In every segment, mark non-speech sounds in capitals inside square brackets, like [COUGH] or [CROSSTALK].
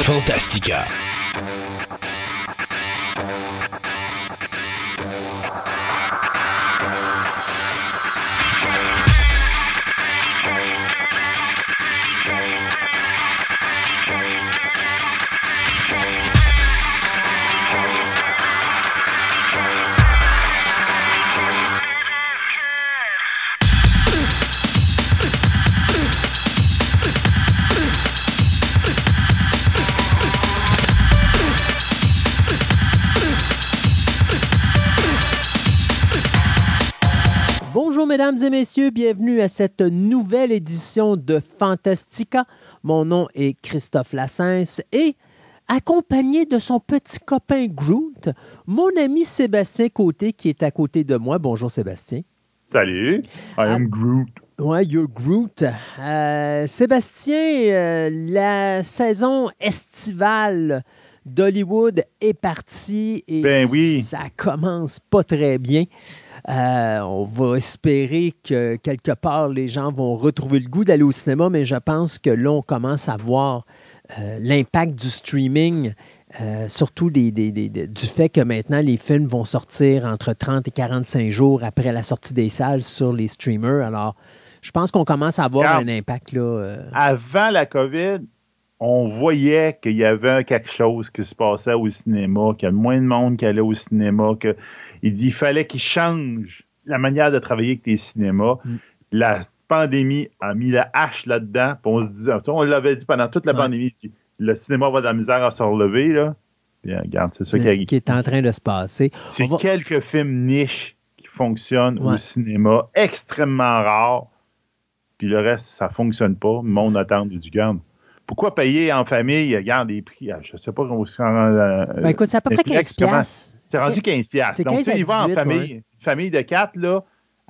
Fantastica. Mesdames et messieurs, bienvenue à cette nouvelle édition de Fantastica. Mon nom est Christophe Lassens et accompagné de son petit copain Groot, mon ami Sébastien Côté qui est à côté de moi. Bonjour Sébastien. Salut, I am ah, Groot. Ouais, you're Groot. Euh, Sébastien, euh, la saison estivale d'Hollywood est partie et ben oui. ça commence pas très bien. Euh, on va espérer que quelque part, les gens vont retrouver le goût d'aller au cinéma, mais je pense que là, on commence à voir euh, l'impact du streaming, euh, surtout du fait que maintenant, les films vont sortir entre 30 et 45 jours après la sortie des salles sur les streamers. Alors, je pense qu'on commence à avoir un impact. Là, Avant la COVID, on voyait qu'il y avait quelque chose qui se passait au cinéma, qu'il y a moins de monde qui allait au cinéma, que il dit qu'il fallait qu'il change la manière de travailler avec les cinémas. Mm. La pandémie a mis la hache là-dedans. On se disait, on l'avait dit pendant toute la pandémie, le cinéma va de la misère à se relever. Là. Bien, regarde, c'est ça qui, qui, est en train de se passer. C'est quelques films niches qui fonctionnent au cinéma, extrêmément rares. Puis le reste, ça ne fonctionne pas. Le monde attend du garde. Pourquoi payer en famille, regarde les prix, je ne sais pas comment on euh, ben écoute, c'est à peu près 15 c'est rendu 15 pièces. Donc, tu y vas en famille, famille de 4, là,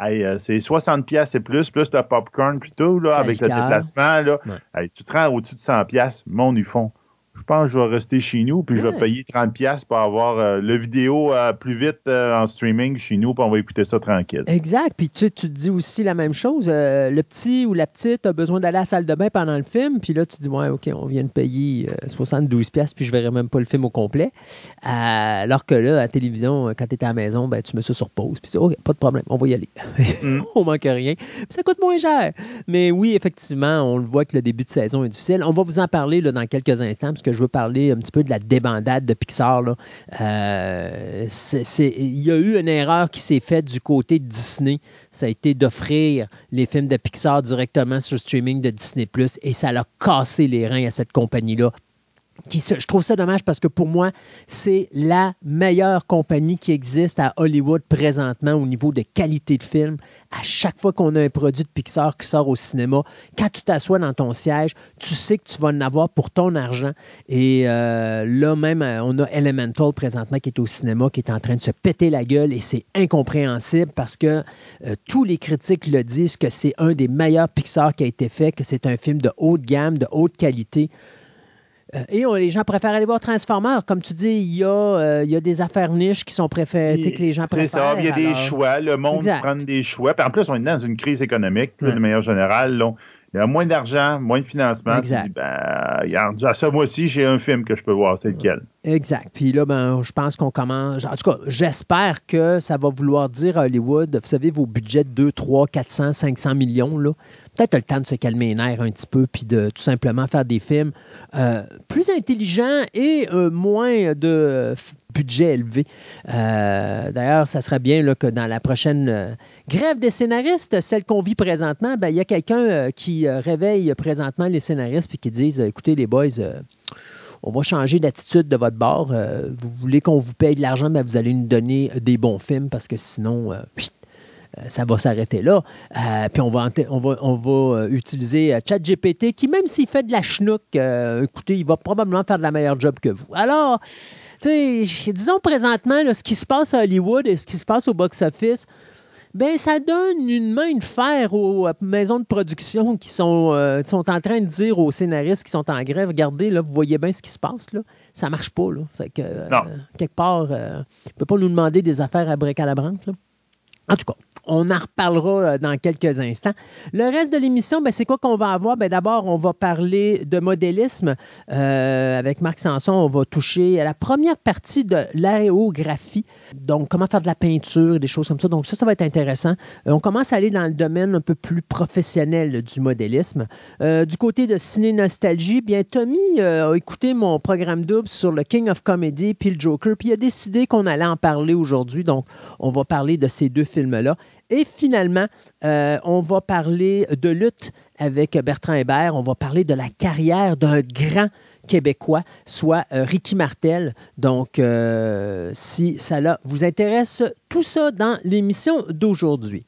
euh, c'est 60 pièces et plus, plus le popcorn plutôt, là, avec le déplacement, là. tu te rends au-dessus de 100 pièces, mon font je pense que je vais rester chez nous, puis je vais payer 30$ pour avoir euh, le vidéo euh, plus vite euh, en streaming chez nous, puis on va écouter ça tranquille. Exact. Puis tu, tu te dis aussi la même chose. le petit ou la petite a besoin d'aller à la salle de bain pendant le film, puis là, tu dis, ouais, OK, on vient de payer 72$, puis je verrai même pas le film au complet. alors que là, à la télévision, quand tu es à la maison, ben, tu mets ça sur pause, puis OK, pas de problème, on va y aller. Mm. [LAUGHS] on manque rien. Puis ça coûte moins cher. Mais oui, effectivement, on le voit que le début de saison est difficile. On va vous en parler là, dans quelques instants, que je veux parler un petit peu de la débandade de Pixar. Euh, il y a eu une erreur qui s'est faite du côté de Disney. Ça a été d'offrir les films de Pixar directement sur streaming de Disney ⁇ et ça a cassé les reins à cette compagnie-là je trouve ça dommage parce que pour moi, c'est la meilleure compagnie qui existe à Hollywood présentement au niveau de qualité de film. À chaque fois qu'on a un produit de Pixar qui sort au cinéma, quand tu t'assois dans ton siège, tu sais que tu vas en avoir pour ton argent. Et euh, là même, euh, on a Elemental présentement qui est au cinéma, qui est en train de se péter la gueule et c'est incompréhensible parce que euh, tous les critiques le disent que c'est un des meilleurs Pixar qui a été fait, que c'est un film de haute gamme, de haute qualité. Euh, et les gens préfèrent aller voir Transformers. Comme tu dis, il y, a, euh, il y a des affaires niches qui sont préférées, que les gens préfèrent. C'est ça, il y a des choix. Le monde prend des choix. Puis en plus, on est dans une crise économique, de manière générale. Là, il y a moins d'argent, moins de financement. Exact. Tu dis, ben, à ce mois-ci, j'ai un film que je peux voir, c'est lequel? Exact. Puis là, ben, je pense qu'on commence. En tout cas, j'espère que ça va vouloir dire à Hollywood, vous savez, vos budgets de 2, 3, 400, 500 millions, là, peut-être le temps de se calmer les nerfs un petit peu, puis de tout simplement faire des films euh, plus intelligents et euh, moins de budget élevé. Euh, d'ailleurs, ça serait bien que dans la prochaine grève des scénaristes, celle qu'on vit présentement, ben, il y a quelqu'un qui réveille présentement les scénaristes puis qui disent Écoutez, les boys, on va changer d'attitude de votre bord. vous voulez qu'on vous paye de l'argent, ben, vous allez nous donner des bons films parce que sinon, ça va s'arrêter là. Euh, puis on va, on va, on va euh, utiliser ChatGPT qui, même s'il fait de la chenouk, écoutez, il va probablement faire de la meilleure job que vous. Alors, disons présentement, ce qui se passe à Hollywood et ce qui se passe au box-office, ben ça donne une main de fer aux maisons de production qui sont, sont en train de dire aux scénaristes qui sont en grève, regardez, là, vous voyez bien ce qui se passe, là. Ça marche pas, là. Fait que, quelque part, on ne peut pas nous demander des affaires à bric à la branche, là. En tout cas, on en reparlera dans quelques instants. Le reste de l'émission, ben, c'est quoi qu'on va avoir? Ben, D'abord, on va parler de modélisme. avec Marc Sanson, on va toucher à la première partie de l'aérographie. Donc, comment faire de la peinture, des choses comme ça. Donc, ça, ça va être intéressant. on commence à aller dans le domaine un peu plus professionnel du modélisme. du côté de Ciné Nostalgie, bien, Tommy a écouté mon programme double sur le King of Comedy puis le Joker, puis il a décidé qu'on allait en parler aujourd'hui. Donc, on va parler de ces deux films-là. Et finalement, euh, on va parler de lutte avec Bertrand Hébert. On va parler de la carrière d'un grand québécois, soit euh, Ricky Martel. Donc, euh, si ça vous intéresse, tout ça dans l'émission d'aujourd'hui.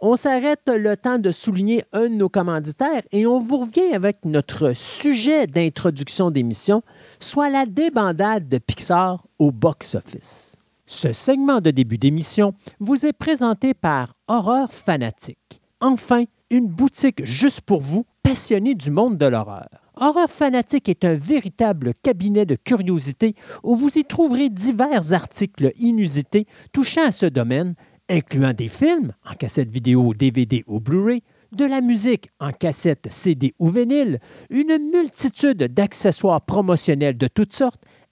On s'arrête le temps de souligner un de nos commanditaires et on vous revient avec notre sujet d'introduction d'émission, soit la débandade de Pixar au box-office. Ce segment de début d'émission vous est présenté par Horreur Fanatique. Enfin, une boutique juste pour vous, passionnés du monde de l'horreur. Horreur Fanatique est un véritable cabinet de curiosité où vous y trouverez divers articles inusités touchant à ce domaine incluant des films en cassette vidéo, DVD ou Blu-ray, de la musique en cassette, CD ou vinyle, une multitude d'accessoires promotionnels de toutes sortes,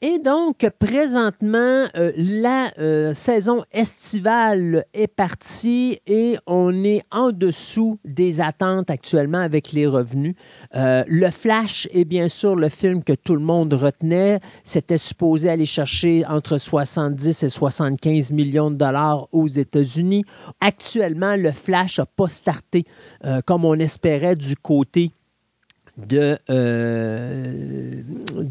Et donc, présentement, euh, la euh, saison estivale est partie et on est en dessous des attentes actuellement avec les revenus. Euh, le Flash est bien sûr le film que tout le monde retenait. C'était supposé aller chercher entre 70 et 75 millions de dollars aux États-Unis. Actuellement, le Flash n'a pas starté comme on espérait du côté de, euh,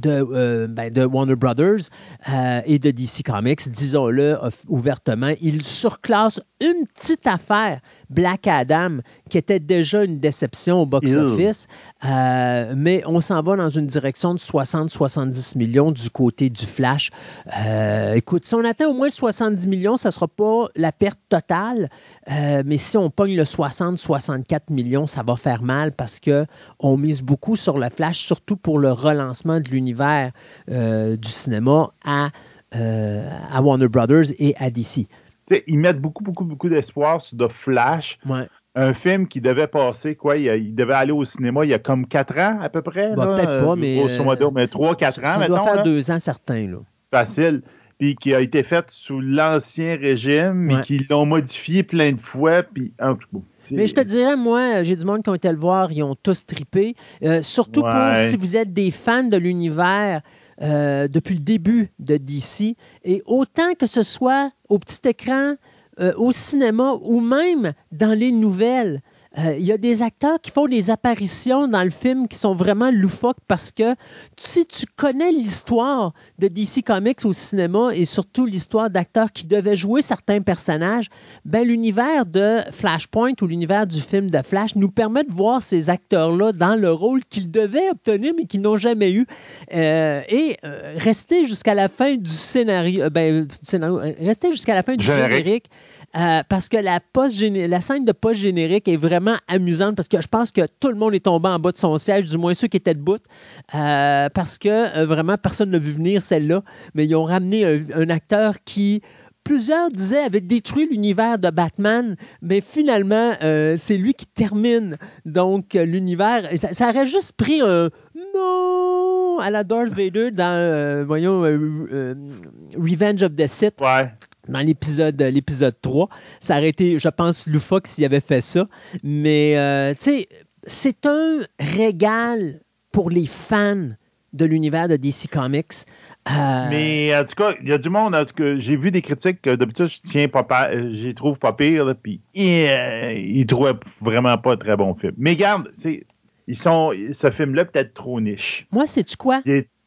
euh, ben, de, Warner Brothers euh, et de DC Comics, disons-le ouvertement. Il surclasse une petite affaire Black Adam, qui était déjà une déception au box-office, euh, mais on s'en va dans une direction de 60-70 millions du côté du Flash. Euh, écoute, si on atteint au moins 70 millions, ça ne sera pas la perte totale, euh, mais si on pogne le 60-64 millions, ça va faire mal parce qu'on mise beaucoup sur le Flash, surtout pour le relancement de l'univers du cinéma à, à Warner Brothers et à DC ils mettent beaucoup, beaucoup, beaucoup d'espoir sur The Flash. Un film qui devait passer, quoi, il, devait aller au cinéma il y a comme 4 ans à peu près. Bah, peut-être pas, mais. Grosso modo, mais 3-4 ans. Ça doit faire 2 ans certains. Là. Facile. Puis qui a été fait sous l'ancien régime, mais qui l'ont modifié plein de fois. Puis, mais je te dirais, moi, j'ai du monde qui ont été le voir, ils ont tous trippé. Euh, surtout pour si vous êtes des fans de l'univers euh, depuis le début de DC. Et autant que ce soit au petit écran, euh, au cinéma ou même dans les nouvelles, euh, il y a des acteurs qui font des apparitions dans le film qui sont vraiment loufoques parce que si tu connais l'histoire de DC Comics au cinéma et surtout l'histoire d'acteurs qui devaient jouer certains personnages, ben l'univers de Flashpoint ou l'univers du film de Flash nous permet de voir ces acteurs-là dans le rôle qu'ils devaient obtenir mais qu'ils n'ont jamais eu. Euh, et euh, rester jusqu'à la fin du scénario, ben, rester jusqu'à la fin du générique euh, parce que la, scène de post-générique est vraiment amusante parce que je pense que tout le monde est tombé en bas de son siège, du moins ceux qui étaient debout, euh, parce que euh, vraiment personne n'a vu venir celle-là, mais ils ont ramené un, acteur qui plusieurs disaient avait détruit l'univers de Batman, mais finalement, c'est lui qui termine donc l'univers. Ça, ça, aurait juste pris un non à la Darth Vader dans, voyons, Revenge of the Sith. Ouais dans l'épisode l'épisode 3. Ça aurait été, je pense, loufoque s'il avait fait ça. Mais, euh, tu sais, c'est un régal pour les fans de l'univers de DC Comics. Euh, Mais en tout cas, il y a du monde. j'ai vu des critiques que d'habitude, je tiens pas, j'y trouve pas pire. Puis euh, ils trouvaient vraiment pas un très bon film. Mais regarde, ils sont, ce film-là peut-être trop niche. Moi, c'est tu quoi?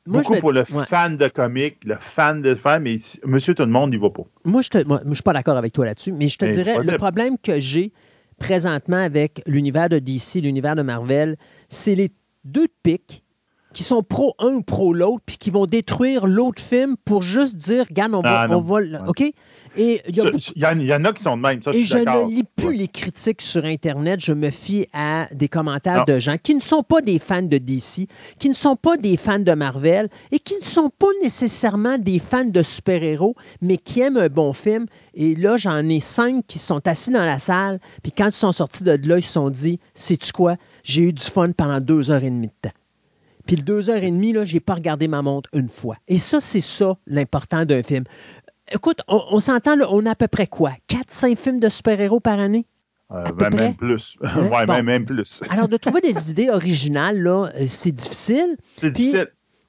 Beaucoup pour le fan de comics, le fan de fan, mais monsieur tout le monde n'y va pas. Moi, je ne suis pas d'accord avec toi là-dessus, mais je te dirais, le problème que j'ai, présentement avec l'univers de DC, l'univers de Marvel, c'est les deux pics qui sont pro un ou pro l'autre, puis qui vont détruire l'autre film pour juste dire, regarde, on va, Ah, non. on va, OK? Et il y en- il y en a qui sont de même. Ça, et je ne lis plus Ouais. les critiques sur Internet. Je me fie à des commentaires Non. de gens qui ne sont pas des fans de DC, qui ne sont pas des fans de Marvel et qui ne sont pas nécessairement des fans de super-héros, mais qui aiment un bon film. Et là, j'en ai cinq qui sont assis dans la salle. Puis quand ils sont sortis de là, ils se sont dit Sais-tu quoi? J'ai eu du fun pendant deux heures et demie de temps. Puis le deux heures et demie, là, j'ai pas regardé ma montre une fois. Et ça, c'est ça l'important d'un film. Écoute, on, on s'entend, là, on a à peu près quoi? 4-5 films de super-héros par année? Euh, ben, près. [LAUGHS] même plus. Hein? ouais, Bon. même, même plus. Alors, de trouver des idées originales, là, euh, c'est difficile. C'est difficile.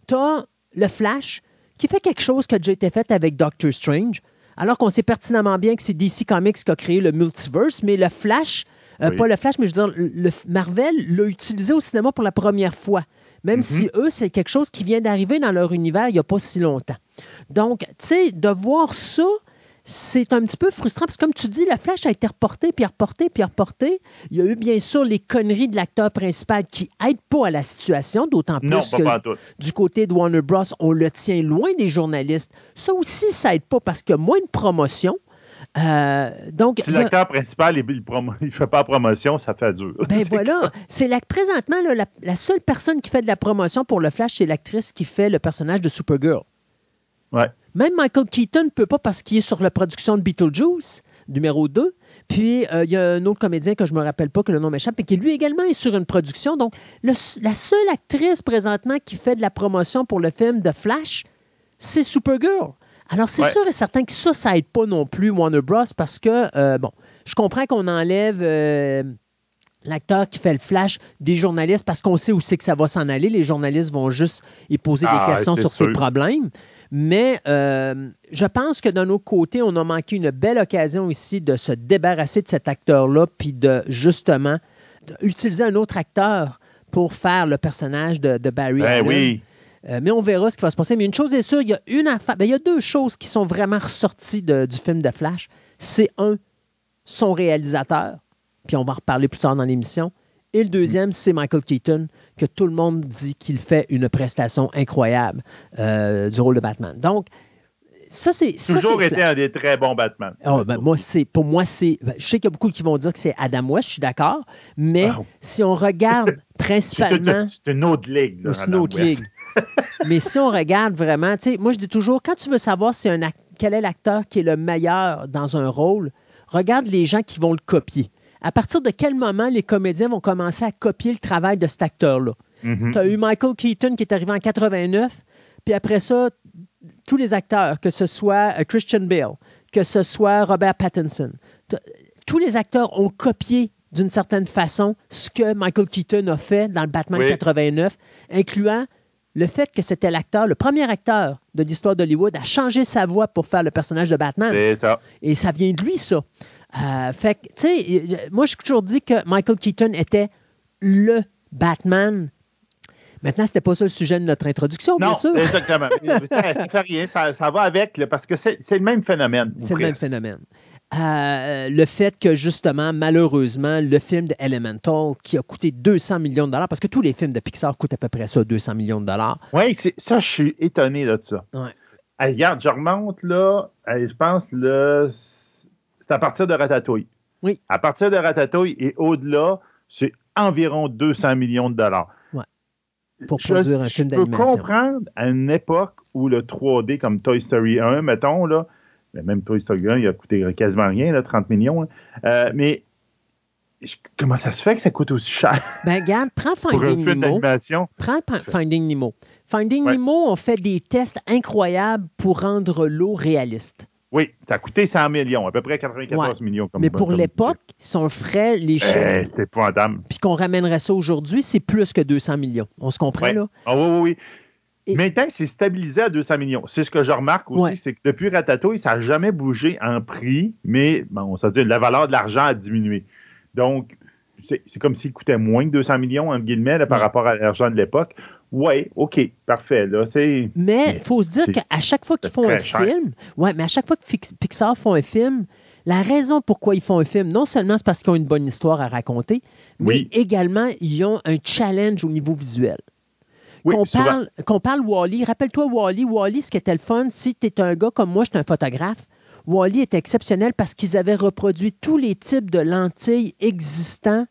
Tu as le Flash qui fait quelque chose qui a déjà été fait avec Doctor Strange, alors qu'on sait pertinemment bien que c'est DC Comics qui a créé le multiverse, mais le Flash, euh, Oui. pas le Flash, mais je veux dire, le Marvel l'a utilisé au cinéma pour la première fois. Même Mhm. si eux, c'est quelque chose qui vient d'arriver dans leur univers il n'y a pas si longtemps. Donc, tu sais, de voir ça, c'est un petit peu frustrant parce que, comme tu dis, la Flash a été reportée, puis reportée, puis reportée. Il y a eu bien sûr les conneries de l'acteur principal qui n'aident pas à la situation, d'autant plus que pas du côté de Warner Bros., on le tient loin des journalistes. Ça aussi, ça aide pas parce qu'il y a moins de promotion. Euh, donc, Si l'acteur principal, il ne fait pas la promotion, ça fait dur. ben [LAUGHS] C'est voilà, c'est la, présentement là, la, la seule personne qui fait de la promotion pour le Flash, c'est l'actrice qui fait le personnage de Supergirl. Ouais. Même Michael Keaton ne peut pas parce qu'il est sur la production de Beetlejuice, numéro 2. Puis, euh, il y a un autre comédien que je me rappelle pas, que le nom m'échappe, mais qui lui également est sur une production. Donc, le- la seule actrice présentement qui fait de la promotion pour le film de Flash, c'est Supergirl. Alors, c'est Ouais. sûr et certain que ça, ça aide pas non plus Warner Bros. parce que, euh, bon, je comprends qu'on enlève euh, l'acteur qui fait le flash des journalistes parce qu'on sait où c'est que ça va s'en aller. Les journalistes vont juste y poser Ah, des questions c'est sur ses sûr. problèmes. Mais euh, je pense que d'un autre côté, on a manqué une belle occasion ici de se débarrasser de cet acteur-là, puis de justement de utiliser un autre acteur pour faire le personnage de, de Barry Ben Allen. oui. Euh, mais on verra ce qui va se passer. Mais une chose est sûre, il y a une affaire. ben, il y a deux choses qui sont vraiment ressorties de- du film de Flash. C'est un, son réalisateur, puis on va en reparler plus tard dans l'émission. Et le deuxième, c'est Michael Keaton, que tout le monde dit qu'il fait une prestation incroyable euh, du rôle de Batman. Donc, ça, c'est. Toujours été un des très bons Batman. Ah, ben, moi, c'est, pour moi, c'est. ben, Je sais qu'il y a beaucoup qui vont dire que c'est Adam West, je suis d'accord. Mais Ah. si on regarde [LAUGHS] principalement. c'est une autre ligue. là, C'est une Adam autre West. ligue. [LAUGHS] Mais si on regarde vraiment, tu sais, moi je dis toujours, quand tu veux savoir si un ac- quel est l'acteur qui est le meilleur dans un rôle, regarde les gens qui vont le copier. À partir de quel moment les comédiens vont commencer à copier le travail de cet acteur-là? Mhm. Tu as eu Michael Keaton qui est arrivé en 89, puis après ça, tous les acteurs, que ce soit euh, Christian Bale, que ce soit Robert Pattinson, tous les acteurs ont copié d'une certaine façon ce que Michael Keaton a fait dans le Batman Oui. 89, incluant le fait que c'était l'acteur, le premier acteur de l'histoire d'Hollywood à changer sa voix pour faire le personnage de Batman. C'est ça. Et ça vient de lui, ça. Euh, fait que, tu sais, moi, j'ai toujours dit que Michael Keaton était le Batman. Maintenant, c'était pas ça le sujet de notre introduction, Non, bien sûr. exactement. [LAUGHS] ça, ça fait rien, ça, ça va avec, là, parce que c'est le même phénomène. C'est le même phénomène. Euh, le fait que, justement, malheureusement, le film de Elemental, qui a coûté 200 millions de dollars, parce que tous les films de Pixar coûtent à peu près ça, 200 millions de dollars. Oui, ça, je suis étonné de ça. Ouais. Regarde, je remonte là, je pense le c'est à partir de Ratatouille. Oui. À partir de Ratatouille et au-delà, c'est environ 200 millions de dollars. Pour Je- produire un film Je peux d'animation. comprendre à une époque où le 3D comme Toy Story 1, mettons, là, même Toy Story 1, il a coûté quasiment rien, là, 30 millions. hein. Euh, mais je- comment ça se fait que ça coûte aussi cher? Ben, regarde, prends [LAUGHS] Finding film Nemo. d'animation? Prends Finding Nemo. Finding Ouais. Nemo, on fait des tests incroyables pour rendre l'eau réaliste. Oui, ça a coûté 100 millions, à peu près 94 millions. Comme, Mais pour l'époque, si on ferait les chiffres, Eh, puis qu'on ramènerait ça aujourd'hui, c'est plus que 200 millions. On se comprend, Ouais. là? Ah oui, oui, oui. Et- Maintenant, c'est stabilisé à 200 millions. C'est ce que je remarque aussi, Ouais. c'est que depuis Ratatouille, ça n'a jamais bougé en prix, mais bon, on dire la valeur de l'argent a diminué. Donc, c'est comme s'il coûtait moins que 200 millions, entre guillemets, là, par Ouais. rapport à l'argent de l'époque. Oui, OK, parfait. Là. Mais il faut se dire qu'à chaque fois qu'ils font un cher. film, ouais, mais à chaque fois que Pixar font un film, La raison pourquoi ils font un film, non seulement c'est parce qu'ils ont une bonne histoire à raconter, mais Oui. également ils ont un challenge au niveau visuel. Oui, qu'on parle, qu'on parle Wally. Rappelle-toi Wally. Wally, ce qui était le fun, si tu es un gars comme moi, je suis un photographe, Wally était exceptionnel parce qu'ils avaient reproduit tous les types de lentilles existants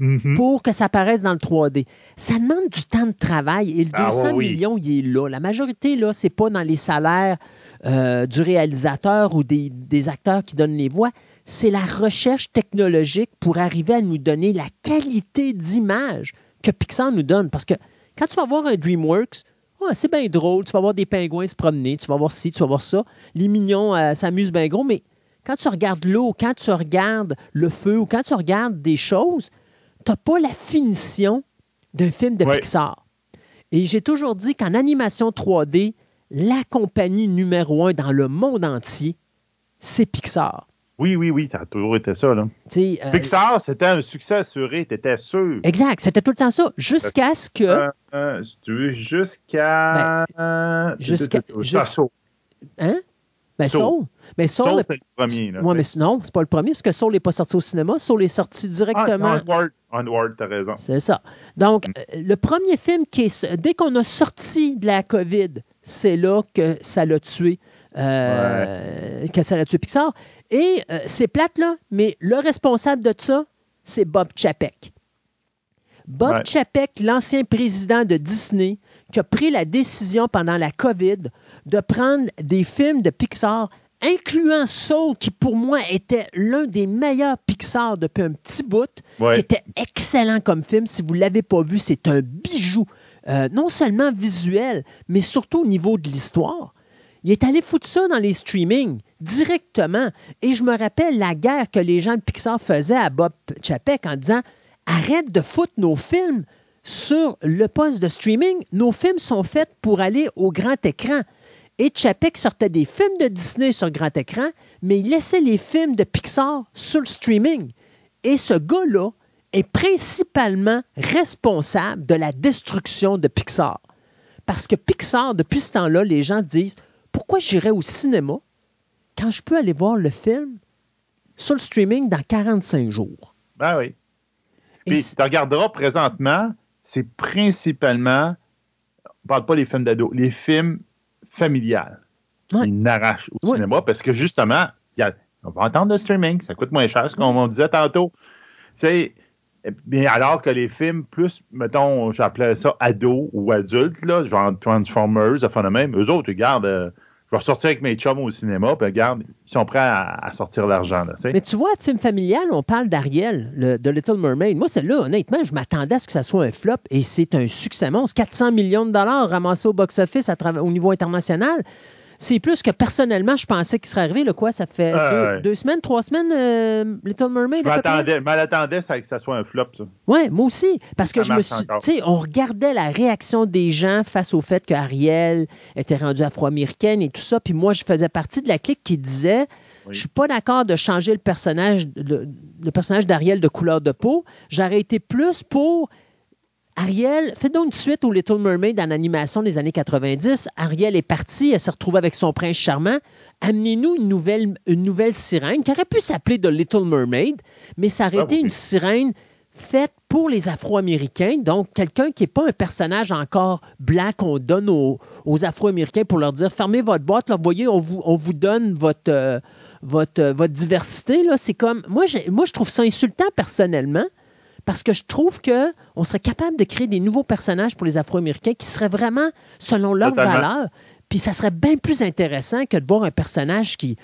Mhm. pour que ça apparaisse dans le 3D. Ça demande du temps de travail et le Ah, 200 ouais, oui. millions, il est là. La majorité, là, c'est pas dans les salaires euh, du réalisateur ou des, des acteurs qui donnent les voix. C'est la recherche technologique pour arriver à nous donner la qualité d'image que Pixar nous donne. Parce que quand tu vas voir un DreamWorks, ouais, c'est bien drôle, tu vas voir des pingouins se promener, tu vas voir ci, tu vas voir ça. Les mignons euh, s'amusent bien gros, mais quand tu regardes l'eau, quand tu regardes le feu ou quand tu regardes des choses, tu n'as pas la finition d'un film de Ouais. Pixar. Et j'ai toujours dit qu'en animation 3D, la compagnie numéro un dans le monde entier, c'est Pixar. Oui, oui, oui, ça a toujours été ça. Là. Euh, Pixar, c'était un succès assuré, t'étais sûr. Exact, c'était tout le temps ça. Jusqu'à ce que. Euh, euh, si tu veux, jusqu'à. Ben, jusqu'à-. Hein? Ben, Soul. Soul. Mais Soul. Soul, c'est le premier. Là, Ouais, mais non, c'est pas le premier, parce que Soul n'est pas sorti au cinéma. Soul est sorti Ah, directement. Onward, Onward, t'as raison. C'est ça. Donc, euh, le premier film qui est. Dès qu'on a sorti de la COVID, c'est là que ça l'a tué. euh, Que ça l'a tué Pixar. Et euh, c'est plate, là, mais le responsable de ça, c'est Bob Chapek. Bob Ouais. Chapek, l'ancien président de Disney, qui a pris la décision pendant la COVID de prendre des films de Pixar, incluant Soul, qui pour moi était l'un des meilleurs Pixar depuis un petit bout, Ouais. qui était excellent comme film. Si vous ne l'avez pas vu, c'est un bijou, euh, non seulement visuel, mais surtout au niveau de l'histoire. Il est allé foutre ça dans les streamings directement. Et je me rappelle la guerre que les gens de Pixar faisaient à Bob Chapek en disant Arrête de foutre nos films sur le poste de streaming. Nos films sont faits pour aller au grand écran. Et Chapek sortait des films de Disney sur grand écran, mais il laissait les films de Pixar sur le streaming. Et ce gars-là est principalement responsable de la destruction de Pixar. Parce que Pixar, depuis ce temps-là, les gens disent pourquoi j'irais au cinéma quand je peux aller voir le film sur le streaming dans 45 jours? Ben oui. Puis, tu regarderas présentement, c'est principalement, on parle pas des films d'ado, les films familiales Ouais. qui n'arrachent au Ouais. cinéma parce que justement, y a- on va entendre le streaming, ça coûte moins cher, ce qu'on on disait tantôt. Tu sais, alors que les films plus, mettons, j'appelais ça ados ou adultes, là, genre Transformers, enfin de même, eux autres, regarde, euh, je vais ressortir avec mes chums au cinéma, puis regarde, ils sont prêts à, à sortir l'argent. Mais tu vois, film familial, on parle d'Ariel, de Little Mermaid. Moi, celle-là, honnêtement, je m'attendais à ce que ça soit un flop et c'est un succès monstre. 400 millions de dollars ramassés au box-office à au niveau international. C'est plus que personnellement, je pensais qu'il serait arrivé. Le quoi, ça fait Ouais, deux, ouais. deux semaines, trois semaines, euh, Little Mermaid? Je m'attendais, que ça soit un flop, ça. Oui, moi aussi. Parce que Ça je me suis. Tu sais, on regardait la réaction des gens face au fait qu'Ariel était rendue afro-américaine et tout ça. Puis moi, je faisais partie de la clique qui disait Oui. Je suis pas d'accord de changer le personnage, le, le personnage d'Ariel de couleur de peau. J'aurais été plus pour. Ariel, faites donc une suite au Little Mermaid en animation des années 90. Ariel est partie, elle s'est retrouvée avec son prince charmant. Amenez-nous une nouvelle, une nouvelle sirène qui aurait pu s'appeler The Little Mermaid, mais ça aurait Ah été oui. une sirène faite pour les Afro-Américains, donc quelqu'un qui n'est pas un personnage encore blanc qu'on donne aux, aux Afro-Américains pour leur dire fermez votre boîte, là, voyez, on vous, on vous donne votre, euh, votre, euh, votre diversité. Là. C'est comme, moi, moi, je trouve ça insultant personnellement parce que je trouve que on serait capable de créer des nouveaux personnages pour les Afro-Américains qui seraient vraiment selon leurs valeurs. Puis ça serait bien plus intéressant que de voir un personnage qui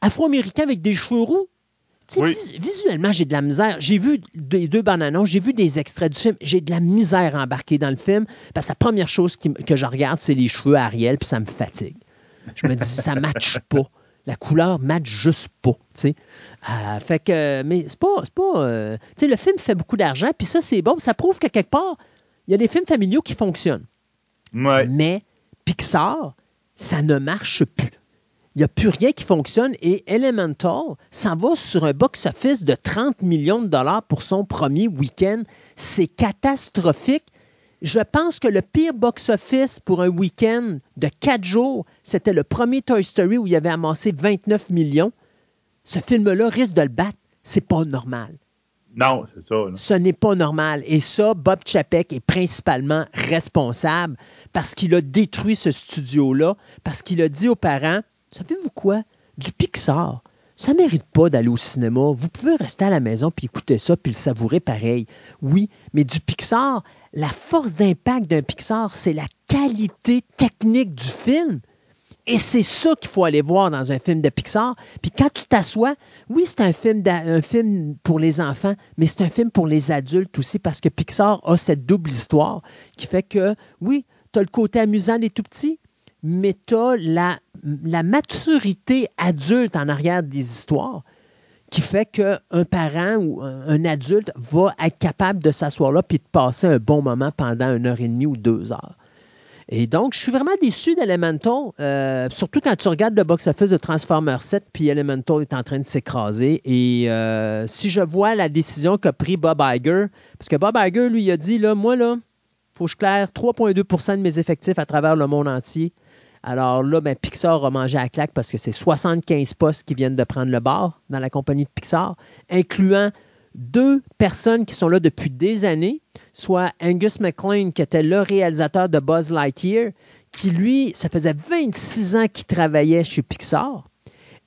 afro-américain avec des cheveux roux. Oui. vis- visuellement, j'ai de la misère. J'ai vu des deux bandes annonces, j'ai vu des extraits du film. J'ai de la misère à embarquer dans le film parce que la première chose qui que je regarde, c'est les cheveux à Ariel, puis ça me fatigue. Je me dis, ça ne matche pas. La couleur ne matche juste pas. tu sais. Euh, fait que, mais c'est pas. c'est pas euh, tu sais, le film fait beaucoup d'argent, puis ça, c'est bon. Ça prouve que quelque part, il y a des films familiaux qui fonctionnent. Ouais. Mais Pixar, ça ne marche plus. Il n'y a plus rien qui fonctionne et Elemental s'en va sur un box-office de 30 millions de dollars pour son premier week-end. C'est catastrophique. Je pense que le pire box-office pour un week-end de quatre jours, c'était le premier Toy Story où il avait amassé 29 millions. ce film-là risque de le battre. C'est pas normal. Non, c'est ça. Ce n'est pas normal. Et ça, Bob Chapek est principalement responsable parce qu'il a détruit ce studio-là, parce qu'il a dit aux parents, savez-vous quoi? Du Pixar, ça mérite pas d'aller au cinéma. Vous pouvez rester à la maison puis écouter ça puis le savourer pareil. Oui, mais du Pixar, la force d'impact d'un Pixar, c'est la qualité technique du film. Et c'est ça qu'il faut aller voir dans un film de Pixar. Puis quand tu t'assois, oui, c'est un film, un film pour les enfants, mais c'est un film pour les adultes aussi parce que Pixar a cette double histoire qui fait que, oui, tu as le côté amusant des tout petits, mais tu as la, maturité adulte en arrière des histoires qui fait qu'un parent ou un, adulte va être capable de s'asseoir là puis de passer un bon moment pendant une heure et demie ou deux heures. Et donc, je suis vraiment déçu d'Elemental, euh, surtout quand tu regardes le box-office de Transformers 7, puis Elemental est en train de s'écraser. Et euh, si je vois la décision qu'a pris Bob Iger, parce que Bob Iger, lui, a dit, là, moi, là, faut que je claire 3,2% de mes effectifs à travers le monde entier. Alors là, ben, Pixar a mangé à claque parce que c'est 75 postes qui viennent de prendre le bar dans la compagnie de Pixar, incluant deux personnes qui sont là depuis des années, soit Angus MacLean, qui était le réalisateur de Buzz Lightyear, qui lui, ça faisait 26 ans qu'il travaillait chez Pixar,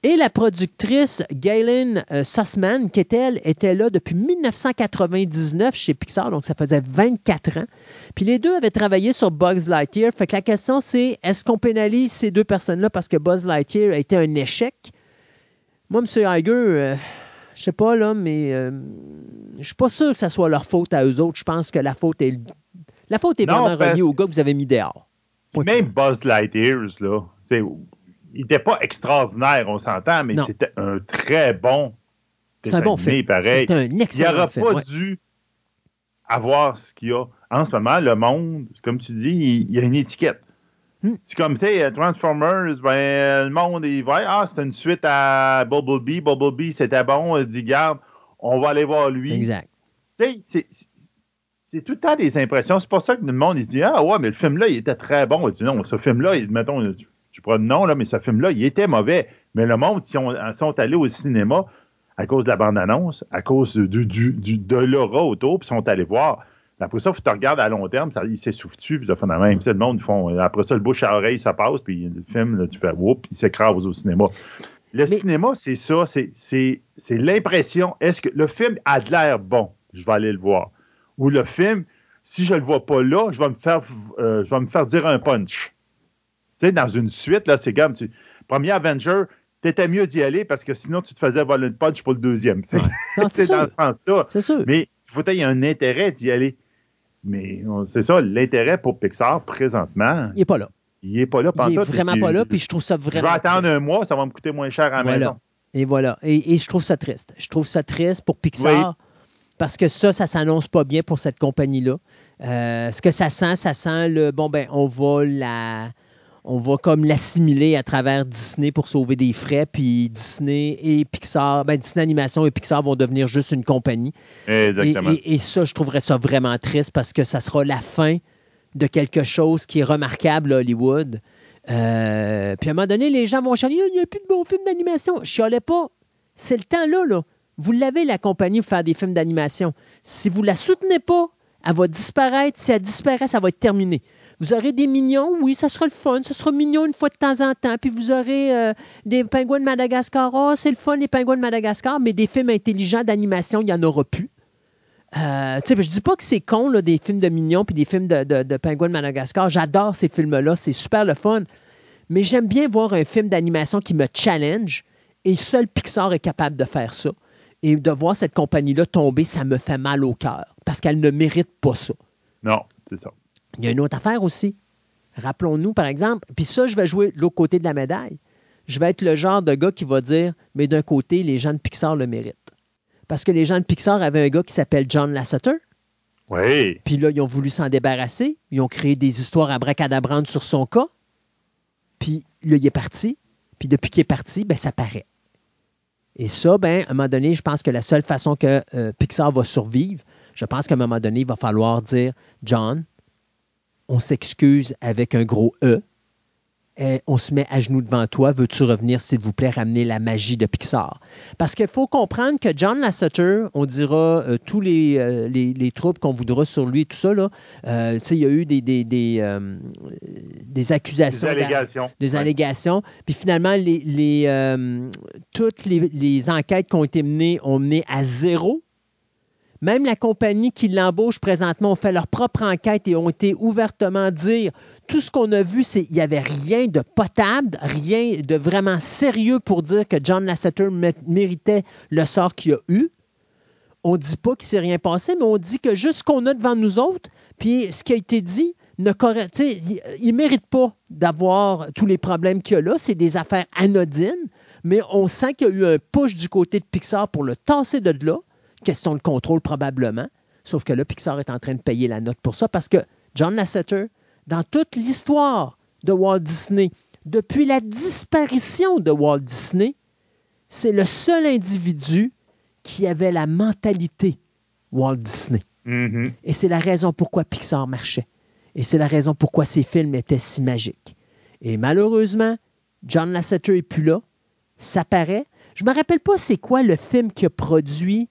et la productrice Galen euh, Sussman, qui était, elle, était là depuis 1999 chez Pixar, donc ça faisait 24 ans. Puis les deux avaient travaillé sur Buzz Lightyear. Fait que la question, c'est est-ce qu'on pénalise ces deux personnes-là parce que Buzz Lightyear a été un échec? Moi, M. Iger, euh, je sais pas, là, mais euh, je suis pas sûr que ça soit leur faute à eux autres. Je pense que la faute est, la faute est Non, vraiment reliée au gars que vous avez mis dehors. Même Buzz Lightyear, là, il n'était pas extraordinaire, on s'entend, mais c'était un très bon C'est un dessin bon animé, pareil. Un Il excellent n'aurait film. pas ouais. dû avoir ce qu'il y a. En ce moment, le monde, comme tu dis, il, il y a une étiquette. Hmm. C'est comme, tu sais, Transformers, ben, le monde, il va, ah, c'est une suite à Bumblebee. Bumblebee, c'était bon. Il dit, garde, on va aller voir lui. Exact. Tu sais, c'est- tout le temps des impressions. C'est pour ça que le monde, il dit, ah ouais, mais le film-là, il était très bon. Il dit, non, ce film-là, il- mettons, tu, prends le nom, là, mais ce film-là, il était mauvais. Mais le monde, si on sont allés au cinéma à cause de la bande-annonce, à cause du, du, du- de l'aura autour, puis sont allés voir. Après ça, faut que tu regardes à long terme, ça, il s'essouffle dessus, puis ça fait la même. Tu sais, le monde, ils font, après ça, le bouche à oreille, ça passe, puis le film, là, tu fais whoop, il s'écrase au cinéma. Le Mais- cinéma, c'est ça, c'est- c'est c'est l'impression. Est-ce que le film a de l'air bon? Je vais aller le voir. Ou le film, si je le vois pas là, je vais me faire, euh, je vais me faire dire un punch. Sais, dans une suite, là, c'est comme, tu, premier Avenger, t'étais mieux d'y aller parce que sinon, tu te faisais voler une punch pour le deuxième. [LAUGHS] C'est dans ce sens-là. C'est sûr. Mais il faut y un intérêt d'y aller. Mais c'est ça, l'intérêt pour Pixar, présentement, Il n'est pas là. il n'est pas là. Il n'est vraiment pas là, puis je trouve ça Je vraiment vais attendre triste. un mois, ça va me coûter moins cher à la Voilà. maison. Et voilà. Et, et je trouve ça triste. Je trouve ça triste pour Pixar parce que ça, ça s'annonce pas bien pour cette compagnie-là. Euh, ce que ça sent, ça sent le bon ben on va la on va comme l'assimiler à travers Disney pour sauver des frais, puis Disney et Pixar, ben Disney Animation et Pixar vont devenir juste une compagnie. Et, Exactement. et- et ça, je trouverais ça vraiment triste parce que ça sera la fin de quelque chose qui est remarquable à Hollywood. Euh, puis à un moment donné, les gens vont chialer il n'y a plus de bons films d'animation. Je chialais pas. C'est le temps là, là. Vous l'avez, la compagnie, pour faire des films d'animation. Si vous la soutenez pas, elle va disparaître. Si elle disparaît, ça va être terminé. Vous aurez des mignons, oui, ça sera le fun. Ça sera mignon une fois de temps en temps. Puis vous aurez euh, des pingouins de Madagascar. Oh, c'est le fun, les pingouins de Madagascar. Mais des films intelligents d'animation, il n'y en aura plus. Euh, je dis pas que c'est con, des films de mignons puis des films de, de, de pingouins de Madagascar. J'adore ces films-là. C'est super le fun. Mais j'aime bien voir un film d'animation qui me challenge. Et seul Pixar est capable de faire ça. Et de voir cette compagnie-là tomber, ça me fait mal au cœur. Parce qu'elle ne mérite pas ça. Non, c'est ça. Il y a une autre affaire aussi. Rappelons-nous, par exemple, puis ça, je vais jouer de l'autre côté de la médaille. Je vais être le genre de gars qui va dire, mais d'un côté, les gens de Pixar le méritent. Parce que les gens de Pixar avaient un gars qui s'appelle John Lasseter, Oui. puis là, ils ont voulu s'en débarrasser. Ils ont créé des histoires abracadabrantes sur son cas. Puis là, il est parti. Puis depuis qu'il est parti, ben, ça paraît. Et ça, ben, à un moment donné, je pense que la seule façon que euh, Pixar va survivre, je pense qu'à un moment donné, il va falloir dire John, on s'excuse avec un gros E. eh, on se met à genoux devant toi. Veux-tu revenir, s'il vous plaît, ramener la magie de Pixar? Parce qu'il faut comprendre que John Lasseter, on dira euh, tous les, euh, les, les troubles qu'on voudra sur lui, tout ça, là, euh, il y a eu des, des, des, euh, des accusations. Des allégations. Des Ouais. allégations. Puis finalement, les, les, euh, toutes les, les enquêtes qui ont été menées ont mené à zéro. Même la compagnie qui l'embauche présentement ont fait leur propre enquête et ont été ouvertement dire tout ce qu'on a vu, c'est qu'il n'y avait rien de potable, rien de vraiment sérieux pour dire que John Lasseter mé- méritait le sort qu'il a eu. On ne dit pas qu'il s'est rien passé, mais on dit que juste ce qu'on a devant nous autres, puis ce qui a été dit, ne il ne mérite pas d'avoir tous les problèmes qu'il y a là. C'est des affaires anodines, mais on sent qu'il y a eu un push du côté de Pixar pour le tasser de là. Question de contrôle probablement. Sauf que là, Pixar est en train de payer la note pour ça parce que John Lasseter, dans toute l'histoire de Walt Disney, depuis la disparition de Walt Disney, c'est le seul individu qui avait la mentalité Walt Disney. Mhm. Et c'est la raison pourquoi Pixar marchait. Et c'est la raison pourquoi ces films étaient si magiques. Et malheureusement, John Lasseter n'est plus là. Ça paraît. Je me rappelle pas c'est quoi le film qu'il a produit.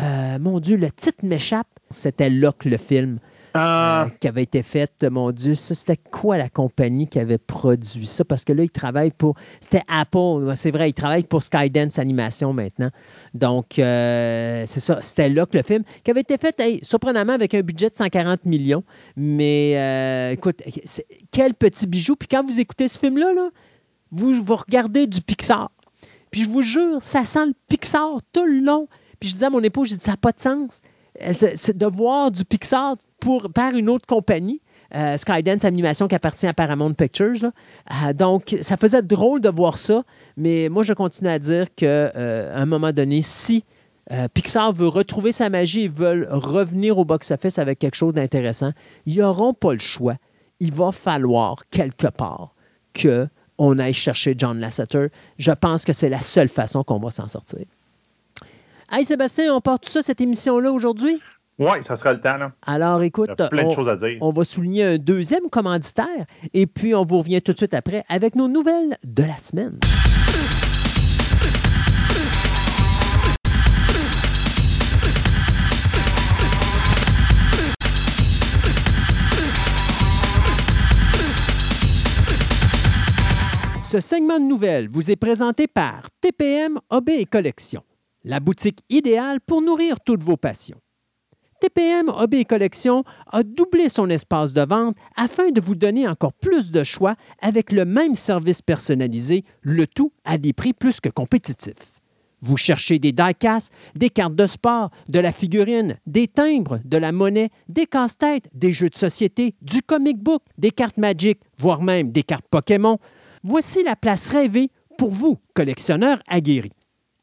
Euh, mon Dieu, le titre m'échappe. C'était Locke, le film Ah, euh, qui avait été fait. Mon Dieu, ça, c'était quoi la compagnie qui avait produit ça? Parce que là, il travaille pour. C'était Apple. C'est vrai, il travaille pour Skydance Animation maintenant. Donc, euh, c'est ça. C'était là que le film, qui avait été fait, hey, surprenamment, avec un budget de 140 millions. Mais euh, écoute, quel petit bijou. Puis quand vous écoutez ce film-là, là, vous, vous regardez du Pixar. Puis je vous jure, ça sent le Pixar tout le long. Je disais à mon épouse, j'ai dit, ça n'a pas de sens. Euh, C'est de voir du Pixar pour, par une autre compagnie. euh, Skydance Animation qui appartient à Paramount Pictures. Euh, donc, ça faisait drôle de voir ça, mais moi, je continue à dire qu'à un moment donné, si euh, Pixar veut retrouver sa magie et veulent revenir au box-office avec quelque chose d'intéressant, ils n'auront pas le choix. Il va falloir, quelque part, que on aille chercher John Lasseter. Je pense que c'est la seule façon qu'on va s'en sortir. Hey Sébastien, on part tout ça, cette émission-là aujourd'hui? ouais, ça sera le temps, là. Alors écoute, Il y a plein de on, choses à dire. on va souligner un deuxième commanditaire et puis on vous revient tout de suite après avec nos nouvelles de la semaine. Ce segment de nouvelles vous est présenté par TPM Hobby et Collection, la boutique idéale pour nourrir toutes vos passions. TPM Hobby Collection a doublé son espace de vente afin de vous donner encore plus de choix avec le même service personnalisé, le tout à des prix plus que compétitifs. Vous cherchez des die-casts, des cartes de sport, de la figurine, des timbres, de la monnaie, des casse-têtes, des jeux de société, du comic book, des cartes Magic, voire même des cartes Pokémon. Voici la place rêvée pour vous, collectionneurs aguerris.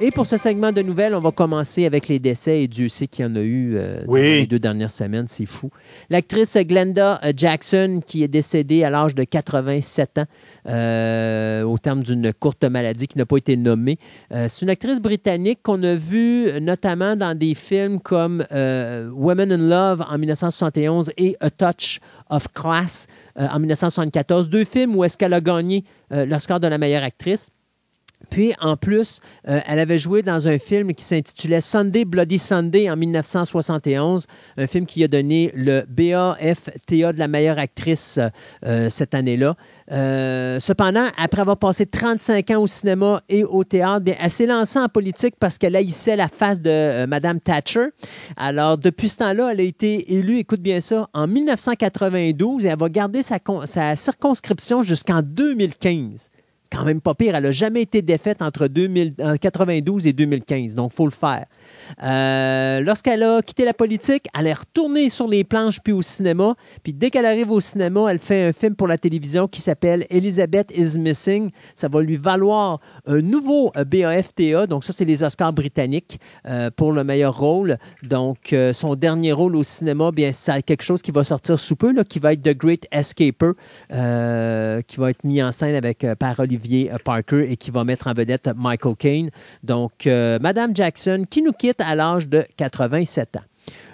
Et pour ce segment de nouvelles, on va commencer avec les décès et Dieu sait qu'il y en a eu euh, dans les deux dernières semaines, c'est fou. L'actrice Glenda euh, Jackson qui est décédée à l'âge de 87 ans euh, au terme d'une courte maladie qui n'a pas été nommée. Euh, c'est une actrice britannique qu'on a vue notamment dans des films comme Women in Love en 1971 et A Touch of Class en 1974, deux films où est-ce qu'elle a gagné l'Oscar de la meilleure actrice. Puis, en plus, euh, elle avait joué dans un film qui s'intitulait Sunday Bloody Sunday en 1971, un film qui a donné le BAFTA de la meilleure actrice euh, cette année-là. Euh, cependant, après avoir passé 35 ans au cinéma et au théâtre, elle s'est lancée en politique parce qu'elle haïssait la face de Madame Thatcher. Alors, depuis ce temps-là, elle a été élue, écoute bien ça, en 1992 et elle va garder sa circonscription jusqu'en 2015. Quand même pas pire. Elle n'a jamais été défaite entre 1992 et 2015, donc il faut le faire. Euh, lorsqu'elle a quitté la politique, elle est retournée sur les planches puis au cinéma. Puis dès qu'elle arrive au cinéma, elle fait un film pour la télévision qui s'appelle Elizabeth is Missing. Ça va lui valoir un nouveau euh, BAFTA. Donc ça, c'est les Oscars britanniques euh, pour le meilleur rôle. Donc son dernier rôle au cinéma, bien, c'est quelque chose qui va sortir sous peu, là, qui va être The Great Escaper, qui va être mis en scène avec par Olivier Parker et qui va mettre en vedette Michael Caine. Donc Madame Jackson, qui nous quitte à l'âge de 87 ans.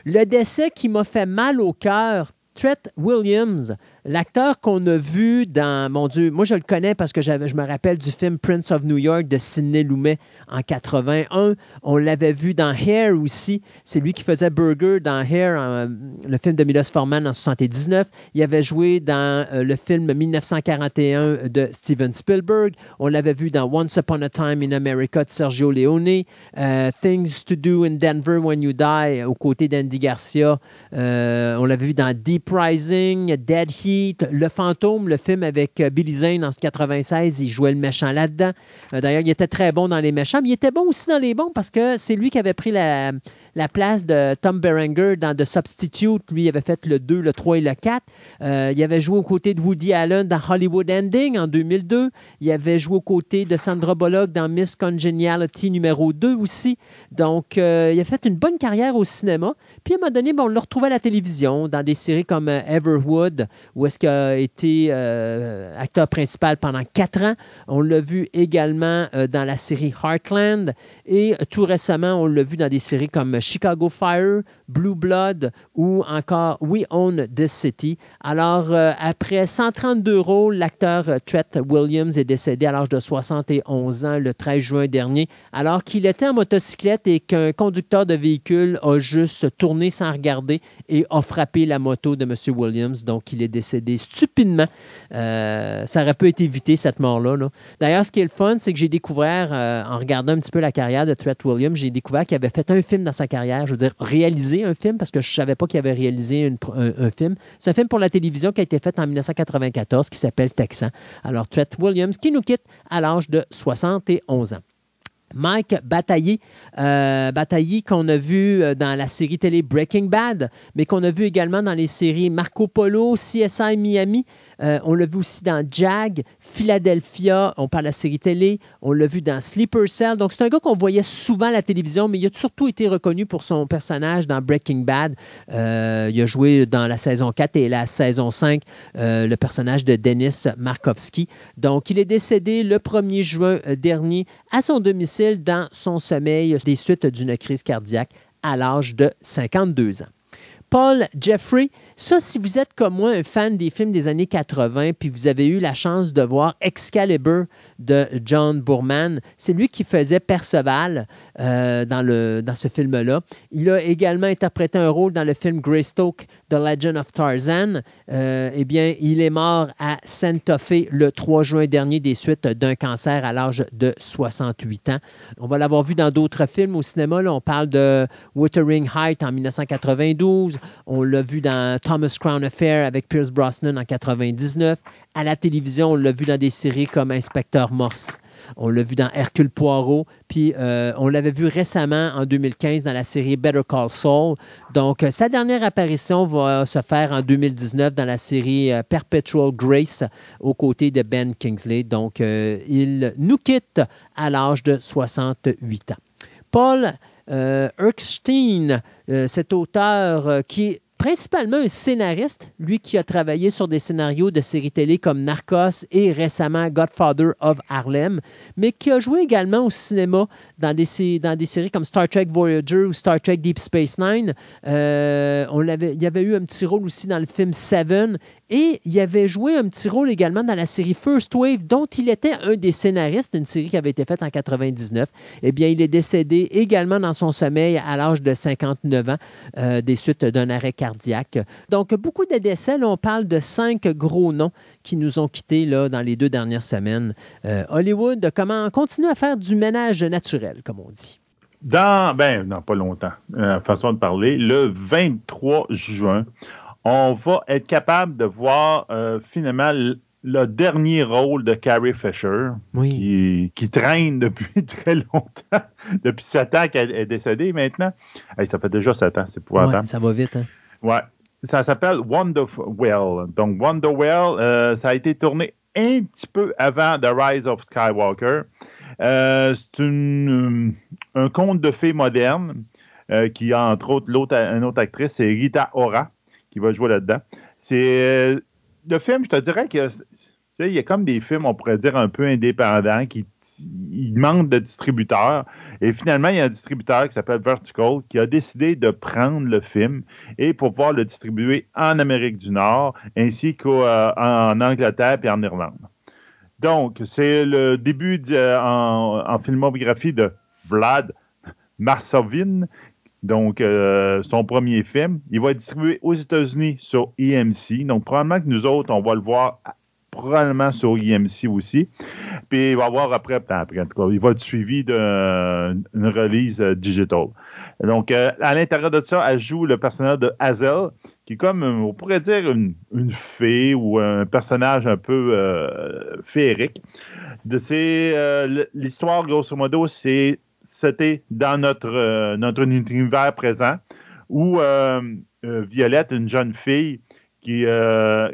Le décès qui m'a fait mal au cœur, Tret Williams, L'acteur qu'on a vu dans, mon Dieu, moi je le connais parce que je me rappelle du film Prince of New York de Sidney Lumet en 81. On l'avait vu dans Hair aussi. C'est lui qui faisait Burger dans Hair, le film de Milos Forman en 79. Il avait joué dans euh, le film 1941 de Steven Spielberg. On l'avait vu dans Once Upon a Time in America de Sergio Leone. Euh, Things to Do in Denver When You Die aux côtés d'Andy Garcia. Euh, on l'avait vu dans Deep Rising, Dead Heat. Le Fantôme, le film avec euh, Billy Zane en 96, il jouait le méchant là-dedans. Euh, d'ailleurs, il était très bon dans les méchants, mais il était bon aussi dans les bons parce que c'est lui qui avait pris la, la place de Tom Berenger dans The Substitute. Lui, il avait fait le 2, le 3 et le 4. Euh, il avait joué aux côtés de Woody Allen dans Hollywood Ending en 2002. Il avait joué aux côtés de Sandra Bullock dans Miss Congeniality numéro 2 aussi. Donc, euh, il a fait une bonne carrière au cinéma. Puis, à un moment donné, on le retrouvait à la télévision dans des séries comme euh, Everwood, où est-ce qu'il a été acteur principal pendant quatre ans. On l'a vu également dans la série Heartland. Et tout récemment, on l'a vu dans des séries comme Chicago Fire, Blue Blood ou encore We Own This City. Alors, euh, après 132 rôles, l'acteur euh, Tret Williams est décédé à l'âge de 71 ans le 13 juin dernier, alors qu'il était en motocyclette et qu'un conducteur de véhicule a juste tourné sans regarder et a frappé la moto de M. Williams. Donc, il est décédé stupidement. Euh, ça aurait pu être évité, cette mort-là. D'ailleurs, ce qui est le fun, c'est que j'ai découvert, en regardant un petit peu la carrière de Tret Williams, j'ai découvert qu'il avait fait un film dans sa carrière, je veux dire, réaliser un film, parce que je ne savais pas qu'il avait réalisé un, film. C'est un film pour la télévision qui a été fait en 1994 qui s'appelle Texan. Alors, Tret Williams qui nous quitte à l'âge de 71 ans. Mike Bataillé, euh, Bataillé qu'on a vu euh, dans la série télé Breaking Bad, mais qu'on a vu également dans les séries Marco Polo, CSI Miami, euh, on l'a vu aussi dans Jag, Philadelphia, on parle de la série télé. On l'a vu dans Sleeper Cell. Donc, c'est un gars qu'on voyait souvent à la télévision, mais il a surtout été reconnu pour son personnage dans Breaking Bad. Euh, il a joué dans la saison 4 et la saison 5 euh, le personnage de Dennis Markovski. Donc, il est décédé le 1er juin dernier à son domicile dans son sommeil des suites d'une crise cardiaque à l'âge de 52 ans. Paul Jeffrey ça, si vous êtes comme moi un fan des films des années 80, puis vous avez eu la chance de voir Excalibur de John Boorman, c'est lui qui faisait Perceval euh, dans, le, dans ce film-là. Il a également interprété un rôle dans le film Greystoke, The Legend of Tarzan. Euh, eh bien, il est mort à Santa Fe le 3 juin dernier des suites d'un cancer à l'âge de 68 ans. On va l'avoir vu dans d'autres films au cinéma. Là. On parle de Wuthering Height en 1992. On l'a vu dans Thomas Crown Affair avec Pierce Brosnan en 99. À la télévision, on l'a vu dans des séries comme Inspecteur Morse. On l'a vu dans Hercule Poirot, puis euh, on l'avait vu récemment en 2015 dans la série Better Call Saul. Donc, euh, sa dernière apparition va se faire en 2019 dans la série euh, Perpetual Grace aux côtés de Ben Kingsley. Donc, il nous quitte à l'âge de 68 ans. Paul Erkstein, cet auteur qui principalement un scénariste, lui qui a travaillé sur des scénarios de séries télé comme Narcos et récemment Godfather of Harlem, mais qui a joué également au cinéma dans des, dans des séries comme Star Trek Voyager ou Star Trek Deep Space Nine. Euh, on il y avait eu un petit rôle aussi dans le film Seven et il avait joué un petit rôle également dans la série First Wave, dont il était un des scénaristes, une série qui avait été faite en 99. Eh bien, il est décédé également dans son sommeil à l'âge de 59 ans, euh, des suites d'un arrêt cardiaque. Donc, beaucoup de décès. on parle de cinq gros noms qui nous ont quittés là, dans les deux dernières semaines. Euh, Hollywood, comment continuer à faire du ménage naturel, comme on dit? Dans, ben, non, pas longtemps, euh, façon de parler, le 23 juin, on va être capable de voir euh, finalement le dernier rôle de Carrie Fisher, qui, traîne depuis [LAUGHS] très longtemps, depuis sept ans qu'elle est décédée maintenant. ça fait déjà sept ans, c'est pour ouais, Ça va vite. Hein? Ouais. Ça s'appelle Wonderwell. Donc, Wonderwell, euh, ça a été tourné un petit peu avant The Rise of Skywalker. Euh, c'est un conte de fées moderne qui a entre autres l'autre, une autre actrice, c'est Rita Ora, qui va jouer là-dedans. C'est le film, je te dirais que il y a comme des films, on pourrait dire, un peu indépendants qui demandent de distributeurs. Et finalement, il y a un distributeur qui s'appelle Vertical qui a décidé de prendre le film et pour pouvoir le distribuer en Amérique du Nord ainsi qu'en euh, Angleterre et en Irlande. Donc, c'est le début en, en, filmographie de Vlad Marsovin, donc, euh, son premier film, il va être distribué aux États-Unis sur EMC. Donc, probablement que nous autres, on va le voir probablement sur EMC aussi. Puis, il va avoir après, après en tout cas, il va être suivi d'une release euh, digital. Donc, euh, à l'intérieur de ça, elle joue le personnage de Hazel, qui est comme, on pourrait dire, une, fée ou un personnage un peu féerique. L'histoire, grosso modo, c'est c'était dans notre, euh, notre univers présent où euh, euh, Violette, une jeune fille qui,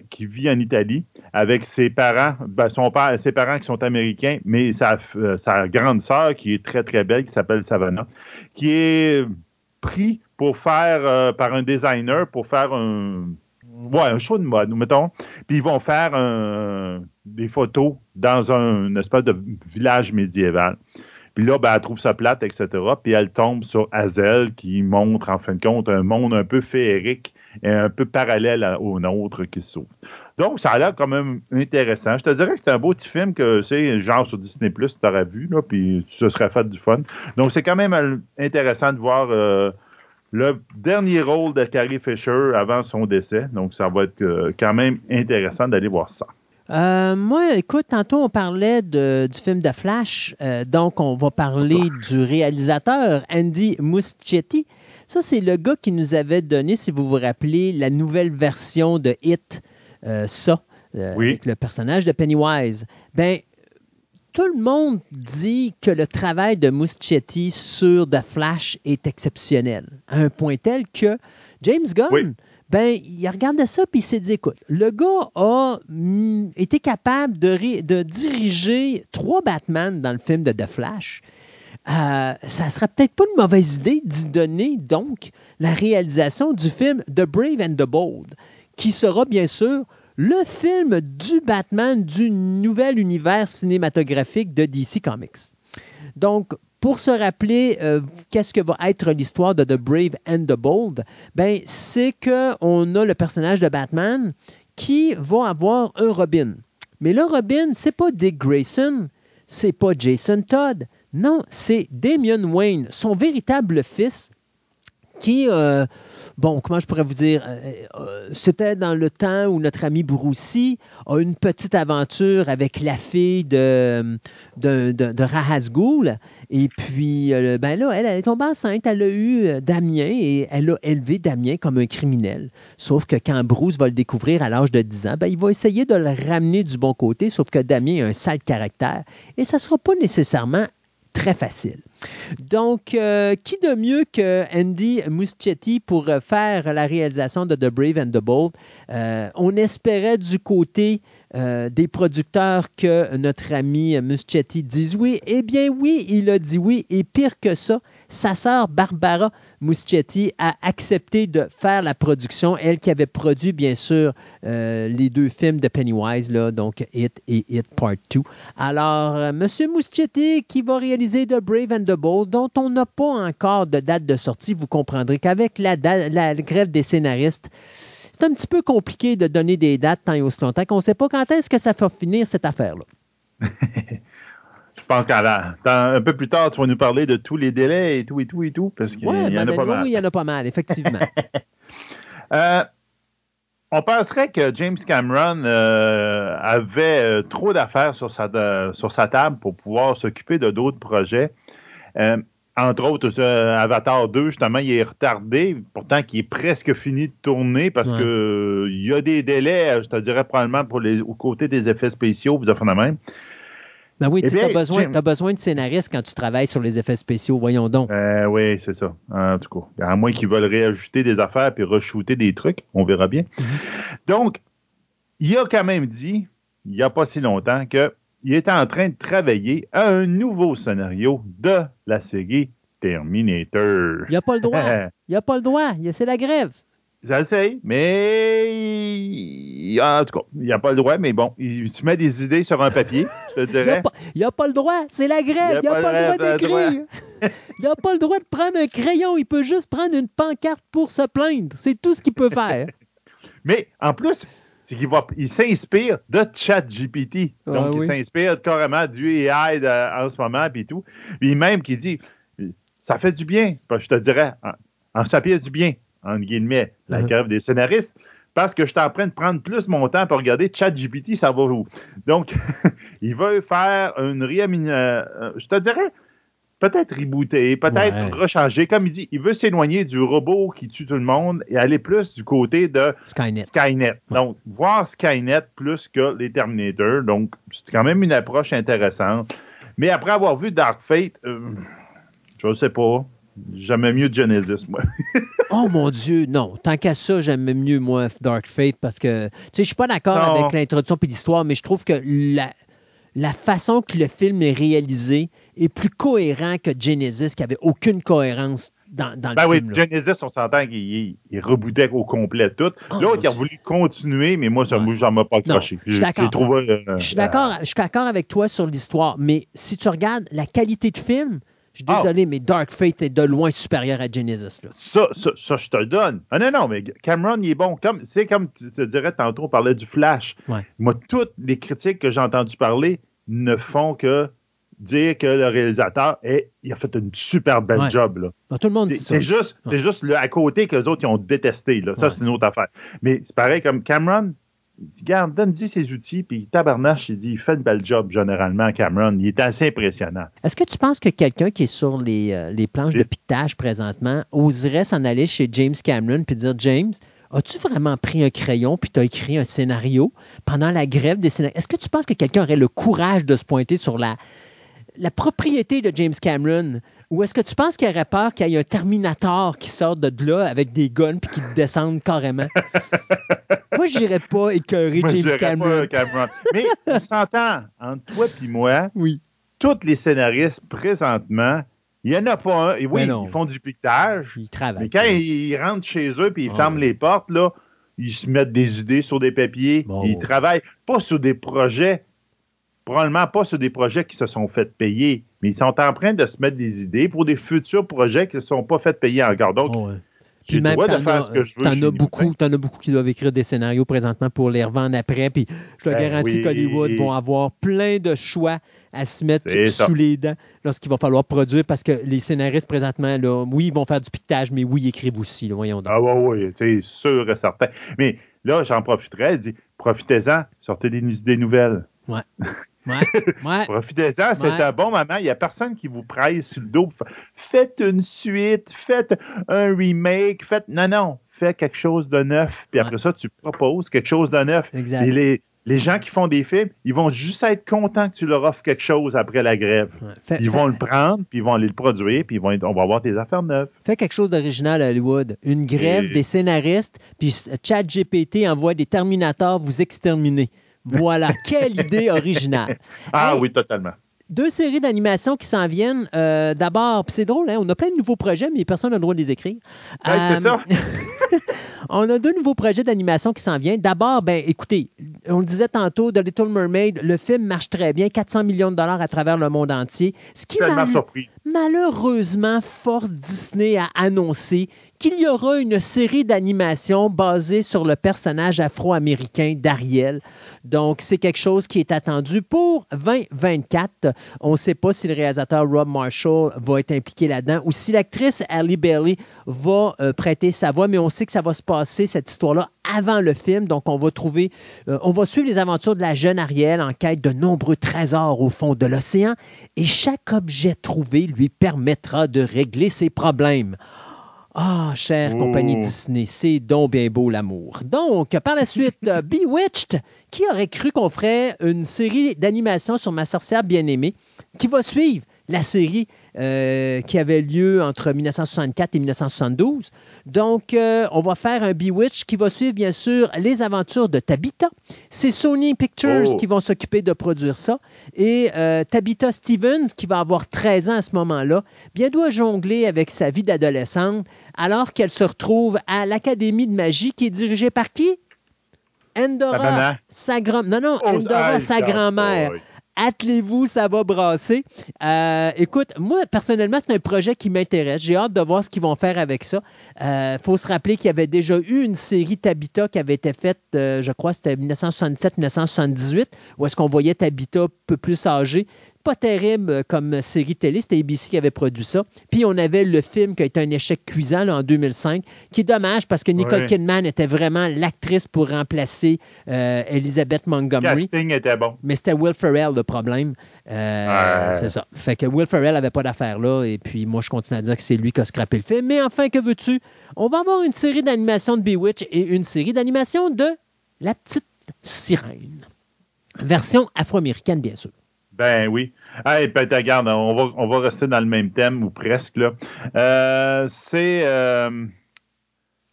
qui vit en Italie avec ses parents, ben, son père, ses parents qui sont américains, mais sa, sa grande sœur qui est très très belle, qui s'appelle Savannah, qui est pris pour faire par un designer pour faire un, ouais, un show de mode, mettons. Puis ils vont faire des photos dans un espèce de village médiéval. Puis là, ben, elle trouve ça plate, etc. Puis elle tombe sur Hazel qui montre, en fin de compte, un monde un peu féerique et un peu parallèle au nôtre qui s'ouvre. Donc, ça a l'air quand même intéressant. Je te dirais que c'est un beau petit film que, c'est genre sur Disney+, tu aurais vu, là, puis ce serait fait du fun. Donc, c'est quand même intéressant de voir euh, le dernier rôle de Carrie Fisher avant son décès. Donc, ça va être euh, quand même intéressant d'aller voir ça. Euh, moi, écoute, tantôt on parlait du film de Flash, euh, donc on va parler du réalisateur Andy Muschietti. Ça, c'est le gars qui nous avait donné, si vous vous rappelez, la nouvelle version de Hit, euh, ça, avec le personnage de Pennywise. Ben, tout le monde dit que le travail de Muschietti sur The Flash est exceptionnel, à un point tel que James Gunn ben, il regardait ça puis il s'est dit écoute, le gars a mm, été capable de, diriger trois Batman dans le film de The Flash. Euh, ça serait peut-être pas une mauvaise idée d'y donner donc la réalisation du film The Brave and the Bold, qui sera bien sûr le film du Batman du nouvel univers cinématographique de DC Comics. Donc, pour se rappeler euh, qu'est-ce que va être l'histoire de The Brave and the Bold, ben, c'est qu'on a le personnage de Batman qui va avoir un Robin. Mais le Robin, c'est pas Dick Grayson, c'est pas Jason Todd. Non, c'est Damian Wayne, son véritable fils, qui, euh, bon, comment je pourrais vous dire, euh, euh, c'était dans le temps où notre ami Broussi a une petite aventure avec la fille de, de, Et puis, ben là, elle, elle, est tombée enceinte, elle a eu Damien et elle a élevé Damien comme un criminel. Sauf que quand Bruce va le découvrir à l'âge de 10 ans, ben, il va essayer de le ramener du bon côté, sauf que Damien a un sale caractère. Et ça ne sera pas nécessairement très facile. Donc, euh, qui de mieux que Andy Muschietti pour euh, faire la réalisation de The Brave and the Bold? Euh, on espérait du côté des producteurs que notre ami Muschietti dise oui. Eh bien oui, il a dit oui. Et pire que ça, sa sœur Barbara Muschietti a accepté de faire la production, elle qui avait produit bien sûr les deux films de Pennywise, là, donc It et It Part 2. Alors, M. Muschietti qui va réaliser The Brave and the Bold, dont on n'a pas encore de date de sortie, vous comprendrez qu'avec la, la, grève des scénaristes, c'est un petit peu compliqué de donner des dates tant et aussi longtemps qu'on ne sait pas quand est-ce que ça va finir cette affaire-là. [LAUGHS] Je pense qu'un peu plus tard, tu vas nous parler de tous les délais et tout et tout et tout, parce qu'il y, en a ben, pas mal. Oui, il y en a pas mal, effectivement. [LAUGHS] Euh, on penserait que James Cameron euh, avait euh, trop d'affaires sur sa, sur sa table pour pouvoir s'occuper de d'autres projets. Euh, entre autres, Avatar 2, justement, il est retardé, pourtant qui est presque fini de tourner parce Ouais. que il y a des délais, je te dirais probablement pour les, aux côtés des effets spéciaux, vous de même. Ben oui, Eh tu as bien, besoin, Jim- t'as besoin de scénaristes quand tu travailles sur les effets spéciaux, voyons donc. Euh, oui, c'est ça. En tout cas, à moins qu'ils veulent réajuster des affaires puis re-shooter des trucs, on verra bien. Donc, il a quand même dit, il n'y a pas si longtemps, qu'il était en train de travailler à un nouveau scénario de la série Terminator. Il n'a [LAUGHS] pas le droit. Il n'a pas le droit. Il- C'est la grève. Ça essaye, mais il- en tout cas, il n'a pas le droit, mais bon, il se met des idées sur un papier, je te [LAUGHS] Il n'a dirais. pas, il a pas le droit. C'est la grève. Il n'a pas, le droit d'écrire. il n'a pas le droit de prendre un crayon. Il peut juste prendre une pancarte pour se plaindre. C'est tout ce qu'il peut faire. [LAUGHS] Mais en plus, c'est qu'il va, il s'inspire de ChatGPT. Ah Donc, oui. il s'inspire carrément du AI de- en ce moment, puis tout. Puis même qui dit, ça fait du bien. Je te dirais, en, en ça fait du bien, entre guillemets, la Mhm. grève des scénaristes, parce que je suis en train de prendre plus mon temps pour regarder ChatGPT, ça va où? Donc, [LAUGHS] il veut faire une réaménagement. je te dirais, peut-être rebooter, peut-être Ouais. rechanger. Comme il dit, il veut s'éloigner du robot qui tue tout le monde et aller plus du côté de Skynet. Skynet. Donc, voir Skynet plus que les Terminators. Donc, c'est quand même une approche intéressante. Mais après avoir vu Dark Fate, euh, je ne sais pas. J'aimais mieux Genesis, moi. [LAUGHS] Oh mon Dieu, non. Tant qu'à ça, j'aime mieux, moi, Dark Fate, parce que, tu sais, je suis pas d'accord avec l'introduction et l'histoire, mais je trouve que la, la façon que le film est réalisé est plus cohérent que Genesis, qui avait aucune cohérence dans, dans Ben le oui, film. là. Genesis, on s'entend qu'il il, il rebootait au complet tout. Oh, L'autre, il a voulu continuer, mais moi, ça, Ouais. j'en m'a pas accroché. je suis d'accord. j'ai trouvé, euh, Je suis d'accord, je suis d'accord avec toi sur l'histoire, mais si tu regardes la qualité de film, suis Ah. désolé, mais Dark Fate est de loin supérieur à Genesis. Là. Ça, ça, ça, je te le donne. Ah non, non, mais Cameron, il est bon. Comme, c'est comme tu te dirais tantôt, on parlait du Flash. Ouais. Moi, toutes les critiques que j'ai entendues parler ne font que dire que le réalisateur est, il a fait une super belle Ouais. job. Là. Bon, tout le monde C'est, dit ça. c'est juste, Ouais. c'est juste le à côté que les autres ils ont détesté. Là. Ça, c'est une autre affaire. Mais c'est pareil comme Cameron. Il dit, garde, donne-y ses outils, puis tabarnache, il dit, il fait une belle job, généralement, Cameron. Il est assez impressionnant. Est-ce que tu penses que quelqu'un qui est sur les, euh, les planches de piquetage présentement oserait s'en aller chez James Cameron puis dire James, as-tu vraiment pris un crayon puis tu as écrit un scénario pendant la grève des scénarios? Est-ce que tu penses que quelqu'un aurait le courage de se pointer sur la, la propriété de James Cameron? Ou est-ce que tu penses qu'il aurait peur qu'il y ait un Terminator qui sorte de là avec des guns puis qui descendent carrément? [LAUGHS] Moi, je n'irais pas écœurer James Cameron. pas Cameron. Mais [LAUGHS] on s'entend, entre toi et moi, Oui. tous les scénaristes présentement, il n'y en a pas un. Et oui, ils font du piquetage, Il travaille. mais quand ils rentrent chez eux et ils ferment les portes, là, ils se mettent des idées sur des papiers. Bon. Ils travaillent pas sur des projets, probablement pas sur des projets qui se sont fait payer, mais ils sont en train de se mettre des idées pour des futurs projets qui ne sont pas fait payer encore. Donc, Oh, ouais. même, t'en as- je veux. T'en as beaucoup, t'en as beaucoup qui doivent écrire des scénarios présentement pour les revendre après. Puis je te Ben garantis oui. qu'Hollywood vont avoir plein de choix à se mettre ça. sous les dents lorsqu'il va falloir produire parce que les scénaristes présentement, là, oui, ils vont faire du piquetage, mais oui, ils écrivent aussi. là, voyons donc. Ah ouais, ouais, c'est sûr et certain. Mais là, j'en profiterai. Elle dit, profitez-en, sortez des idées nouvelles. Ouais. [LAUGHS] Ouais. [LAUGHS] Profitez-en, c'est Ouais. un bon moment. Il n'y a personne qui vous presse sur le dos. Faites une suite, faites un remake, faites. Non, non, fais quelque chose de neuf. Puis après ça, tu proposes quelque chose de neuf. Exact. Et les, les gens qui font des films, ils vont juste être contents que tu leur offres quelque chose après la grève. Ouais. Ils vont le prendre, puis ils vont aller le produire, puis ils vont être- on va avoir des affaires neuves. fais quelque chose d'original à Hollywood. Une grève Et- des scénaristes, puis ChatGPT envoie des Terminators vous exterminer. Voilà, [LAUGHS] quelle idée originale. Ah Hey, oui, totalement. deux séries d'animation qui s'en viennent. Euh, D'abord, c'est drôle, hein, on a plein de nouveaux projets, mais personne n'a le droit de les écrire. Ouais, c'est ça. [LAUGHS] on a deux nouveaux projets d'animation qui s'en viennent. D'abord, ben, écoutez, on le disait tantôt, The Little Mermaid, le film marche très bien, 400 millions de dollars à travers le monde entier. Ce qui mal- surpris. malheureusement force Disney à annoncer qu'il y aura une série d'animation basée sur le personnage afro-américain d'Ariel. Donc, c'est quelque chose qui est attendu pour 2024. On ne sait pas si le réalisateur Rob Marshall va être impliqué là-dedans ou si l'actrice Halle Bailey va euh, prêter sa voix, mais on sait que ça va se passer, cette histoire-là, avant le film. Donc, on va trouver, euh, on va suivre les aventures de la jeune Ariel en quête de nombreux trésors au fond de l'océan et chaque objet trouvé lui permettra de régler ses problèmes. Ah, chère compagnie Disney, c'est donc bien beau l'amour. Donc, par la suite, [LAUGHS] Bewitched, qui aurait cru qu'on ferait une série d'animation sur ma sorcière bien-aimée, qui va suivre la série euh, qui avait lieu entre 1964 et 1972. Donc, euh, on va faire un Bewitch qui va suivre, bien sûr, les aventures de Tabitha. C'est Sony Pictures oh. qui vont s'occuper de produire ça. Et euh, Tabitha Stevens, qui va avoir 13 ans à ce moment-là, bien doit jongler avec sa vie d'adolescente alors qu'elle se retrouve à l'Académie de magie qui est dirigée par qui? Endora, sa grand Non, non, oh, Endora, sa grand-mère attelez-vous, ça va brasser. Euh, écoute, moi, personnellement, c'est un projet qui m'intéresse. J'ai hâte de voir ce qu'ils vont faire avec ça. Il euh, faut se rappeler qu'il y avait déjà eu une série Tabita qui avait été faite, euh, je crois, c'était 1967-1978, où est-ce qu'on voyait Tabita un peu plus âgé pas terrible comme série télé. C'était ABC qui avait produit ça. Puis on avait le film qui a été un échec cuisant en 2005, qui est dommage parce que Nicole Kidman était vraiment l'actrice pour remplacer euh, Elizabeth Montgomery. Le casting était bon. Mais c'était Will Ferrell le problème. Euh, c'est ça. Fait que Will Ferrell n'avait pas d'affaire là. Et puis moi, je continue à dire que c'est lui qui a scrappé le film. Mais enfin, que veux-tu? On va avoir une série d'animation de Bewitch et une série d'animation de La Petite Sirène. Version afro-américaine, bien sûr. Ben oui. Hey, ben, regarde, on va, on va rester dans le même thème, ou presque. Là. Euh, c'est euh,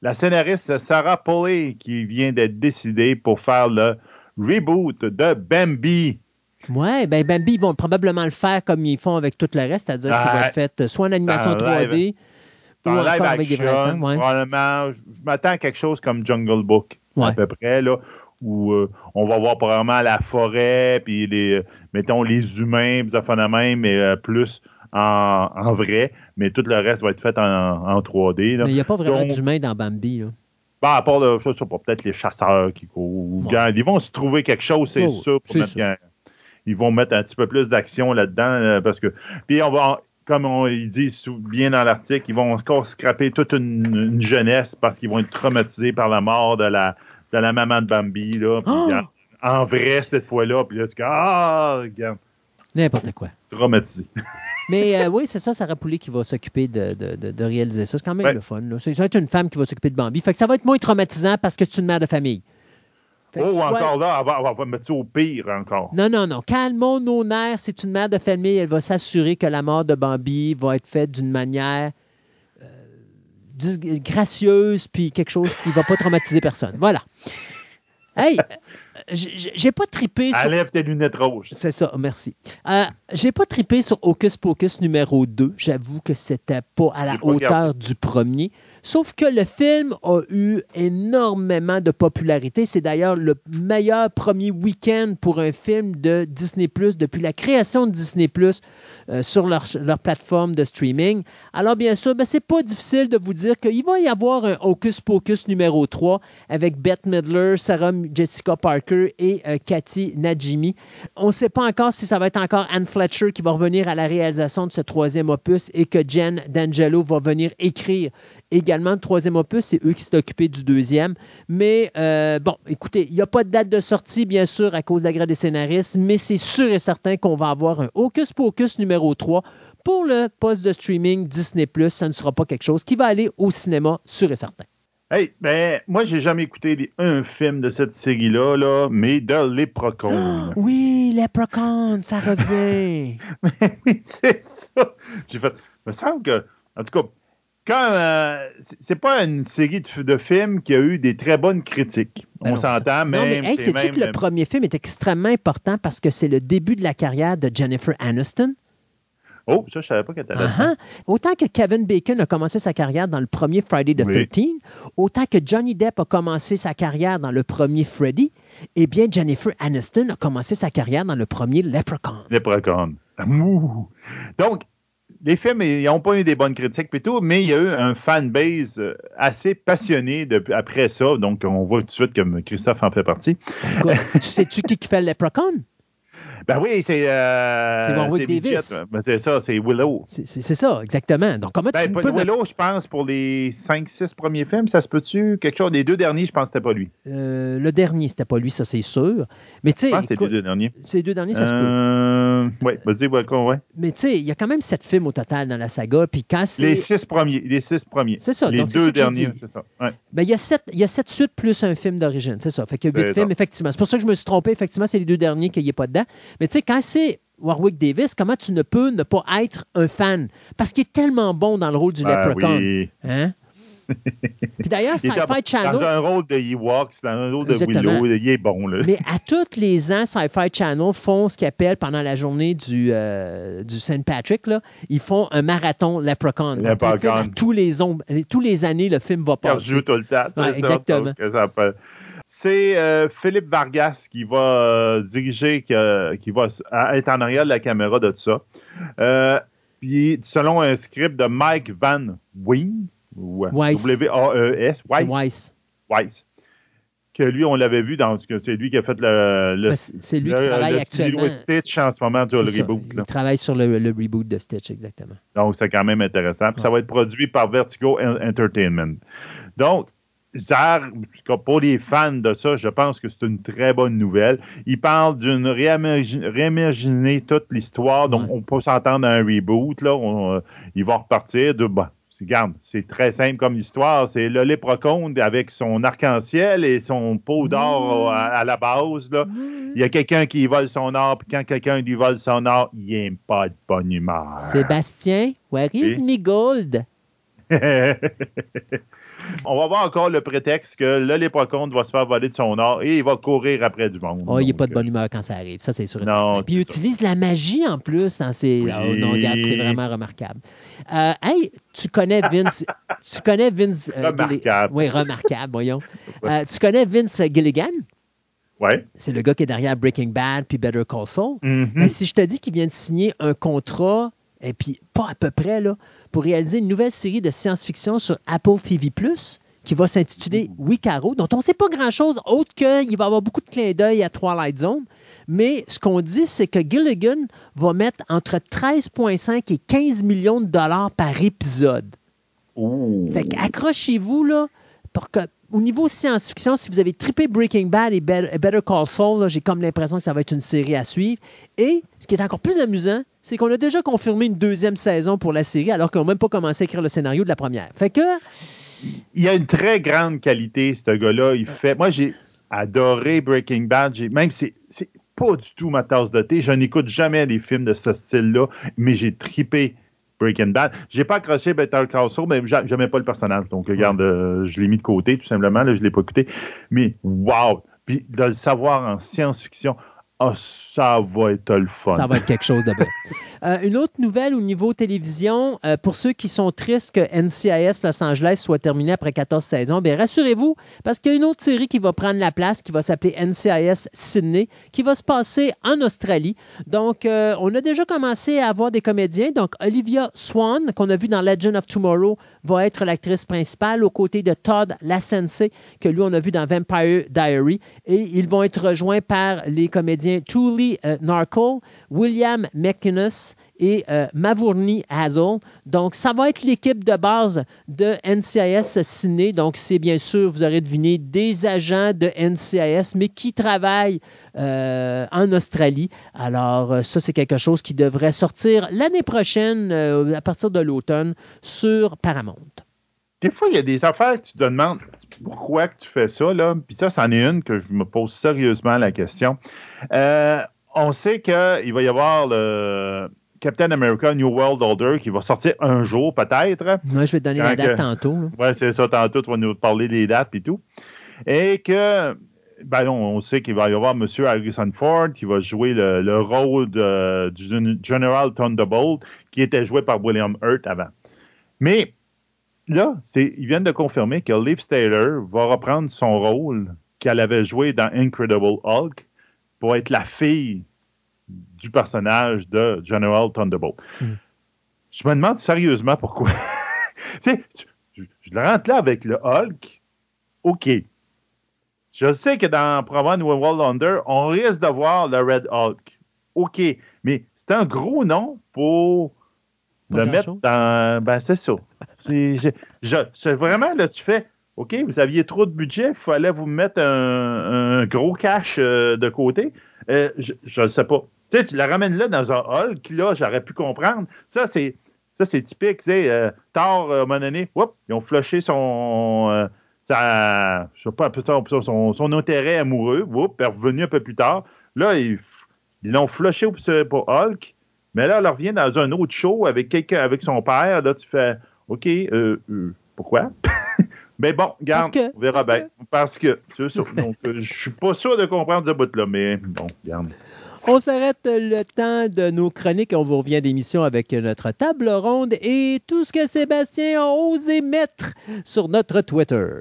la scénariste Sarah Polley qui vient d'être décidée pour faire le reboot de Bambi. Oui, ben Bambi, ils vont probablement le faire comme ils font avec tout le reste, c'est-à-dire qu'il va être fait soit en animation 3D ou encore avec des vrais ouais. Probablement, je m'attends à quelque chose comme Jungle Book, à peu près, là, où euh, on va voir probablement la forêt, puis les, mettons, les humains, fait la même, mais euh, plus en, vrai, mais tout le reste va être fait en, 3D. Mais il n'y a pas vraiment d'humains dans Bambi. Là. Ben, à part, je sais pas, peut-être les chasseurs qui courent. Ils vont se trouver quelque chose, c'est oh, ça. ils vont mettre un petit peu plus d'action là-dedans, parce que... Puis on va, comme on, ils disent bien dans l'article, ils vont encore scraper toute une jeunesse parce qu'ils vont être traumatisés par la mort de la, de la maman de Bambi, là. Oh! En, vrai, cette fois-là. Puis là, tu dis, ah, regarde. N'importe quoi. Traumatisé. [LAUGHS] Mais euh, oui, c'est ça, Sarah Poulet qui va s'occuper de, de, de, réaliser ça. C'est quand même le fun. Ça va être une femme qui va s'occuper de Bambi. Fait que ça va être moins traumatisant parce que tu es une mère de famille. oh, encore là, on va, mettre ça au pire encore. Non, non, non. Calmons nos nerfs. C'est une mère de famille. Elle va s'assurer que la mort de Bambi va être faite d'une manière gracieuse, puis quelque chose qui ne va pas traumatiser personne. Voilà. Hey, [LAUGHS] j'ai pas tripé sur. Enlève tes lunettes rouges. C'est ça, merci. Euh, j'ai pas tripé sur Hocus Pocus numéro 2. J'avoue que c'était pas à la hauteur du premier. Sauf que le film a eu énormément de popularité. C'est d'ailleurs le meilleur premier week-end pour un film de Disney Plus depuis la création de Disney Plus euh, sur leur, plateforme de streaming. Alors, bien sûr, ben, c'est pas difficile de vous dire qu'il va y avoir un Hocus Pocus numéro 3 avec Bette Midler, Sarah Jessica Parker et euh, Cathy Najimy. On ne sait pas encore si ça va être encore Anne Fletcher qui va revenir à la réalisation de ce troisième opus et que Jen D'Angelo va venir écrire également le troisième opus. C'est eux qui s'est occupés du deuxième. Mais euh, bon, écoutez, il n'y a pas de date de sortie, bien sûr, à cause de la grève des scénaristes, mais c'est sûr et certain qu'on va avoir un Hocus Pocus numéro 3 pour le poste de streaming Disney+. Ça ne sera pas quelque chose qui va aller au cinéma, sûr et certain. Hey, ben, moi, j'ai jamais écouté un film de cette série-là, là, mais de Leprechaun. [GASPS] oui, Leprechaun, ça [LAUGHS] revient. oui, c'est ça. J'ai fait. Il me semble que, en tout cas, quand euh, c'est pas une série de, films qui a eu des très bonnes critiques. Ben on s'entend, mais. Non, mais hey, sais-tu que le premier film est extrêmement important parce que c'est le début de la carrière de Jennifer Aniston? Oh, ça, je savais pas qu'elle était. Uh-huh. Autant que Kevin Bacon a commencé sa carrière dans le premier Friday the 13 autant que Johnny Depp a commencé sa carrière dans le premier Freddy, eh bien, Jennifer Aniston a commencé sa carrière dans le premier Leprechaun. Leprechaun. Donc, les films, ils n'ont pas eu des bonnes critiques et mais il y a eu un fanbase euh, assez passionné après ça. Donc, on voit tout de suite que Christophe en fait partie. tu [LAUGHS] sais-tu qui fait le Leprechaun? Ben oui, c'est. Euh, c'est Warwick Davis. Ben c'est ça, c'est Willow. C'est ça, exactement. Donc, comment ben, tu peux. Willow, je pense, pour les 5-6 premiers films, ça se peut-tu? Quelque chose. Les deux derniers, je pense que c'était pas lui. Euh, le dernier, c'était pas lui, ça, c'est sûr. Mais tu sais. Je pense que c'est les deux derniers. C'est les deux derniers, ça se peut. Euh, oui, vas-y, ouais. Mais tu sais, il y a quand même sept films au total dans la saga. Puis quand Les six premiers. Les six premiers. C'est ça. Les deux derniers, c'est ça. Ouais. Ben, il y, a sept, il y a sept suites plus un film d'origine, c'est ça. Fait qu'il y a huit films, effectivement. C'est pour ça que je me suis trompé. Effectivement, c'est les deux derniers qu'il n'y a pas dedans. Mais tu sais, quand c'est Warwick Davis, comment tu ne peux ne pas être un fan? Parce qu'il est tellement bon dans le rôle du ben Leprechaun. Oui. Hein? [LAUGHS] Puis d'ailleurs, Sci-Fi Channel. Dans un rôle de Ewoks, dans un rôle de Willow, il est bon. Là. Mais à tous les ans, Sci-Fi Channel font ce qu'ils appellent pendant la journée du, euh, du Saint Patrick, là, ils font un marathon Leprechaun. Leprechaun. tous les, tous les années, le film va passer. Il joue tout le temps. exactement. C'est euh, Philippe Vargas qui va euh, diriger, qui, qui, va être en arrière de la caméra de tout ça. puis, selon un script de Mike Van Wing, Weiss. W-A-E-S. Weiss. Weiss. Que lui, on l'avait vu dans. C'est lui qui a fait le. c'est lui qui travaille le actuellement. Stitch en ce moment sur le reboot. Il travaille sur le, reboot de Stitch, exactement. Donc, c'est quand même intéressant. Puis ça va être produit par Vertigo Entertainment. Donc, pour les fans de ça, je pense que c'est une très bonne nouvelle. Il parle d'une réimaginer toute l'histoire. Donc, on peut s'entendre à un reboot. Là. Euh, il va repartir de. Bah, Regarde, c'est très simple comme histoire. C'est le lépreconde avec son arc-en-ciel et son pot d'or à, la base. Là. Il y a quelqu'un qui vole son or, puis quand quelqu'un lui vole son or, il n'aime pas de bonne humeur. Sébastien, where is me gold? [LAUGHS] On va voir encore le prétexte que le léprechaun va se faire voler de son or et il va courir après du monde. Oh, il n'est pas de bonne humeur quand ça arrive. Ça, c'est sûr. Non, Puis il utilise la magie en plus dans ses. Oh, non, regarde, c'est vraiment remarquable. Euh, hey, tu connais Vince. [LAUGHS] tu connais Vince. Euh, remarquable. Oui, remarquable, voyons. [LAUGHS] Euh, tu connais Vince Gilligan? Oui. C'est le gars qui est derrière Breaking Bad puis Better Call Saul. Mm-hmm. Ben, si je te dis qu'il vient de signer un contrat, et puis pas à peu près, là, pour réaliser une nouvelle série de science-fiction sur Apple TV, qui va s'intituler Wicaro, dont on ne sait pas grand-chose autre qu'il va y avoir beaucoup de clins d'œil à Twilight Zone. Mais ce qu'on dit, c'est que Gilligan va mettre entre 13,5 et 15 millions de dollars par épisode. Fait accrochez-vous là, pour que, au niveau science-fiction, si vous avez trippé Breaking Bad et Better, Call Saul, j'ai comme l'impression que ça va être une série à suivre. Et ce qui est encore plus amusant, c'est qu'on a déjà confirmé une deuxième saison pour la série alors qu'on n'a même pas commencé à écrire le scénario de la première. Fait que. Il a une très grande qualité, ce gars-là. Il fait. Moi, j'ai adoré Breaking Bad. Même si c'est pas du tout ma tasse de thé. Je n'écoute jamais des films de ce style-là, mais j'ai tripé Breaking Bad. J'ai pas accroché Better Call Saul, mais j'aimais pas le personnage. Donc, regarde, euh, je l'ai mis de côté, tout simplement. Là, je l'ai pas écouté. Mais, wow! Puis, de le savoir en science-fiction, oh, ça va être le fun. Ça va être quelque chose de bien. [LAUGHS] Euh, une autre nouvelle au niveau télévision, euh, pour ceux qui sont tristes que NCIS Los Angeles soit terminé après 14 saisons, bien rassurez-vous, parce qu'il y a une autre série qui va prendre la place, qui va s'appeler NCIS Sydney, qui va se passer en Australie. Donc, euh, on a déjà commencé à avoir des comédiens. Donc, Olivia Swan, qu'on a vu dans Legend of Tomorrow, va être l'actrice principale aux côtés de Todd Lasense, que lui, on a vu dans Vampire Diary. Et ils vont être rejoints par les comédiens Truly Narkle, William McInnes et euh, Hazel. Donc, ça va être l'équipe de base de NCIS Ciné. Donc, c'est bien sûr, vous aurez deviné, des agents de NCIS, mais qui travaillent euh, en Australie. Alors, euh, ça, c'est quelque chose qui devrait sortir l'année prochaine, à partir de l'automne, sur Paramount. Des fois, il y a des affaires que tu te demandes pourquoi que tu fais ça, là? Puis ça, c'en est une que je me pose sérieusement la question. On sait qu'il va y avoir le Captain America New World Order qui va sortir un jour peut-être. Moi, je vais te donner la date tantôt. Oui, c'est ça, tantôt, tu vas nous parler des dates et tout. Et que, ben on sait qu'il va y avoir M. Harrison Ford qui va jouer le, rôle de, du General Thunderbolt qui était joué par William Hurt avant. Mais là, ils viennent de confirmer que Liv Taylor va reprendre son rôle qu'elle avait joué dans Incredible Hulk pour être la fille du personnage de General Thunderbolt. Hmm. je me demande sérieusement pourquoi. [LAUGHS] tu sais, je, le rentre là avec le Hulk. OK. Je sais que dans Provan World Under, on risque de voir le Red Hulk. OK. Mais c'est un gros nom pour le mettre dans. Ben, c'est ça. C'est vraiment, là, tu fais. OK, vous aviez trop de budget, il fallait vous mettre un, gros cash euh, de côté. Euh, je ne sais pas. Tu sais, tu la ramènes là dans un Hulk, là, j'aurais pu comprendre. Ça, c'est. Ça, c'est typique. Tu sais, euh, tard, à un moment donné, ils ont flushé son. Sa, je sais pas, son, son, intérêt amoureux. Whoop, est revenu un peu plus tard. Là, ils l'ont flushé pour Hulk. Mais là, elle revient dans un autre show avec quelqu'un, avec son père. Là, tu fais OK, euh, euh, pourquoi? [LAUGHS] mais bon, garde, on verra bien. Parce que, c'est ça. Donc, euh, je suis pas sûr de comprendre ce bout-là, mais bon, garde. On s'arrête le temps de nos chroniques on vous revient d'émission avec notre table ronde et tout ce que Sébastien a osé mettre sur notre Twitter.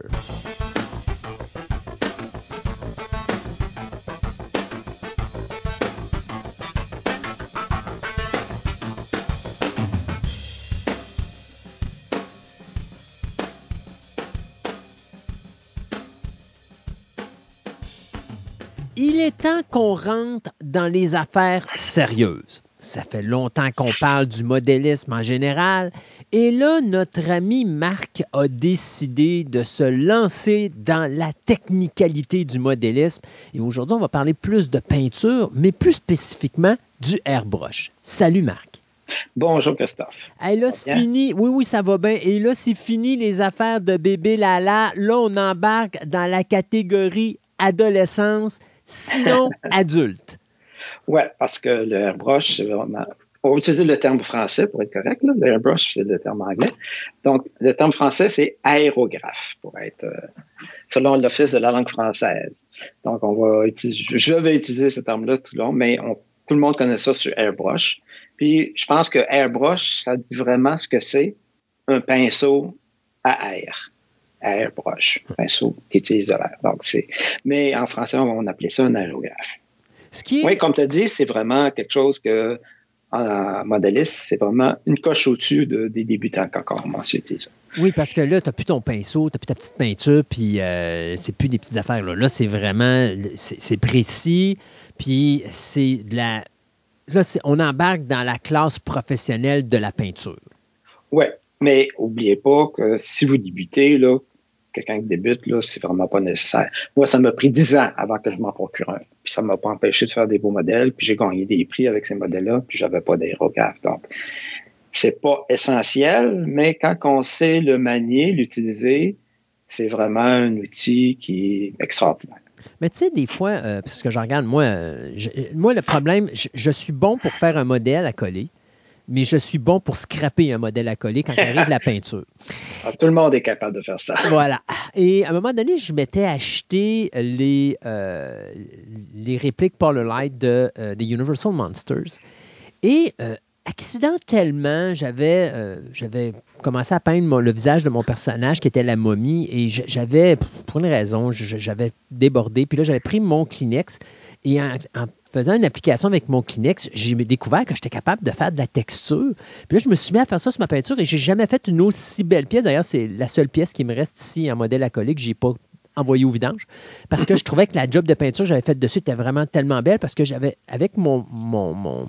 Il est temps qu'on rentre dans les affaires sérieuses. Ça fait longtemps qu'on parle du modélisme en général. Et là, notre ami Marc a décidé de se lancer dans la technicalité du modélisme. Et aujourd'hui, on va parler plus de peinture, mais plus spécifiquement du airbrush. Salut Marc. Bonjour Christophe. Et là, c'est fini. Oui, oui, ça va bien. Et là, c'est fini les affaires de bébé Lala. Là, on embarque dans la catégorie adolescence sinon [LAUGHS] adulte. Oui, parce que le airbrush, c'est vraiment. On va utiliser le terme français pour être correct. Là. Le airbrush, c'est le terme anglais. Donc, le terme français, c'est aérographe, pour être euh, selon l'Office de la langue française. Donc, on va utiliser, je vais utiliser ce terme-là tout le long, mais tout le monde connaît ça sur airbrush. Puis, je pense que airbrush, ça dit vraiment ce que c'est un pinceau à air airbrush, pinceau qui utilise de l'air. Donc, c'est, mais en français, on appeler ça un aérographe. Oui, comme tu as dit, c'est vraiment quelque chose que, en modéliste, c'est vraiment une coche au-dessus des débutants quand on commence à utiliser ça. Oui, parce que là, tu n'as plus ton pinceau, tu n'as plus ta petite peinture, puis euh, c'est plus des petites affaires. Là, là c'est vraiment, c'est précis, puis c'est de la... Là, on embarque dans la classe professionnelle de la peinture. Oui, mais n'oubliez pas que si vous débutez, là, quelqu'un qui débute, là, c'est vraiment pas nécessaire. Moi, ça m'a pris dix ans avant que je m'en procure un. Puis ça m'a pas empêché de faire des beaux modèles, puis j'ai gagné des prix avec ces modèles-là, puis j'avais pas d'aérographe. Donc, c'est pas essentiel, mais quand on sait le manier, l'utiliser, c'est vraiment un outil qui est extraordinaire. Mais tu sais, des fois, euh, parce que je regarde, moi, euh, moi le problème, je, suis bon pour faire un modèle à coller mais je suis bon pour scraper un modèle à coller quand arrive la [LAUGHS] peinture. Ah, tout le monde est capable de faire ça. Voilà. Et à un moment donné, je m'étais acheté les, euh, les répliques Light de euh, des Universal Monsters. Et euh, accidentellement, j'avais euh, j'avais commencé à peindre le visage de mon personnage qui était la momie et j'avais, pour une raison, j'avais débordé. Puis là, j'avais pris mon Kleenex et en, faisant une application avec mon Kleenex, j'ai découvert que j'étais capable de faire de la texture. Puis là, je me suis mis à faire ça sur ma peinture et j'ai jamais fait une aussi belle pièce. D'ailleurs, c'est la seule pièce qui me reste ici en modèle acrylique que j'ai pas envoyé au vidange parce que je trouvais que la job de peinture que j'avais faite dessus était vraiment tellement belle parce que j'avais, avec mon, mon,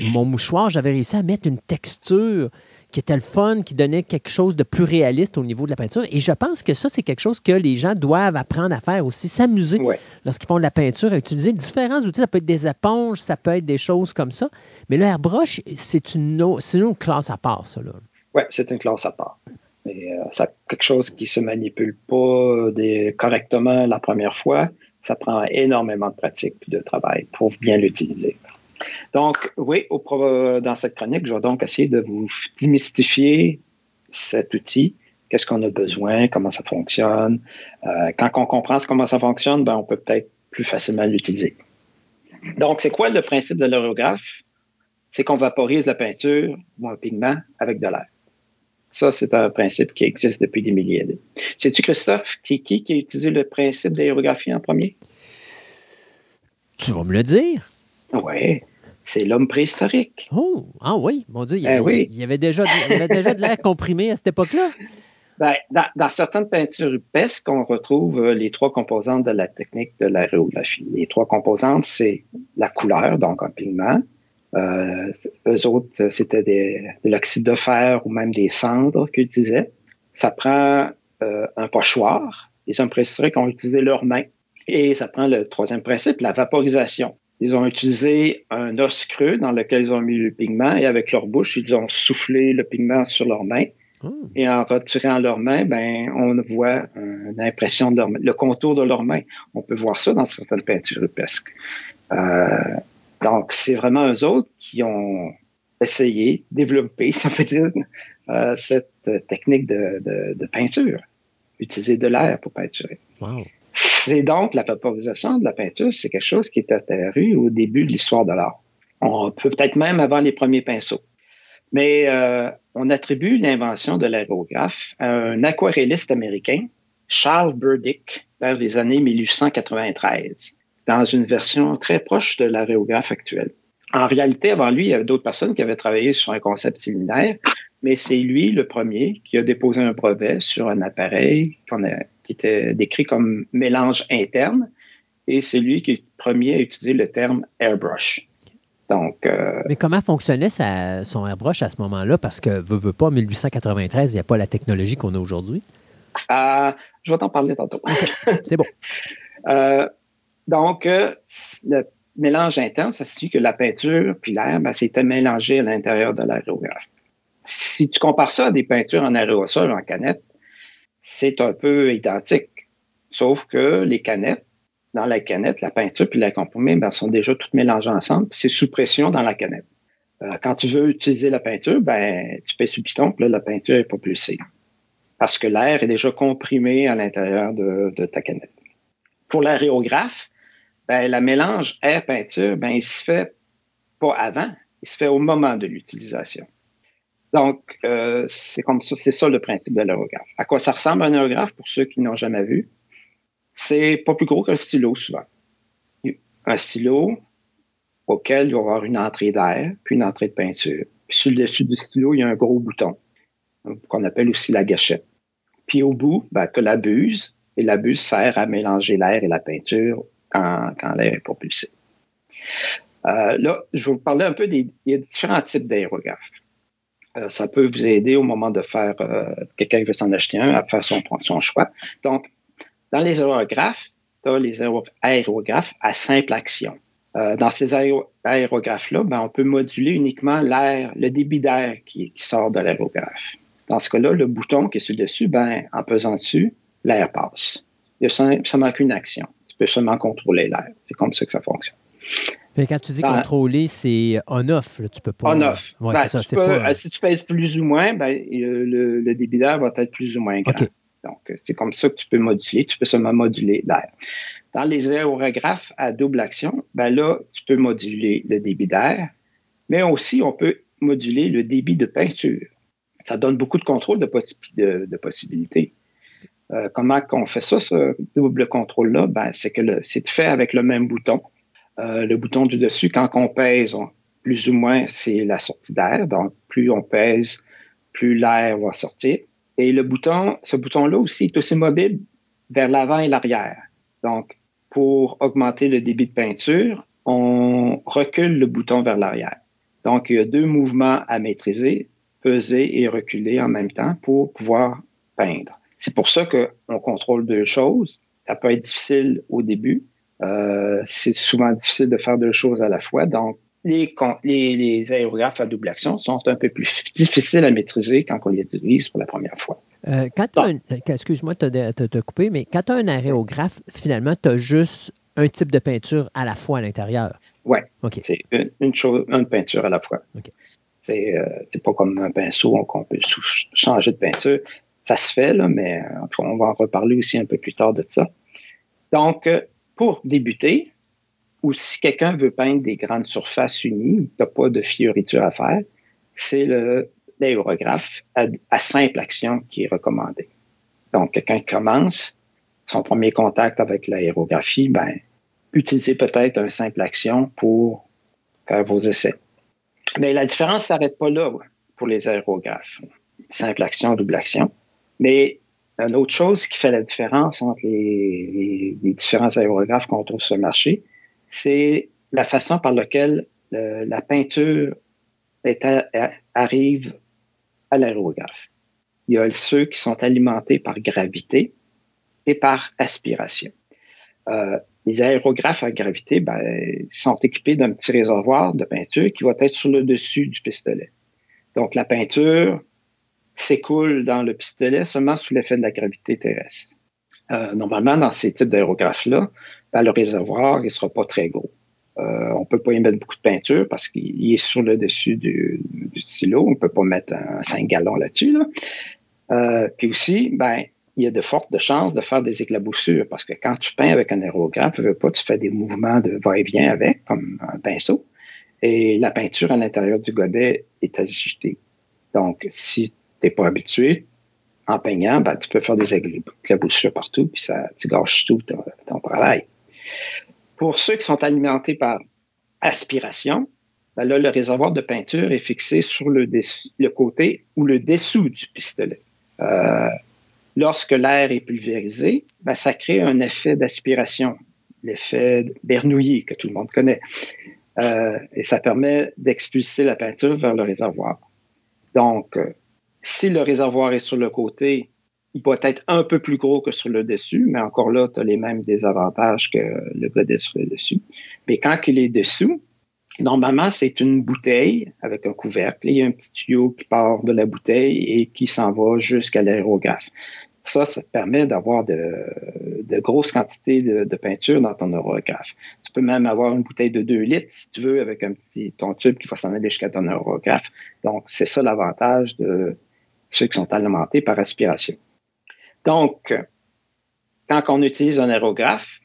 mon mouchoir, j'avais réussi à mettre une texture qui était le fun, qui donnait quelque chose de plus réaliste au niveau de la peinture. Et je pense que ça, c'est quelque chose que les gens doivent apprendre à faire aussi, s'amuser lorsqu'ils font de la peinture, à utiliser différents outils. Ça peut être des éponges, ça peut être des choses comme ça. Mais le airbrush, c'est une, une classe à part, ça. Oui, c'est une classe à part. Mais euh, c'est quelque chose qui se manipule pas correctement la première fois. Ça prend énormément de pratique et de travail pour bien l'utiliser. Donc, oui, dans cette chronique, je vais donc essayer de vous démystifier cet outil. Qu'est-ce qu'on a besoin, comment ça fonctionne? Euh, quand on comprend comment ça fonctionne, ben, on peut peut-être plus facilement l'utiliser. Donc, c'est quoi le principe de l'aérographe? C'est qu'on vaporise la peinture ou un pigment avec de l'air. Ça, c'est un principe qui existe depuis des milliers d'années. Sais-tu, Christophe, qui, qui, qui a utilisé le principe d'aérographie en premier? Tu vas me le dire? Oui. C'est l'homme préhistorique. Oh, ah oui, mon Dieu, il y, Ben avait, oui. déjà, de- l'air comprimé à cette époque-là. Ben, dans, dans certaines peintures rupestres, on retrouve euh, les trois composantes de la technique de l'aérographie. Les trois composantes, c'est la couleur, donc un pigment. Euh, eux autres, c'était de l'oxyde de fer ou même des cendres qu'ils utilisaient. Ça prend euh, un pochoir. Les hommes préhistoriques ont utilisé leurs mains. Et ça prend le troisième principe, la vaporisation. Ils ont utilisé un os creux dans lequel ils ont mis le pigment et avec leur bouche, ils ont soufflé le pigment sur leurs mains. Oh. Et en retirant leurs mains, ben, on voit une impression de leur main, le contour de leurs mains. On peut voir ça dans certaines peintures rupesques. Euh, donc, c'est vraiment eux autres qui ont essayé, développé, [LAUGHS] ça veut dire, euh, cette technique de, de, de peinture. Utiliser de l'air pour peinturer. Wow. C'est donc la vaporisation de la peinture, c'est quelque chose qui est apparu au début de l'histoire de l'art. On peut peut-être même avant les premiers pinceaux. Mais euh, on attribue l'invention de l'aérographe à un aquarelliste américain, Charles Burdick, vers les années 1893, dans une version très proche de l'aérographe actuel. En réalité, avant lui, il y avait d'autres personnes qui avaient travaillé sur un concept similaire, mais c'est lui le premier qui a déposé un brevet sur un appareil qu'on a, qui était décrit comme mélange interne, et c'est lui qui est le premier à utiliser le terme airbrush. Donc, euh, Mais comment fonctionnait sa- son airbrush à ce moment-là? Parce que, veut, veut pas, 1893, il n'y a pas la technologie qu'on a aujourd'hui. euh, je vais t'en parler tantôt. C'est bon. [LAUGHS] Euh, donc, euh, le mélange interne, ça signifie que la peinture puis l'air, ben, c'était mélangé à l'intérieur de l'aérographe. Si tu compares ça à des peintures en aérosol, en canette, c'est un peu identique. Sauf que les canettes, dans la canette, la peinture puis la comprimée ben, sont déjà toutes mélangées ensemble. C'est sous pression dans la canette. Euh, quand tu veux utiliser la peinture, ben, tu pèses sur piton, puis la peinture est propulsée. Parce que l'air est déjà comprimé à l'intérieur de, de ta canette. Pour l'aérographe, ben, le mélange air-peinture, ben, il se fait pas avant, il se fait au moment de l'utilisation. Donc, euh, c'est comme ça, c'est ça le principe de l'aérographe. À quoi ça ressemble un aérographe pour ceux qui n'ont jamais vu? C'est pas plus gros qu'un stylo souvent. Un stylo auquel il va y avoir une entrée d'air, puis une entrée de peinture. Puis sur le dessus du stylo, il y a un gros bouton qu'on appelle aussi la gâchette. Puis au bout, ben, que la buse, et la buse sert à mélanger l'air et la peinture quand, quand l'air est propulsé. Euh, là, je vais vous parler un peu des, il y a différents types d'aérographes. Euh, ça peut vous aider au moment de faire, euh, quelqu'un veut s'en acheter un, à faire son, son choix. Donc, dans les aérographes, tu as les aéro- aérographes à simple action. Euh, dans ces aéro- aérographes-là, ben, on peut moduler uniquement l'air, le débit d'air qui, sort de l'aérographe. Dans ce cas-là, le bouton qui est sur le dessus, ben, en pesant dessus, l'air passe. Il y a seulement qu'une action. Tu peux seulement contrôler l'air. C'est comme ça que ça fonctionne. Fait quand tu dis Ben- contrôler, c'est on-off. Tu peux pas. On-off. Ouais, Ben, peux- pas. euh, Si tu pèses plus ou moins, ben, le, le débit d'air va être plus ou moins grand. Donc, euh, c'est comme ça que tu peux moduler. Tu peux seulement moduler l'air. Dans les aérographes à double action, ben là, tu peux moduler le débit d'air, mais aussi on peut moduler le débit de peinture. Ça donne beaucoup de contrôle de, possi- de- de possibilités. Euh, comment qu'on fait ça, ce double contrôle-là? Ben, c'est que c'est fait avec le même bouton. Euh, le bouton du dessus, quand on pèse, plus ou moins, c'est la sortie d'air. Donc, plus on pèse, plus l'air va sortir. Et le bouton, ce bouton-là aussi est aussi mobile vers l'avant et l'arrière. Donc, pour augmenter le débit de peinture, on recule le bouton vers l'arrière. Donc, il y a deux mouvements à maîtriser, peser et reculer en même temps pour pouvoir peindre. C'est pour ça qu'on contrôle deux choses. Ça peut être difficile au début. Euh, c'est souvent difficile de faire deux choses à la fois. Donc, les, con- les, les aérographes à double action sont un peu plus [LAUGHS] difficiles à maîtriser quand on les utilise pour la première fois. Euh, quand euh, excuse-moi de te, couper, mais quand tu as un aérographe, finalement, tu as juste un type de peinture à la fois à l'intérieur. Ouais. OK. C'est une, une chose, une peinture à la fois. OK. C'est euh, pas comme un pinceau on- qu'on peut changer de peinture. Ça se fait, là, mais on va en reparler aussi un peu plus tard de ça. Donc, pour débuter, ou si quelqu'un veut peindre des grandes surfaces unies, tu n'as pas de fioriture à faire, c'est l'aérographe à, simple action qui est recommandé. Donc, quelqu'un commence, son premier contact avec l'aérographie, ben, utiliser peut-être un simple action pour faire vos essais. Mais la différence ne s'arrête pas là pour les aérographes. Simple action, double action. Mais une autre chose qui fait la différence entre les, différents aérographes qu'on trouve sur le marché, c'est la façon par laquelle euh, la peinture arrive à l'aérographe. Il y a ceux qui sont alimentés par gravité et par aspiration. Euh, les aérographes à gravité ben, sont équipés d'un petit réservoir de peinture qui va être sur le dessus du pistolet. Donc la peinture s'écoule dans le pistolet seulement sous l'effet de la gravité terrestre. Euh, normalement, dans ces types d'aérographes-là, ben, le réservoir ne sera pas très gros. Euh, on peut pas y mettre beaucoup de peinture parce qu'il est sur le dessus du, du stylo. On peut pas mettre un 5 gallons là-dessus. Euh, puis aussi, ben, il y a de fortes chances de faire des éclaboussures parce que quand tu peins avec un aérographe, tu veux pas, tu fais des mouvements de va-et-vient avec, comme un pinceau. Et la peinture à l'intérieur du godet est agitée. Donc, si tu n'es pas habitué, en peignant, ben, tu peux faire des éclaboussures partout, puis ça, tu gâches tout ton, ton travail. Pour ceux qui sont alimentés par aspiration, ben là, le réservoir de peinture est fixé sur le, le côté ou le dessous du pistolet. Euh, lorsque l'air est pulvérisé, ben, ça crée un effet d'aspiration, l'effet Bernoulli que tout le monde connaît. Euh, et ça permet d'expulser la peinture vers le réservoir. Donc, euh, si le réservoir est sur le côté, il peut être un peu plus gros que sur le dessus, mais encore là, tu as les mêmes désavantages que le godet sur le dessus. Mais quand il est dessous, normalement, c'est une bouteille avec un couvercle. Il y a un petit tuyau qui part de la bouteille et qui s'en va jusqu'à l'aérographe. Ça, ça te permet d'avoir de, grosses quantités de, peinture dans ton aérographe. Tu peux même avoir une bouteille de 2 litres, si tu veux, avec un petit ton tube qui va s'en aller jusqu'à ton aérographe. Donc, c'est ça l'avantage de ceux qui sont alimentés par aspiration. Donc, quand on utilise un aérographe,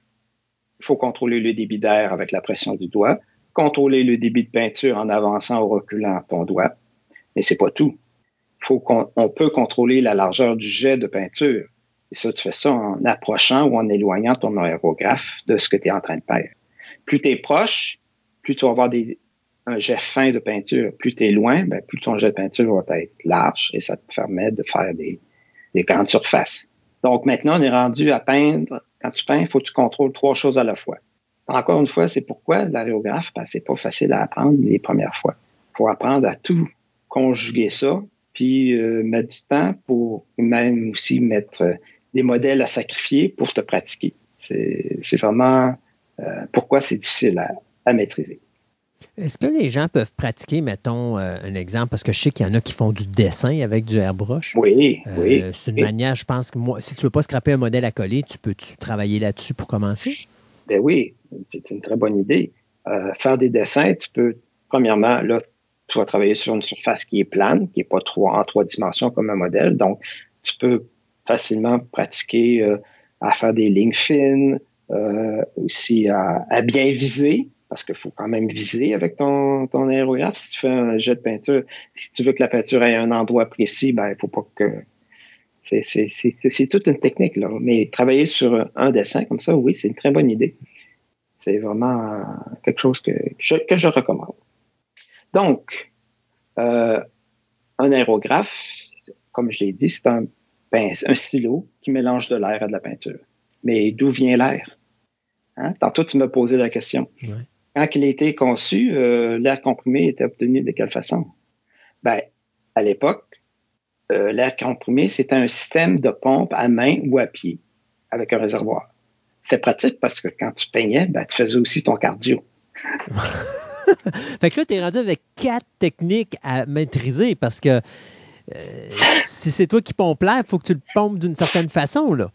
il faut contrôler le débit d'air avec la pression du doigt, contrôler le débit de peinture en avançant ou reculant ton doigt, mais c'est pas tout. Faut on, peut contrôler la largeur du jet de peinture. Et ça, tu fais ça en approchant ou en éloignant ton aérographe de ce que tu es en train de faire. Plus tu es proche, plus tu vas avoir des, un jet fin de peinture. Plus tu es loin, ben, plus ton jet de peinture va être large et ça te permet de faire des, des grandes surfaces. Donc maintenant, on est rendu à peindre. Quand tu peins, il faut que tu contrôles trois choses à la fois. Encore une fois, c'est pourquoi l'aréographe, ben, c'est pas facile à apprendre les premières fois. Il faut apprendre à tout conjuguer ça, puis euh, mettre du temps pour même aussi mettre euh, des modèles à sacrifier pour te pratiquer. C'est vraiment euh, pourquoi c'est difficile à, à maîtriser. Est-ce que les gens peuvent pratiquer, mettons, euh, un exemple, parce que je sais qu'il y en a qui font du dessin avec du airbrush? Oui, euh, oui. C'est une manière, je pense que moi, si tu ne veux pas scraper un modèle à coller, tu peux-tu travailler là-dessus pour commencer? Ben oui, c'est une très bonne idée. Euh, faire des dessins, tu peux, premièrement, là, tu vas travailler sur une surface qui est plane, qui n'est pas trop en trois dimensions comme un modèle. Donc, tu peux facilement pratiquer à faire des lignes fines, aussi à bien viser parce qu'il faut quand même viser avec ton, ton aérographe. Si tu fais un jet de peinture, si tu veux que la peinture ait un endroit précis, ben, il faut pas que. C'est toute une technique, là. Mais travailler sur un dessin comme ça, oui, c'est une très bonne idée. C'est vraiment quelque chose que, je, que je recommande. Donc, euh, un aérographe, comme je l'ai dit, c'est un, un stylo qui mélange de l'air à de la peinture. Mais d'où vient l'air? Hein? Tantôt, tu m'as posé la question. Ouais quand il a été conçu, euh, l'air comprimé était obtenu de quelle façon? Ben, à l'époque, euh, l'air comprimé, c'était un système de pompe à main ou à pied avec un réservoir. C'est pratique parce que quand tu peignais, ben, tu faisais aussi ton cardio. [LAUGHS] fait que là, tu es rendu avec quatre techniques à maîtriser parce que euh, si c'est toi qui pompe l'air, il faut que tu le pompes d'une certaine façon. Là.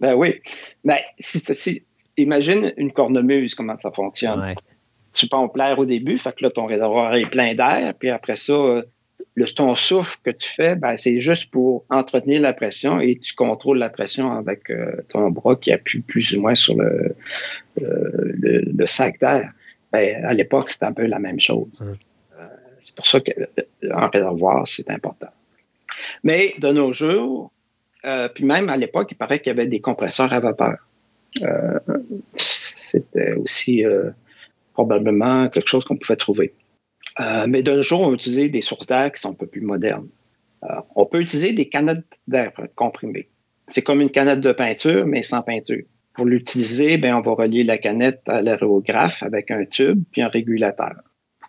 Ben oui. Ben, si, si, imagine une cornemuse, comment ça fonctionne. Tu pompes l'air au début, fait que là, ton réservoir est plein d'air, puis après ça, le, ton souffle que tu fais, ben, c'est juste pour entretenir la pression et tu contrôles la pression avec euh, ton bras qui appuie plus ou moins sur le, le, sac d'air. Ben, à l'époque, c'était un peu la même chose. Euh, c'est pour ça qu'un réservoir, c'est important. Mais de nos jours, euh, puis même à l'époque, il paraît qu'il y avait des compresseurs à vapeur. Euh, c'était aussi euh, probablement quelque chose qu'on pouvait trouver. Euh, mais de nos jours, on utilise des sources d'air qui sont un peu plus modernes. Euh, on peut utiliser des canettes d'air comprimées. C'est comme une canette de peinture, mais sans peinture. Pour l'utiliser, ben, on va relier la canette à l'aérographe avec un tube puis un régulateur.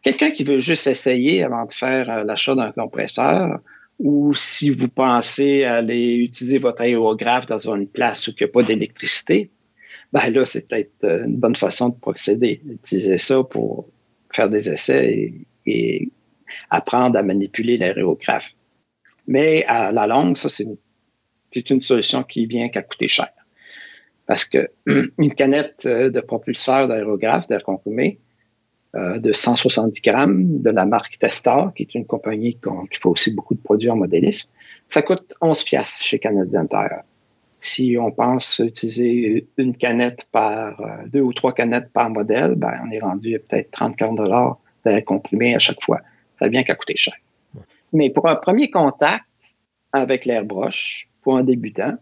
Quelqu'un qui veut juste essayer avant de faire euh, l'achat d'un compresseur, ou si vous pensez aller utiliser votre aérographe dans une place où il n'y a pas d'électricité, ben là, c'est peut-être une bonne façon de procéder. Utiliser ça pour faire des essais et, apprendre à manipuler l'aérographe. Mais à la longue, ça, c'est une, solution qui vient qu'à coûter cher. Parce que [CLEARS THROAT] une canette euh, de propulseur d'aérographe, d'air comprimé, euh, de 170 grammes de la marque Testar, qui est une compagnie qui fait aussi beaucoup de produits en modélisme, ça coûte 11 piastres chez Canadien Tire. Si on pense utiliser une canette par, euh, deux ou trois canettes par modèle, ben, on est rendu à peut-être 30-40 dollars d'air comprimé à chaque fois. Ça vient qu'à coûter cher. Mais pour un premier contact avec l'airbrush, pour un débutant,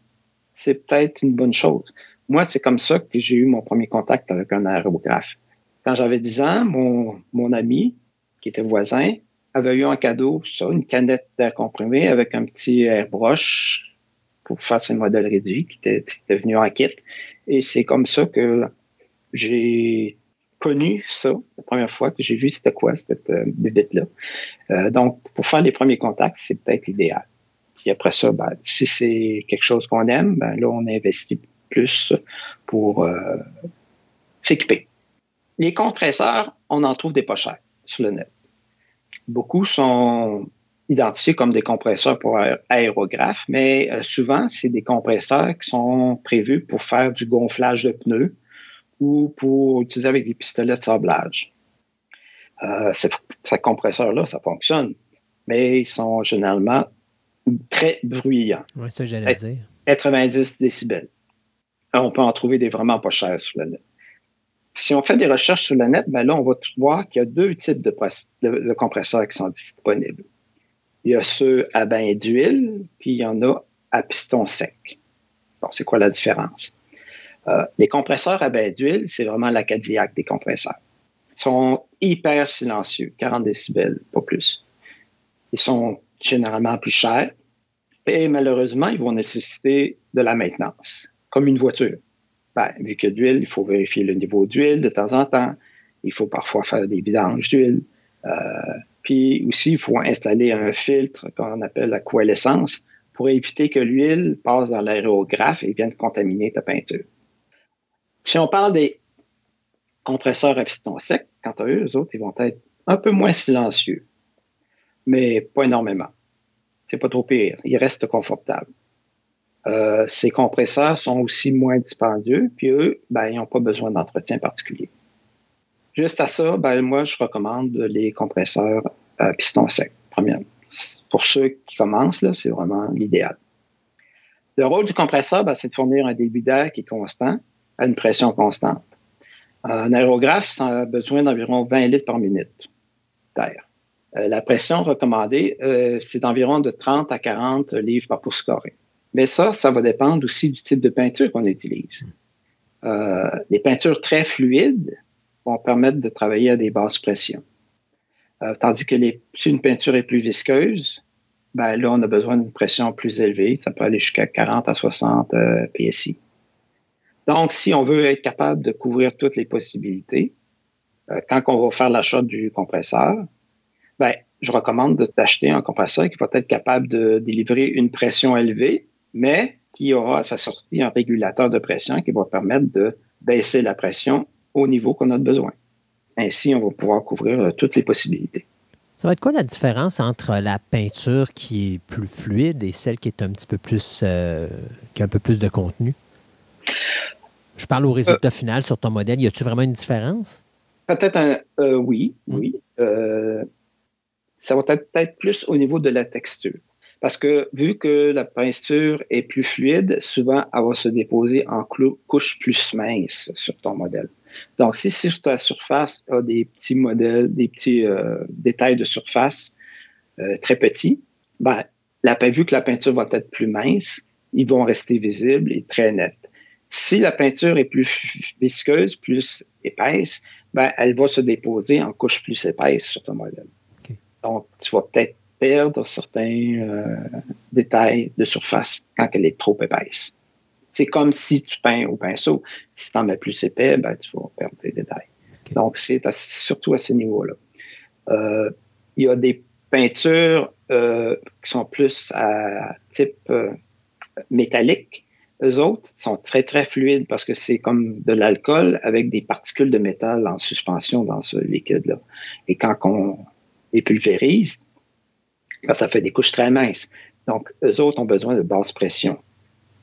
c'est peut-être une bonne chose. Moi, c'est comme ça que j'ai eu mon premier contact avec un aérographe. Quand j'avais 10 ans, mon, mon ami, qui était voisin, avait eu un cadeau, ça, une canette d'air comprimé avec un petit airbrush pour faire ces modèles réduits qui étaient, venu en kit. Et c'est comme ça que j'ai connu ça la première fois que j'ai vu c'était quoi cette euh, là euh, donc, pour faire les premiers contacts, c'est peut-être l'idéal. Puis après ça, ben, si c'est quelque chose qu'on aime, ben, là, on investit plus pour euh, s'équiper. Les compresseurs, on en trouve des pas chers sur le net. Beaucoup sont identifiés comme des compresseurs pour aérographe, mais euh, souvent, c'est des compresseurs qui sont prévus pour faire du gonflage de pneus ou pour utiliser avec des pistolets de sablage. Euh, ces compresseurs-là, ça fonctionne, mais ils sont généralement très bruyants. Oui, ça, j'allais dire. 90 décibels. on peut en trouver des vraiment pas chers sur le net. Si on fait des recherches sur le net, ben là, on va voir qu'il y a deux types de compresseurs qui sont disponibles. Il y a ceux à bain d'huile, puis il y en a à piston sec. Bon, c'est quoi la différence? Euh, les compresseurs à bain d'huile, c'est vraiment la Cadillac des compresseurs. Ils sont hyper silencieux, 40 décibels, pas plus. Ils sont généralement plus chers et malheureusement, ils vont nécessiter de la maintenance, comme une voiture. Ben, vu que d'huile, il faut vérifier le niveau d'huile de temps en temps. Il faut parfois faire des vidanges d'huile. Euh, puis aussi, il faut installer un filtre qu'on appelle la coalescence pour éviter que l'huile passe dans l'aérographe et vienne contaminer ta peinture. Si on parle des compresseurs à piston sec, quant à eux, les autres, ils vont être un peu moins silencieux, mais pas énormément. C'est pas trop pire. Ils restent confortables. Euh, ces compresseurs sont aussi moins dispendieux, puis eux, ben, ils n'ont pas besoin d'entretien particulier. Juste à ça, ben, moi, je recommande les compresseurs à piston sec, premièrement. Pour ceux qui commencent, c'est vraiment l'idéal. Le rôle du compresseur, ben, c'est de fournir un débit d'air qui est constant à une pression constante. Un aérographe ça a besoin d'environ 20 litres par minute d'air. Euh, la pression recommandée, euh, c'est d'environ de 30 à 40 livres par pouce carré. Mais ça, ça va dépendre aussi du type de peinture qu'on utilise. Euh, les peintures très fluides, vont permettre de travailler à des basses pressions. Euh, tandis que si une peinture est plus visqueuse, ben là, on a besoin d'une pression plus élevée. Ça peut aller jusqu'à 40 à 60 euh, PSI. Donc, si on veut être capable de couvrir toutes les possibilités, euh, quand on va faire l'achat du compresseur, ben, je recommande de t'acheter un compresseur qui va être capable de délivrer une pression élevée, mais qui aura à sa sortie un régulateur de pression qui va permettre de baisser la pression au niveau qu'on a besoin. Ainsi, on va pouvoir couvrir euh, toutes les possibilités. Ça va être quoi la différence entre la peinture qui est plus fluide et celle qui est un petit peu plus, euh, qui a un peu plus de contenu? Je parle au résultat euh. final sur ton modèle. Y a-t-il vraiment une différence? Peut-être un oui, hmm. oui. ça va être peut-être plus au niveau de la texture. Parce que vu que la peinture est plus fluide, souvent elle va se déposer en couche plus mince sur ton modèle. Donc, si sur ta surface a des petits modèles, des petits euh, détails de surface euh, très petits, ben, la, vu que la peinture va être plus mince, ils vont rester visibles et très nets. Si la peinture est plus visqueuse, plus épaisse, ben, elle va se déposer en couche plus épaisse sur ton modèle. Donc, tu vas peut-être perdre certains euh, détails de surface quand elle est trop épaisse. C'est comme si tu peins au pinceau. Si tu en mets plus épais, ben, tu vas perdre des détails. Donc, c'est surtout à ce niveau-là. Euh, il y a des peintures euh, qui sont plus à type euh, métallique. Eux autres sont très, très fluides parce que c'est comme de l'alcool avec des particules de métal en suspension dans ce liquide-là. Et quand on les pulvérise, ben, ça fait des couches très minces. Donc, eux autres ont besoin de basse pression.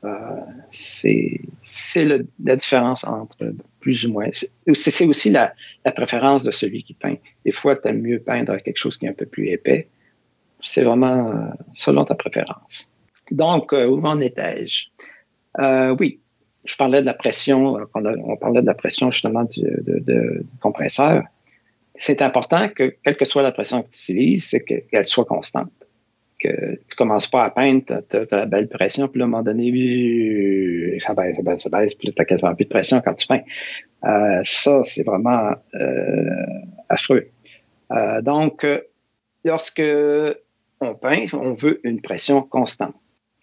Euh, c'est la différence entre plus ou moins. C'est aussi la, préférence de celui qui peint. Des fois, tu aimes mieux peindre quelque chose qui est un peu plus épais. C'est vraiment euh, selon ta préférence. Donc, euh, où en étais-je? oui, je parlais de la pression, on, parlait de la pression justement du, compresseur. C'est important que, quelle que soit la pression que tu utilises, qu'elle soit constante que tu commences pas à peindre, tu as, la belle pression, puis à un moment donné, ça baisse, ça baisse, ça baisse, puis tu quasiment plus de pression quand tu peins. Euh, ça, c'est vraiment euh, affreux. Euh, donc, lorsque on peint, on veut une pression constante.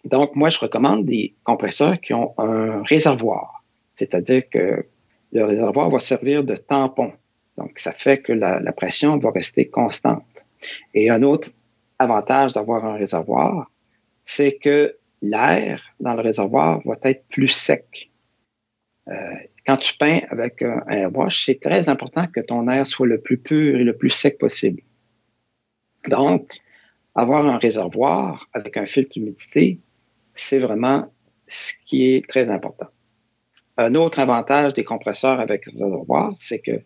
Donc, moi, je recommande des compresseurs qui ont un réservoir, c'est-à-dire que le réservoir va servir de tampon. Donc, ça fait que la, la pression va rester constante. Et un autre avantage d'avoir un réservoir, c'est que l'air dans le réservoir va être plus sec. Euh, quand tu peins avec un airbrush, c'est très important que ton air soit le plus pur et le plus sec possible. Donc, avoir un réservoir avec un filtre d'humidité, c'est vraiment ce qui est très important. Un autre avantage des compresseurs avec réservoir, c'est que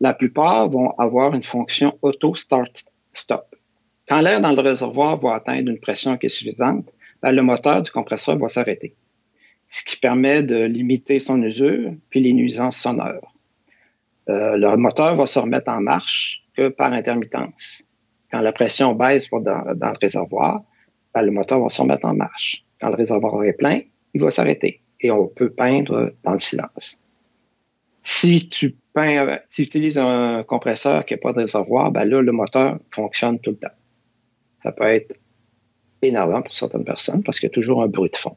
la plupart vont avoir une fonction auto-start-stop. Quand l'air dans le réservoir va atteindre une pression qui est suffisante, ben, le moteur du compresseur va s'arrêter, ce qui permet de limiter son usure puis les nuisances sonores. Euh, le moteur va se remettre en marche que par intermittence. Quand la pression baisse dans, le réservoir, ben, le moteur va se remettre en marche. Quand le réservoir est plein, il va s'arrêter et on peut peindre dans le silence. Si tu peins, si utilises un compresseur qui n'a pas de réservoir, ben là, le moteur fonctionne tout le temps ça peut être énervant pour certaines personnes parce qu'il y a toujours un bruit de fond.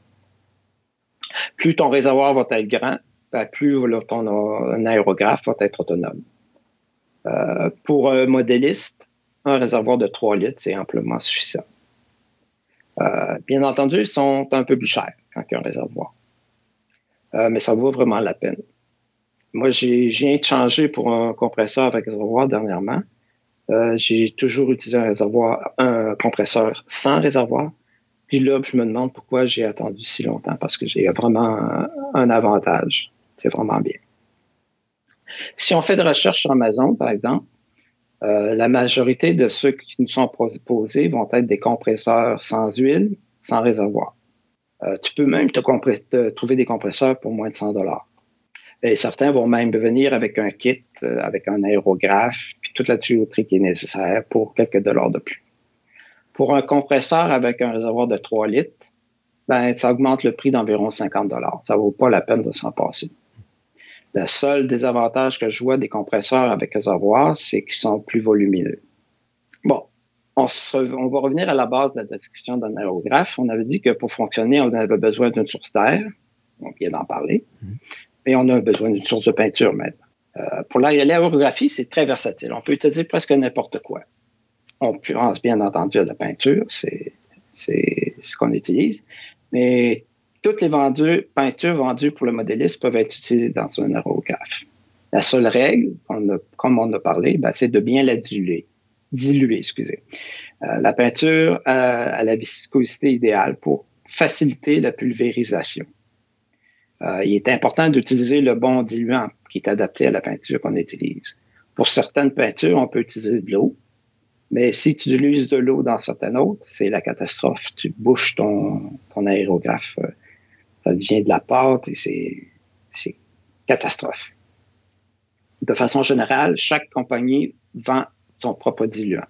Plus ton réservoir va être grand, ben, plus ton aérographe va être autonome. Euh, pour un modéliste, un réservoir de 3 litres, c'est amplement suffisant. Euh, bien entendu, ils sont un peu plus chers quand il y a un réservoir. Euh, mais ça vaut vraiment la peine. Moi, j'ai changé pour un compresseur avec réservoir dernièrement. Euh, j'ai toujours utilisé un réservoir, un compresseur sans réservoir. Puis là, je me demande pourquoi j'ai attendu si longtemps, parce que j'ai vraiment un, avantage. C'est vraiment bien. Si on fait de recherche sur Amazon, par exemple, euh, la majorité de ceux qui nous sont proposés vont être des compresseurs sans huile, sans réservoir. Euh, tu peux même te, trouver des compresseurs pour moins de 100 dollars. Et certains vont même venir avec un kit, avec un aérographe, toute la tuyauterie qui est nécessaire pour quelques dollars de plus. Pour un compresseur avec un réservoir de 3 litres, ben, ça augmente le prix d'environ 50 dollars. Ça vaut pas la peine de s'en passer. Le seul désavantage que je vois des compresseurs avec réservoir, c'est qu'ils sont plus volumineux. Bon, on, va revenir à la base de la discussion d'un aérographe. On avait dit que pour fonctionner, on avait besoin d'une source d'air. On vient d'en parler. Mais on a besoin d'une source de peinture maintenant. Euh, pour l'aérographie, c'est très versatile. On peut utiliser presque n'importe quoi. On pense bien entendu à la peinture, c'est ce qu'on utilise. Mais toutes les peintures vendues pour le modéliste peuvent être utilisées dans un aérographe. La seule règle, comme on a parlé, ben, c'est de bien la diluer. Diluer, excusez. Euh, la peinture a, la viscosité idéale pour faciliter la pulvérisation. Euh, il est important d'utiliser le bon diluant qui est adapté à la peinture qu'on utilise. Pour certaines peintures, on peut utiliser de l'eau, mais si tu utilises de l'eau dans certaines autres, c'est la catastrophe. Tu bouches ton, ton aérographe, euh, ça devient de la pâte et c'est catastrophe. De façon générale, chaque compagnie vend son propre diluant.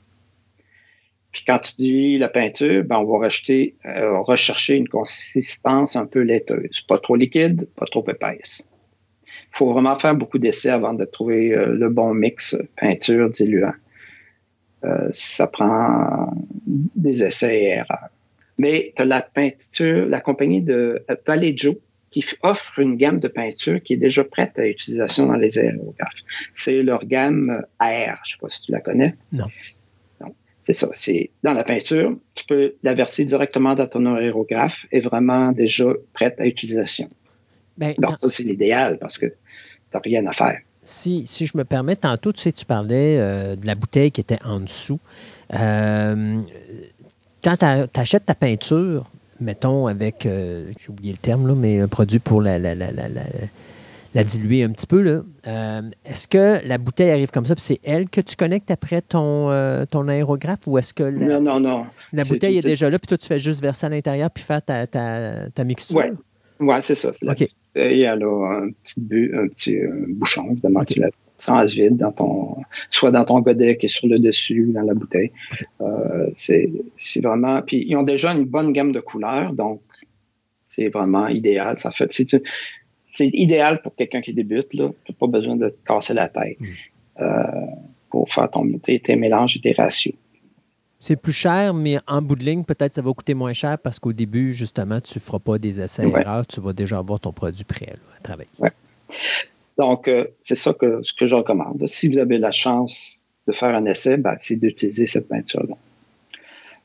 Puis quand tu dis la peinture, ben on va euh, rechercher une consistance un peu laiteuse. Pas trop liquide, pas trop épaisse. Il faut vraiment faire beaucoup d'essais avant de trouver euh, le bon mix peinture diluant. Euh, ça prend des essais et erreurs. Mais tu la peinture, la compagnie de Vallejo qui offre une gamme de peinture qui est déjà prête à utilisation dans les aérographes. C'est leur gamme Air. Je sais pas si tu la connais. Non. C'est ça. C'est dans la peinture, tu peux la verser directement dans ton aérographe et vraiment déjà prête à utilisation. Ben, Donc, ça, c'est l'idéal parce que tu n'as rien à faire. Si, si, je me permets, tantôt, tu sais, tu parlais euh, de la bouteille qui était en dessous. Euh, quand tu achètes ta peinture, mettons avec, euh, j'ai oublié le terme, là, mais un produit pour la, la, la, la diluer un petit peu, là, est-ce que la bouteille arrive comme ça, puis c'est elle que tu connectes après ton, ton aérographe, ou est-ce que la, non, non, non. la bouteille est, déjà là, puis toi, tu fais juste verser à l'intérieur, puis faire ta, ta, ta mixture? Oui, ouais, c'est ça. OK il y a un petit, bu, un petit euh, bouchon, évidemment, okay. qui la vide dans ton, soit dans ton godet qui est sur le dessus, dans la bouteille. Euh, c'est vraiment, puis ils ont déjà une bonne gamme de couleurs, donc c'est vraiment idéal. Ça fait, c'est idéal pour quelqu'un qui débute là. n'as pas besoin de te casser la tête mm. euh, pour faire ton, tes, tes mélanges et tes ratios c'est plus cher, mais en bout de ligne, peut-être ça va coûter moins cher parce qu'au début, justement, tu ne feras pas des essais erreurs, tu vas déjà avoir ton produit prêt à travailler. Donc, euh, c'est ça que, ce que je recommande. Si vous avez la chance de faire un essai, ben, c'est d'utiliser cette peinture-là.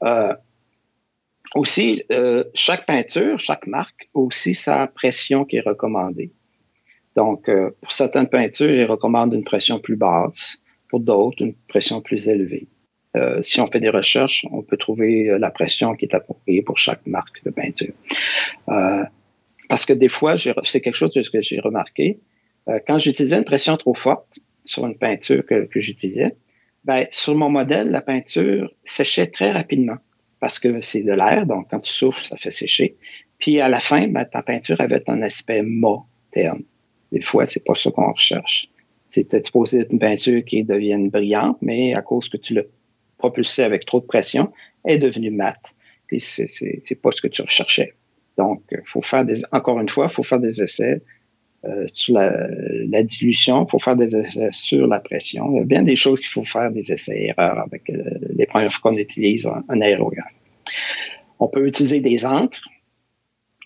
Euh, aussi, euh, chaque peinture, chaque marque a aussi sa pression qui est recommandée. Donc, pour certaines peintures, ils recommandent une pression plus basse, pour d'autres, une pression plus élevée. Euh, si on fait des recherches, on peut trouver euh, la pression qui est appropriée pour chaque marque de peinture. Euh, parce que des fois, c'est quelque chose que j'ai remarqué. quand j'utilisais une pression trop forte sur une peinture que, j'utilisais, ben, sur mon modèle, la peinture séchait très rapidement parce que c'est de l'air, donc quand tu souffles, ça fait sécher. Puis à la fin, ben, ta peinture avait un aspect mat terne. Des fois, c'est pas ça qu'on recherche. C'était supposé être une peinture qui devienne brillante, mais à cause que tu l'as propulsé avec trop de pression, est devenu mat. Et c'est, pas ce que tu recherchais. Donc, faut faire des, encore une fois, faut faire des essais euh, sur la, dilution, il faut faire des essais sur la pression. Il y a bien des choses qu'il faut faire des essais erreurs avec euh, les premières fois qu'on utilise un, aérographe. On peut utiliser des encres.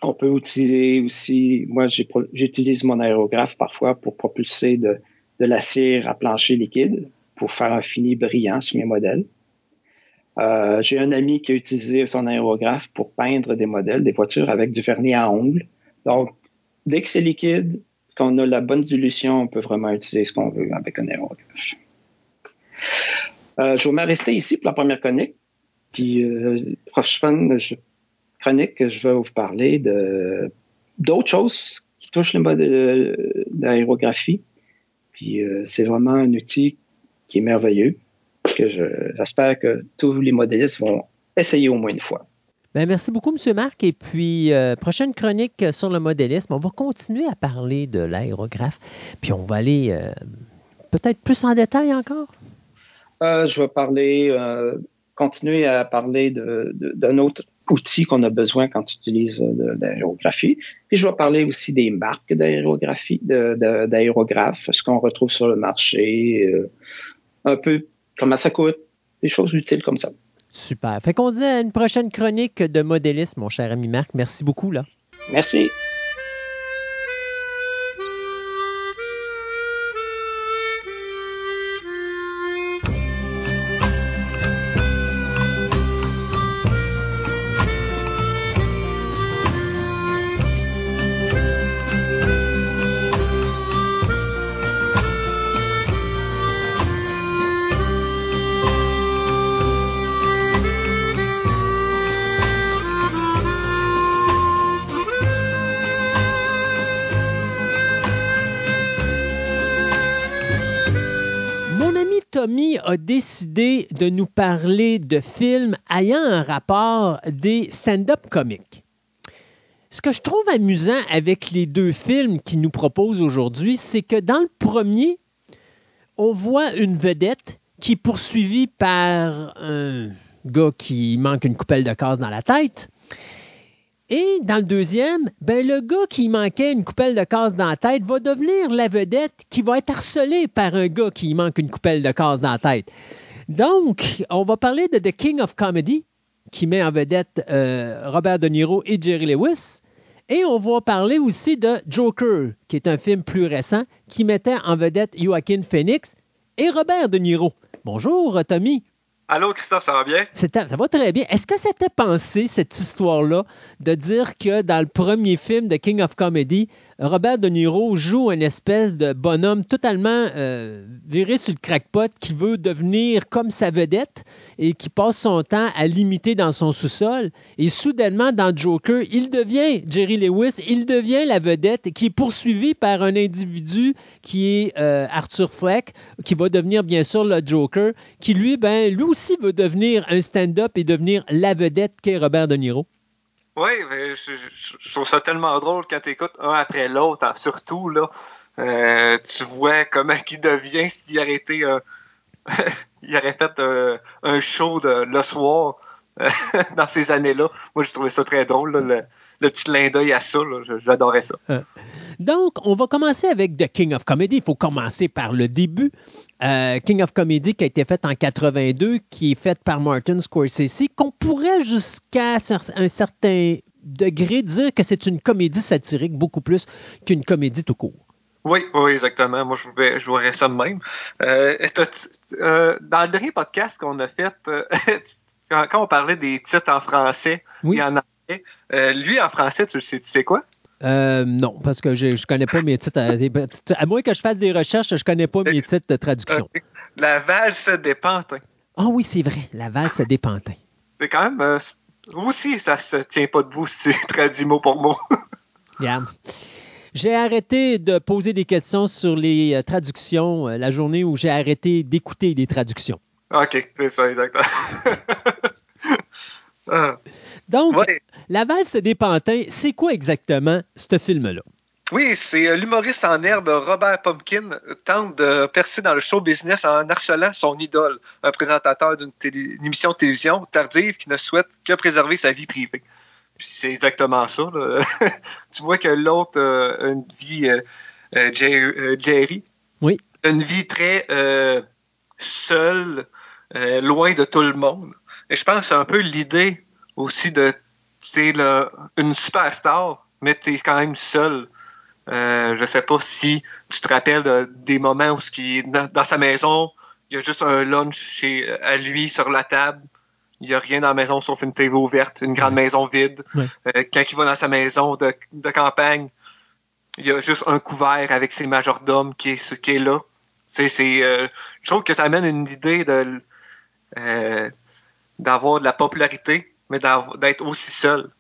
On peut utiliser aussi, moi j'utilise mon aérographe parfois pour propulser de, la cire à plancher liquide pour faire un fini brillant sur mes modèles. Euh, j'ai un ami qui a utilisé son aérographe pour peindre des modèles, des voitures avec du vernis à ongles. Donc, dès que c'est liquide, qu'on a la bonne dilution, on peut vraiment utiliser ce qu'on veut avec un aérographe. Euh, je vais m'arrêter ici pour la première chronique. Puis, euh, prochaine chronique, je vais vous parler d'autres choses qui touchent le mode d'aérographie. Puis, euh, c'est vraiment un outil qui est merveilleux que j'espère que tous les modélistes vont essayer au moins une fois. Bien, merci beaucoup, M. Marc. Et puis, euh, prochaine chronique sur le modélisme, on va continuer à parler de l'aérographe, puis on va aller euh, peut-être plus en détail encore. Euh, je vais parler, continuer à parler d'un autre outil qu'on a besoin quand tu utilises l'aérographie. Puis je vais parler aussi des marques d'aérographie, d'aérographes, ce qu'on retrouve sur le marché, un peu comment ça coûte, des choses utiles comme ça. Super. Fait qu'on dit à une prochaine chronique de modélisme, mon cher ami Marc. Merci beaucoup. là. Merci. A décidé de nous parler de films ayant un rapport des stand-up comiques. Ce que je trouve amusant avec les deux films qu'il nous propose aujourd'hui, c'est que dans le premier, on voit une vedette qui est poursuivie par un gars qui manque une coupelle de case dans la tête. Et dans le deuxième, ben, le gars qui manquait une coupelle de case dans la tête va devenir la vedette qui va être harcelée par un gars qui manque une coupelle de case dans la tête. Donc, on va parler de The King of Comedy, qui met en vedette euh, Robert De Niro et Jerry Lewis. Et on va parler aussi de Joker, qui est un film plus récent, qui mettait en vedette Joaquin Phoenix et Robert De Niro. Bonjour, Tommy. Allô, Christophe, ça va bien? Ça va très bien. Est-ce que c'était pensé, cette histoire-là, de dire que dans le premier film de King of Comedy, Robert De Niro joue une espèce de bonhomme totalement euh, viré sur le crackpot qui veut devenir comme sa vedette et qui passe son temps à l'imiter dans son sous-sol. Et soudainement, dans Joker, il devient Jerry Lewis, il devient la vedette qui est poursuivi par un individu qui est euh, Arthur Fleck, qui va devenir bien sûr le Joker, qui lui, ben, lui aussi veut devenir un stand-up et devenir la vedette qu'est Robert De Niro. Oui, je, trouve ça tellement drôle quand tu écoutes un après l'autre, hein. surtout là, euh, tu vois comment il devient s'il arrêtait euh, [LAUGHS] il aurait fait euh, un show le soir [LAUGHS] dans ces années-là. Moi, j'ai trouvé ça très drôle, le, petit clin d'œil à ça. J'adorais ça. donc, on va commencer avec The King of Comedy. Il faut commencer par le début. King of Comedy qui a été fait en 82, qui est fait par Martin Scorsese, qu'on pourrait jusqu'à un certain degré dire que c'est une comédie satirique beaucoup plus qu'une comédie tout court. Oui, oui, exactement. Moi, je, vais, je ça de même. Euh, euh, dans le dernier podcast qu'on a fait, euh, [LAUGHS] quand, on parlait des titres en français et en anglais, lui, en français, tu sais, tu sais quoi? non, parce que je ne connais pas mes titres. À, moins que je fasse des recherches, je ne connais pas mes titres de traduction. La valse des pantins. Ah oui, c'est vrai, la valse des pantins. C'est quand même. aussi, ça se tient pas debout si tu traduis mot pour mot. yeah. J'ai arrêté de poser des questions sur les euh, traductions euh, la journée où j'ai arrêté d'écouter des traductions. OK, c'est ça, exactement. [LAUGHS] Ah. Donc, La valse des pantins, c'est quoi exactement ce film-là? Oui, c'est euh, l'humoriste en herbe Robert Pumpkin tente de percer dans le show business en harcelant son idole, un présentateur d'une émission de télévision tardive qui ne souhaite que préserver sa vie privée c'est exactement ça. [LAUGHS] tu vois que l'autre a une vie, euh, euh, euh, Jerry, oui. une vie très seule, loin de tout le monde. Et je pense que c'est un peu l'idée aussi de, tu une superstar, mais tu es quand même seul. Je je sais pas si tu te rappelles des moments où qui, dans, dans, sa maison, il y a juste un lunch chez, à lui sur la table il n'y a rien dans la maison sauf une TV ouverte, une grande maison vide. Euh, quand il va dans sa maison de, campagne, il y a juste un couvert avec ses majordomes qui est, qui est là. C'est, euh, je trouve que ça amène une idée de euh, d'avoir de la popularité, mais d'être aussi seul.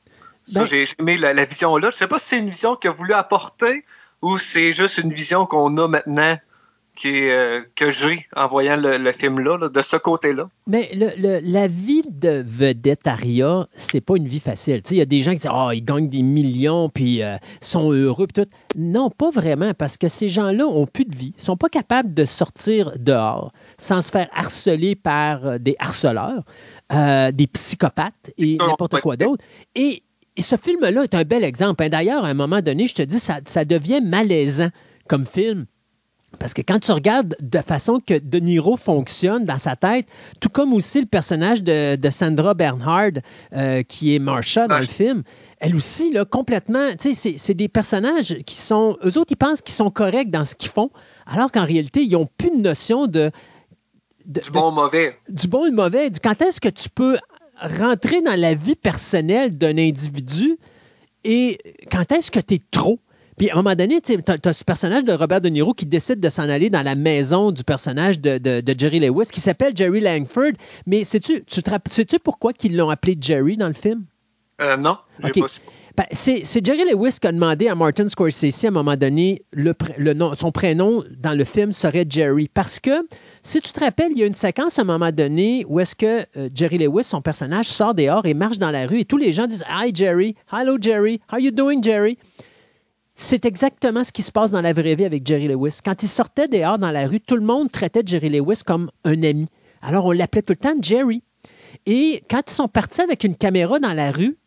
Ben j'ai aimé la, vision là. Je sais pas si c'est une vision qu'il a voulu apporter ou c'est juste une vision qu'on a maintenant euh, que j'ai en voyant le, film-là, de ce côté-là. Mais la vie de vedette Aria, c'est pas une vie facile. Il y a des gens qui disent oh, ils gagnent des millions, puis euh, sont heureux, puis tout. Non, pas vraiment, parce que ces gens-là ont plus de vie, sont pas capables de sortir dehors sans se faire harceler par euh, des harceleurs, des psychopathes et n'importe quoi d'autre. Et, ce film-là est un bel exemple. D'ailleurs, à un moment donné, je te dis, ça, ça devient malaisant comme film parce que quand tu regardes de façon que De Niro fonctionne dans sa tête, tout comme aussi le personnage de, Sandra Bernhard, euh, qui est Marsha dans le film, elle aussi, là, complètement, tu sais, c'est des personnages qui sont, eux autres, ils pensent qu'ils sont corrects dans ce qu'ils font, alors qu'en réalité, ils n'ont plus de notion de, Du bon et mauvais. Du bon et mauvais. Quand est-ce que tu peux rentrer dans la vie personnelle d'un individu et quand est-ce que tu es trop? Puis à un moment donné, tu as, ce personnage de Robert De Niro qui décide de s'en aller dans la maison du personnage de, Jerry Lewis qui s'appelle Jerry Langford. Mais sais-tu, tu sais-tu pourquoi ils l'ont appelé Jerry dans le film? Euh, non. Ben, c'est Jerry Lewis qui a demandé à Martin Scorsese à un moment donné le, nom, son prénom dans le film serait Jerry. Parce que, si tu te rappelles, il y a une séquence à un moment donné où est-ce que euh, Jerry Lewis, son personnage, sort dehors et marche dans la rue et tous les gens disent Hi Jerry, hello Jerry, how you doing Jerry? C'est exactement ce qui se passe dans la vraie vie avec Jerry Lewis. Quand il sortait dehors dans la rue, tout le monde traitait Jerry Lewis comme un ami. Alors on l'appelait tout le temps Jerry. Et quand ils sont partis avec une caméra dans la rue,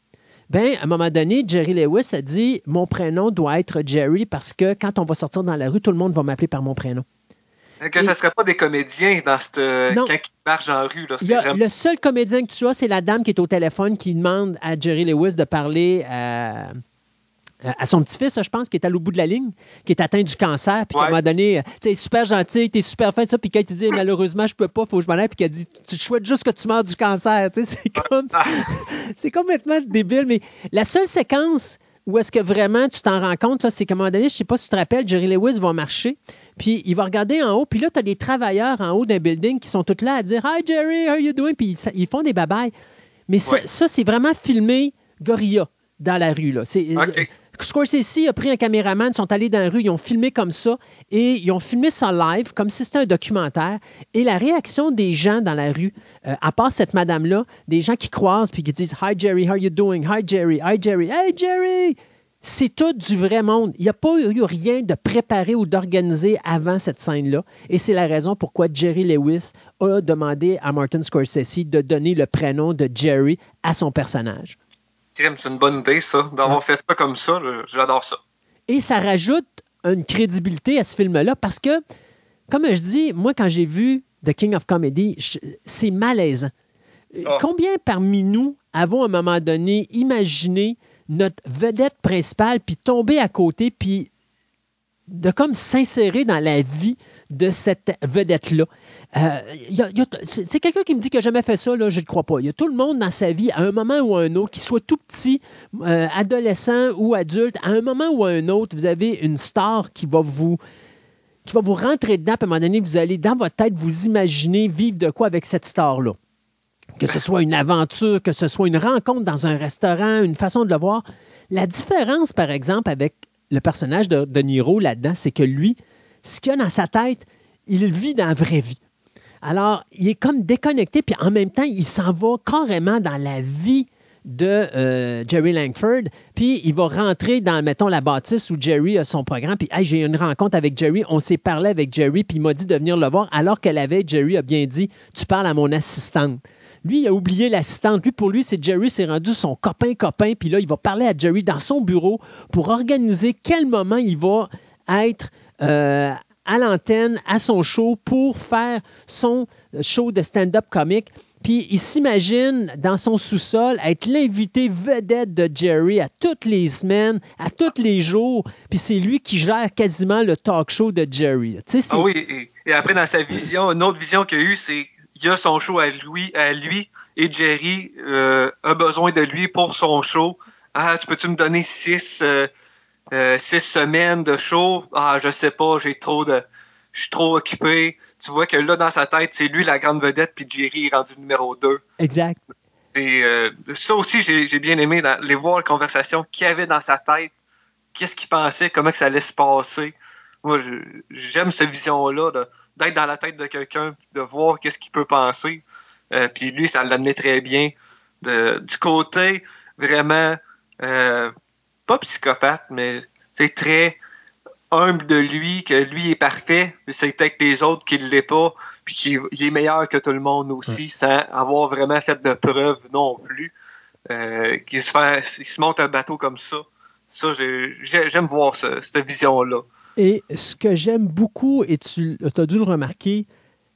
ben, à un moment donné, Jerry Lewis a dit Mon prénom doit être Jerry parce que quand on va sortir dans la rue, tout le monde va m'appeler par mon prénom. Que ce ne serait pas des comédiens dans cette... quand ils marchent en rue. Là, Le seul comédien que tu as, c'est la dame qui est au téléphone qui demande à Jerry Lewis de parler à, à son petit-fils, je pense, qui est à l'autre bout de la ligne, qui est atteint du cancer, puis à un moment donné, tu es super gentil, tu es super fin, ça, puis quand il dit [LAUGHS] malheureusement, je peux pas, faut que je m'en aille, puis qu'il dit tu souhaites juste que tu meurs du cancer, tu sais, c'est comme. [LAUGHS] c'est complètement débile, mais la seule séquence où est-ce que vraiment tu t'en rends compte, c'est qu'à un moment donné, je sais pas si tu te rappelles, Jerry Lewis va marcher, puis il va regarder en haut, puis là, tu as des travailleurs en haut d'un building qui sont tous là à dire Hi Jerry, how are you doing? Puis ils, font des babayes. Mais ça, c'est vraiment filmé gorilla dans la rue. Là. C'est, Scorsese a pris un caméraman, ils sont allés dans la rue, ils ont filmé comme ça et ils ont filmé ça live comme si c'était un documentaire. Et la réaction des gens dans la rue, euh, à part cette madame-là, des gens qui croisent puis qui disent Hi Jerry, how you doing? Hi Jerry, hi Jerry, hey Jerry! C'est tout du vrai monde. Il n'y a pas eu rien de préparé ou d'organisé avant cette scène-là. Et c'est la raison pourquoi Jerry Lewis a demandé à Martin Scorsese de donner le prénom de Jerry à son personnage. C'est une bonne idée, ça. D'avoir fait ça comme ça, j'adore ça. Et ça rajoute une crédibilité à ce film-là parce que, comme je dis, moi, quand j'ai vu The King of Comedy, c'est malaisant. Ah. Combien parmi nous avons à un moment donné imaginé notre vedette principale, puis tomber à côté, puis de comme s'insérer dans la vie de cette vedette-là? Euh, c'est quelqu'un qui me dit qu'il n'a jamais fait ça, là, je ne crois pas. Il y a tout le monde dans sa vie, à un moment ou à un autre, qu'il soit tout petit, euh, adolescent ou adulte, à un moment ou à un autre, vous avez une star qui va vous rentrer dedans, puis à un moment donné, vous allez, dans votre tête, vous imaginer vivre de quoi avec cette star-là. Que ce soit une aventure, que ce soit une rencontre dans un restaurant, une façon de le voir. La différence, par exemple, avec le personnage de, de Niro là-dedans, c'est que lui, ce qu'il a dans sa tête, il vit dans la vraie vie. Alors, il est comme déconnecté, puis en même temps, il s'en va carrément dans la vie de euh, Jerry Langford, puis il va rentrer dans, mettons, la bâtisse où Jerry a son programme, puis hey, j'ai eu une rencontre avec Jerry, on s'est parlé avec Jerry, puis il m'a dit de venir le voir, alors que la veille, Jerry a bien dit, tu parles à mon assistante. Lui, il a oublié l'assistante. Lui, pour lui, c'est Jerry s'est rendu son copain-copain, puis là, il va parler à Jerry dans son bureau pour organiser quel moment il va être euh, à l'antenne, à son show, pour faire son show de stand-up comique. Puis il s'imagine dans son sous-sol être l'invité vedette de Jerry à toutes les semaines, à tous les jours. Puis c'est lui qui gère quasiment le talk show de Jerry. Ah oui, et, après dans sa vision, une autre vision qu'il a eue, c'est qu'il a son show à lui, à lui et Jerry euh, a besoin de lui pour son show. Ah, tu peux-tu me donner six, euh, euh, six semaines de show, ah, je sais pas, j'ai trop de. Je suis trop occupé. Tu vois que là, dans sa tête, c'est lui la grande vedette, puis Jerry est rendu numéro 2. Exact. Et euh, ça aussi, j'ai bien aimé les voir la conversation qu'il avait dans sa tête. Qu'est-ce qu'il pensait, comment que ça allait se passer? Moi, j'aime cette vision-là, d'être dans la tête de quelqu'un, de voir qu'est-ce qu'il peut penser. Euh, puis lui, ça l'amenait très bien. du côté vraiment pas psychopathe, mais c'est très humble de lui, que lui est parfait, mais c'est peut-être les autres qui ne l'est pas, puis qu'il est meilleur que tout le monde aussi, sans avoir vraiment fait de preuves non plus. Euh, qu'il se, se monte un bateau comme ça. Ça, j'aime voir cette vision-là. Et ce que j'aime beaucoup, et tu as dû le remarquer,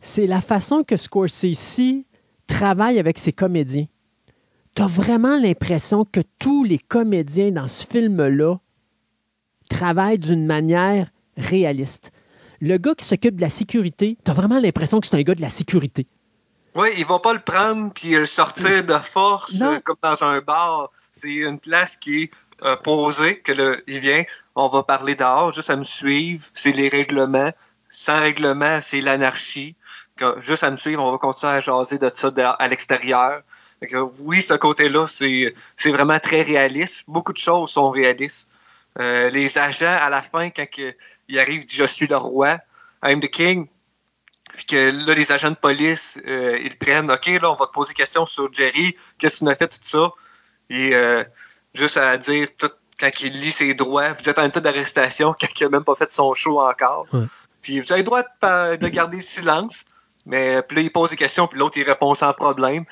c'est la façon que Scorsese travaille avec ses comédiens tu as vraiment l'impression que tous les comédiens dans ce film-là travaillent d'une manière réaliste. Le gars qui s'occupe de la sécurité, tu as vraiment l'impression que c'est un gars de la sécurité. Oui, il va pas le prendre puis le sortir de force euh, comme dans un bar. C'est une place qui est euh, posée, que le, il vient, on va parler dehors, juste à me suivre, c'est les règlements. Sans règlement, c'est l'anarchie. Juste à me suivre, on va continuer à jaser de ça à l'extérieur oui, ce côté-là, c'est vraiment très réaliste. Beaucoup de choses sont réalistes. Euh, les agents, à la fin, quand ils arrivent, ils disent Je suis le roi, I'm the king. Puis que là, les agents de police, euh, ils prennent OK, là, on va te poser des questions sur Jerry, qu'est-ce que tu as fait, tout ça. Et euh, juste à dire, tout, quand il lit ses droits, vous êtes en état d'arrestation, [LAUGHS] quand il n'a même pas fait son show encore. Puis vous avez le droit de, de garder le silence. Mais puis là, il pose des questions, puis l'autre, il répond sans problème.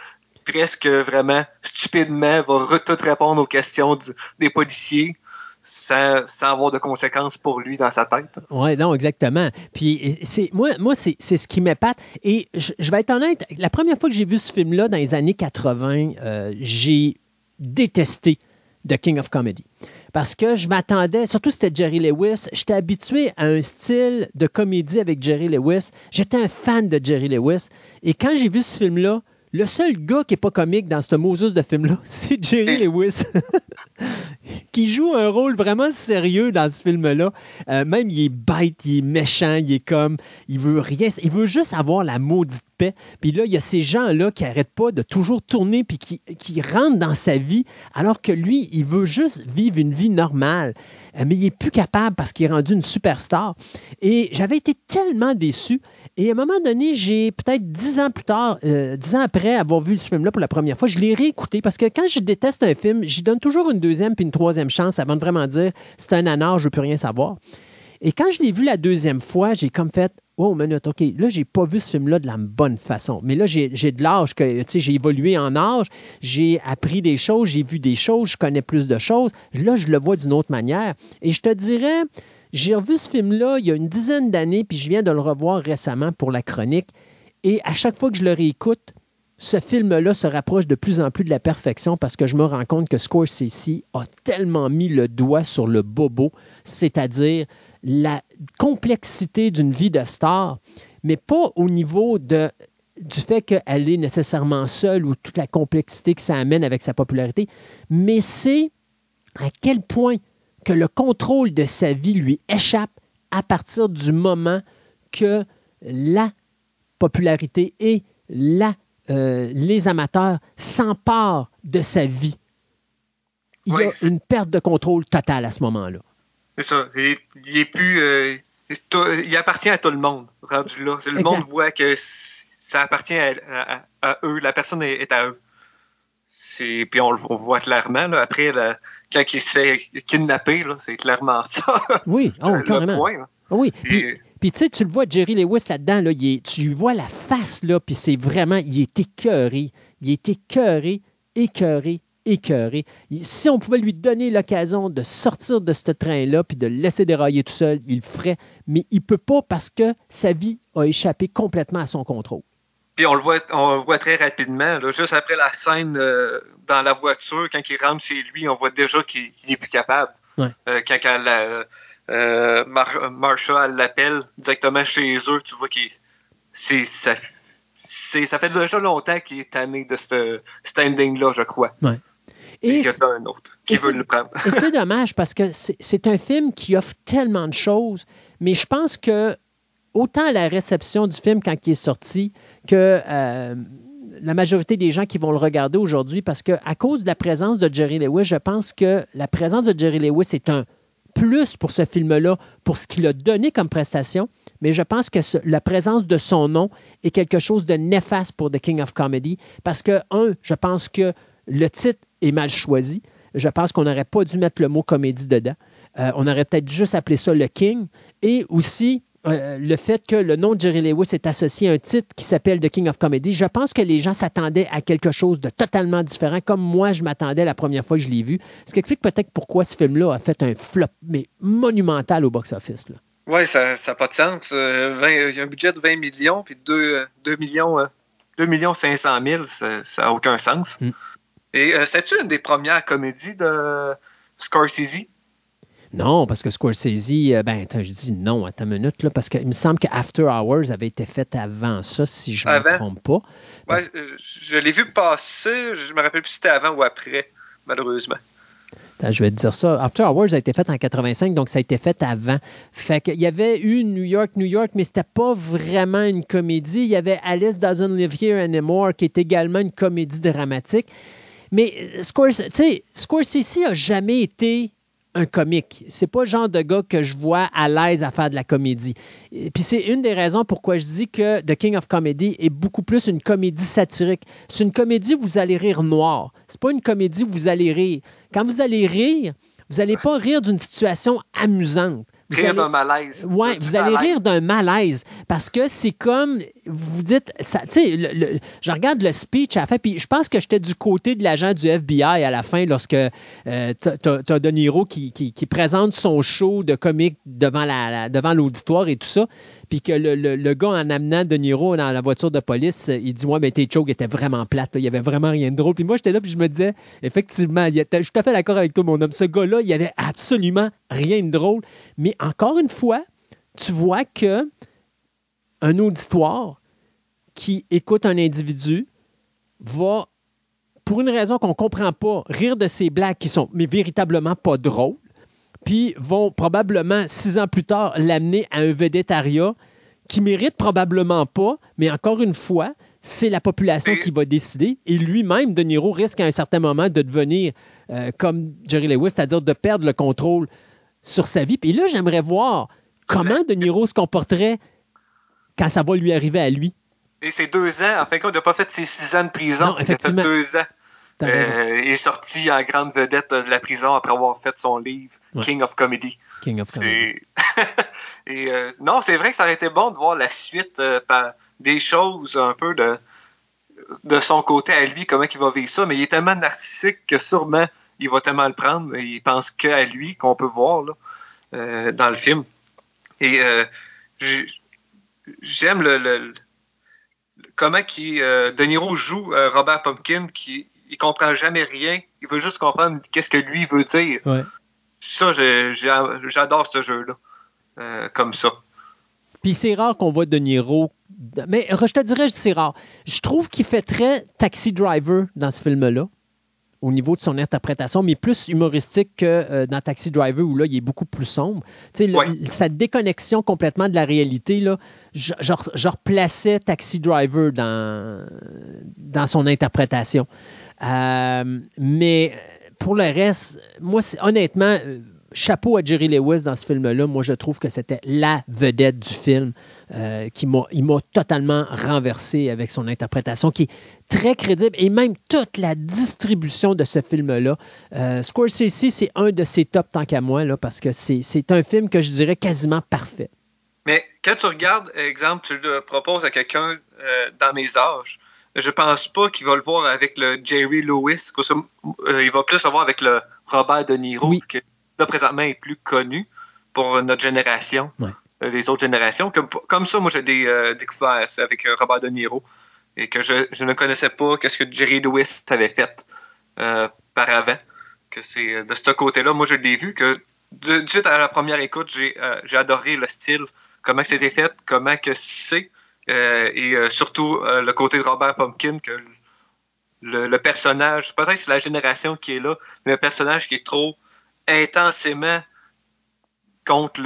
Presque vraiment stupidement va tout répondre aux questions des policiers sans, avoir de conséquences pour lui dans sa tête. Oui, non, exactement. Puis moi c'est ce qui m'épate. Et je, vais être honnête, la première fois que j'ai vu ce film-là dans les années 80, euh, j'ai détesté The King of Comedy. Parce que je m'attendais, surtout c'était Jerry Lewis, j'étais habitué à un style de comédie avec Jerry Lewis. J'étais un fan de Jerry Lewis. Et quand j'ai vu ce film-là, le seul gars qui n'est pas comique dans ce Moses de film-là, [LAUGHS] c'est Jerry Lewis, [LAUGHS] qui joue un rôle vraiment sérieux dans ce film-là. Euh, même, il est bête, il est méchant, il est comme. Il veut rien. Il veut juste avoir la maudite paix. Puis là, il y a ces gens-là qui n'arrêtent pas de toujours tourner puis qui, qui rentrent dans sa vie, alors que lui, il veut juste vivre une vie normale. Euh, mais il n'est plus capable parce qu'il est rendu une superstar. Et j'avais été tellement déçu. Et à un moment donné, j'ai peut-être dix ans plus tard, euh, dix ans après avoir vu ce film-là pour la première fois, je l'ai réécouté parce que quand je déteste un film, j'y donne toujours une deuxième puis une troisième chance avant de vraiment dire c'est un anard, je ne veux plus rien savoir. Et quand je l'ai vu la deuxième fois, j'ai comme fait Oh, minute, OK, là, j'ai pas vu ce film-là de la bonne façon. Mais là, j'ai de l'âge, j'ai évolué en âge, j'ai appris des choses, j'ai vu des choses, je connais plus de choses. Là, je le vois d'une autre manière. Et je te dirais, j'ai revu ce film-là il y a une dizaine d'années, puis je viens de le revoir récemment pour la chronique. Et à chaque fois que je le réécoute, ce film-là se rapproche de plus en plus de la perfection parce que je me rends compte que Scorsese a tellement mis le doigt sur le bobo, c'est-à-dire la complexité d'une vie de star, mais pas au niveau de, du fait qu'elle est nécessairement seule ou toute la complexité que ça amène avec sa popularité, mais c'est à quel point que le contrôle de sa vie lui échappe à partir du moment que la popularité et la, euh, les amateurs s'emparent de sa vie. Il y a une perte de contrôle totale à ce moment-là. C'est ça. Il, est plus. Euh, il appartient à tout le monde, rendu là. Le monde voit que ça appartient à, eux. La personne est, à eux. Puis on le voit clairement. Après, quand il se fait kidnapper, c'est clairement ça. [LAUGHS] Oui, oh, carrément. Oui, puis, tu sais, tu le vois, Jerry Lewis là-dedans, là, tu vois la face, là, puis c'est vraiment, il est écœuré. Il est écœuré, écœuré, écœuré. Si on pouvait lui donner l'occasion de sortir de ce train-là puis de le laisser dérailler tout seul, il le ferait. Mais il ne peut pas parce que sa vie a échappé complètement à son contrôle. Puis on le voit, on voit très rapidement. juste après la scène euh, dans la voiture, quand il rentre chez lui, on voit déjà qu'il n'est plus capable. Euh, quand, euh, Marshall l'appelle directement chez eux, tu vois qu'il ça, ça fait déjà longtemps qu'il est tanné de ce standing-là, je crois. Et, il y a un autre qui veut le prendre. et c'est dommage parce que c'est un film qui offre tellement de choses, mais je pense que autant à la réception du film quand il est sorti, que euh, la majorité des gens qui vont le regarder aujourd'hui, parce qu'à cause de la présence de Jerry Lewis, je pense que la présence de Jerry Lewis est un plus pour ce film-là, pour ce qu'il a donné comme prestation, mais je pense que la présence de son nom est quelque chose de néfaste pour The King of Comedy, parce que, un, je pense que le titre est mal choisi. Je pense qu'on n'aurait pas dû mettre le mot comédie dedans. Euh, on aurait peut-être juste appelé ça le King. Et aussi, euh, le fait que le nom de Jerry Lewis est associé à un titre qui s'appelle The King of Comedy, je pense que les gens s'attendaient à quelque chose de totalement différent, comme moi je m'attendais la première fois que je l'ai vu. Ce qui explique peut-être pourquoi ce film-là a fait un flop, mais monumental au box-office. Oui, ça n'a pas de sens. Euh, il y a un budget de 20 millions, puis 2, 2 millions, 2 millions 500 000, ça n'a aucun sens. Mm. Et euh, c'est-tu une des premières comédies de Scorsese? Non, parce que Scorsese, euh, ben, attends, je dis non, attends une minute, là, parce qu'il me semble que After Hours avait été fait avant ça, si je ne me trompe pas. Ouais, euh, je l'ai vu passer, je me rappelle plus si c'était avant ou après, malheureusement. Attends, je vais te dire ça. After Hours a été fait en 85, donc ça a été fait avant. Fait qu'il y avait eu New York, New York, mais c'était pas vraiment une comédie. Il y avait Alice Doesn't Live Here Anymore, qui est également une comédie dramatique. Mais euh, Scorsese, Scorsese a jamais été un comique. C'est pas le genre de gars que je vois à l'aise à faire de la comédie. Puis c'est une des raisons pourquoi je dis que The King of Comedy est beaucoup plus une comédie satirique. C'est une comédie où vous allez rire noir. C'est pas une comédie où vous allez rire. Quand vous allez rire, vous n'allez pas rire d'une situation amusante. rire d'un malaise. Oui, vous allez rire d'un malaise. parce que c'est comme, vous dites, ça, tu sais, le- je regarde le speech à la puis je pense que j'étais du côté de l'agent du FBI à la fin lorsque euh, t'as t'as De Niro qui, présente son show de comique devant la- la- devant l'auditoire et tout ça, puis que le, le- gars en amenant De Niro dans la voiture de police, il dit ouais mais tes jokes étaient vraiment plates, il y avait vraiment rien de drôle. Puis moi j'étais là puis je me disais effectivement, je suis tout à fait d'accord avec toi mon homme, ce gars-là, il y avait absolument rien de drôle. Mais encore une fois, tu vois que un auditoire qui écoute un individu va, pour une raison qu'on ne comprend pas, rire de ses blagues qui sont mais véritablement pas drôles, puis vont probablement, six ans plus tard, l'amener à un vedettariat qui mérite probablement pas, mais encore une fois, c'est la population Et- qui va décider. Et lui-même, De Niro, risque à un certain moment de devenir euh, comme Jerry Lewis, c'est-à-dire de perdre le contrôle sur sa vie. Puis là, j'aimerais voir comment De Niro se comporterait quand ça va lui arriver à lui. Et c'est deux ans. En fin de compte, il n'a pas fait ses six ans de prison. Non, il a effectivement. fait deux ans. Euh, il est sorti en grande vedette de la prison après avoir fait son livre Ouais. King of Comedy. King of Comedy. [LAUGHS] Et, euh, non, c'est vrai que ça aurait été bon de voir la suite euh, par des choses un peu de, de son côté à lui, comment il va vivre ça. Mais il est tellement narcissique que sûrement il va tellement le prendre. et Il pense qu'à lui qu'on peut voir là, dans le film. Et j'aime le, le- le- comment qui euh, De Niro joue euh, Robert Pumpkin qui il comprend jamais rien. Il veut juste comprendre qu'est-ce que lui veut dire. Ouais. Ça, j'adore ce jeu-là. Euh, comme ça. Puis c'est rare qu'on voit De Niro. Mais je te dirais, c'est rare. Je trouve qu'il fait très taxi driver dans ce film-là, au niveau de son interprétation, mais plus humoristique que euh, dans Taxi Driver, où là, il est beaucoup plus sombre. Tu sais, Ouais. sa déconnexion complètement de la réalité, là, je, je, je replaçais Taxi Driver dans, dans son interprétation. Euh, mais pour le reste, moi, honnêtement, euh, chapeau à Jerry Lewis dans ce film-là. Moi, je trouve que c'était la vedette du film euh, qui m'a, il m'a totalement renversé avec son interprétation, qui est très crédible et même toute la distribution de ce film-là. Euh, Scorsese, c'est un de ses tops tant qu'à moi, là, parce que c'est, c'est un film que je dirais quasiment parfait. Mais quand tu regardes, exemple, tu le proposes à quelqu'un euh, dans mes âges, je pense pas qu'il va le voir avec le Jerry Lewis. que, euh, il va plus le voir avec le Robert De Niro, Oui. qui là présentement est plus connu pour notre génération, Ouais. euh, les autres générations. Comme, comme ça, moi j'ai euh, découvert ça avec euh, Robert De Niro et que je, je ne connaissais pas qu'est-ce que Jerry Lewis avait fait euh, par avant. Que c'est euh, de ce côté-là, moi je l'ai vu que de, de suite à la première écoute, j'ai j'ai adoré le style, comment c'était fait, comment que c'est, et surtout le côté de Robert Pumpkin, que le, le personnage, peut-être que c'est la génération qui est là, mais le personnage qui est trop intensément contre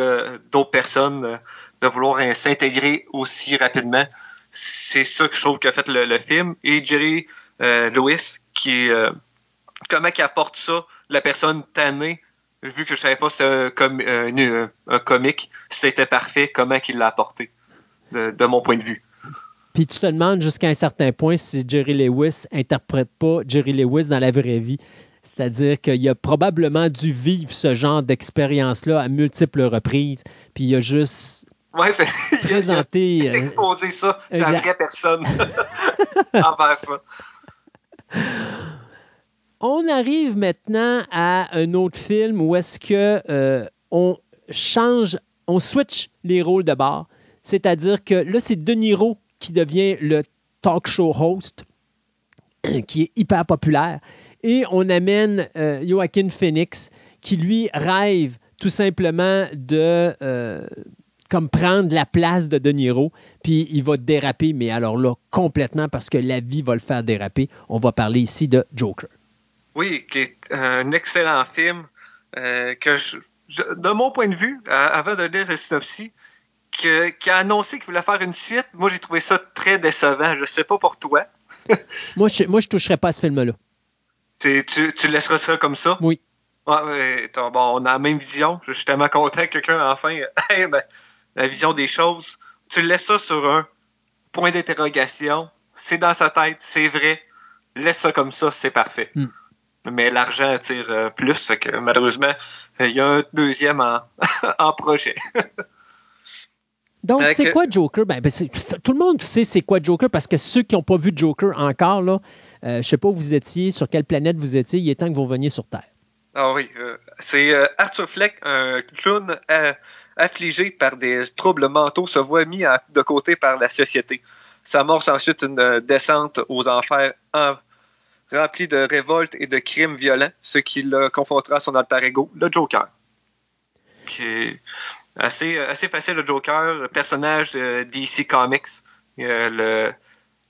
d'autres personnes, euh, de vouloir euh, s'intégrer aussi rapidement. C'est ça que je trouve qu'a fait le, film. Et Jerry euh, Lewis, qui comment qu'il apporte ça, la personne tannée, vu que je savais pas si c'était un- un- un comique, c'était parfait, comment qu'il l'a apporté, de, de mon point de vue. Puis tu te demandes jusqu'à un certain point si Jerry Lewis interprète pas Jerry Lewis dans la vraie vie. C'est-à-dire qu'il a probablement dû vivre ce genre d'expérience-là à multiples reprises. Puis il a juste Ouais, présenté. il a euh, exposé ça, c'est la vraie personne [LAUGHS] envers ça. On arrive maintenant à un autre film où est-ce que euh, on change, on switch les rôles de bord. C'est-à-dire que là, c'est De Niro qui devient le talk show host, qui est hyper populaire. Et on amène euh, Joaquin Phoenix, qui lui rêve tout simplement de euh, comme prendre la place de De Niro, puis il va déraper, mais alors là, complètement, parce que la vie va le faire déraper. On va parler ici de Joker. Oui, qui est un excellent film euh, que je, je- de mon point de vue, avant de lire le synopsis, que- qui a annoncé qu'il voulait faire une suite, moi j'ai trouvé ça très décevant. Je sais pas pour toi. [LAUGHS] Moi, je moi, je toucherais pas à ce film-là. Tu, tu laisseras ça comme ça? Oui. Ouais, bon, on a la même vision. Je suis tellement content que quelqu'un, enfin, [LAUGHS] ben, la vision des choses. Tu laisses ça sur un point d'interrogation. C'est dans sa tête, c'est vrai. Laisse ça comme ça, c'est parfait. Hmm. Mais l'argent attire euh, plus, fait que malheureusement, il y a un deuxième en, [LAUGHS] en projet. [LAUGHS] Donc, c'est quoi Joker? Ben, ben, tout le monde sait c'est quoi Joker parce que ceux qui n'ont pas vu Joker encore, là, euh, je sais pas où vous étiez, sur quelle planète vous étiez, il est temps que vous reveniez sur Terre. Ah oui, euh, c'est euh, Arthur Fleck, un clown affligé par des troubles mentaux, se voit mis à- de côté par la société. S'amorce ensuite une descente aux enfers en- remplie de révoltes et de crimes violents, ce qui le confrontera à son alter ego, le Joker. Qui est assez, assez facile, le Joker, le personnage euh, DC Comics, euh, le,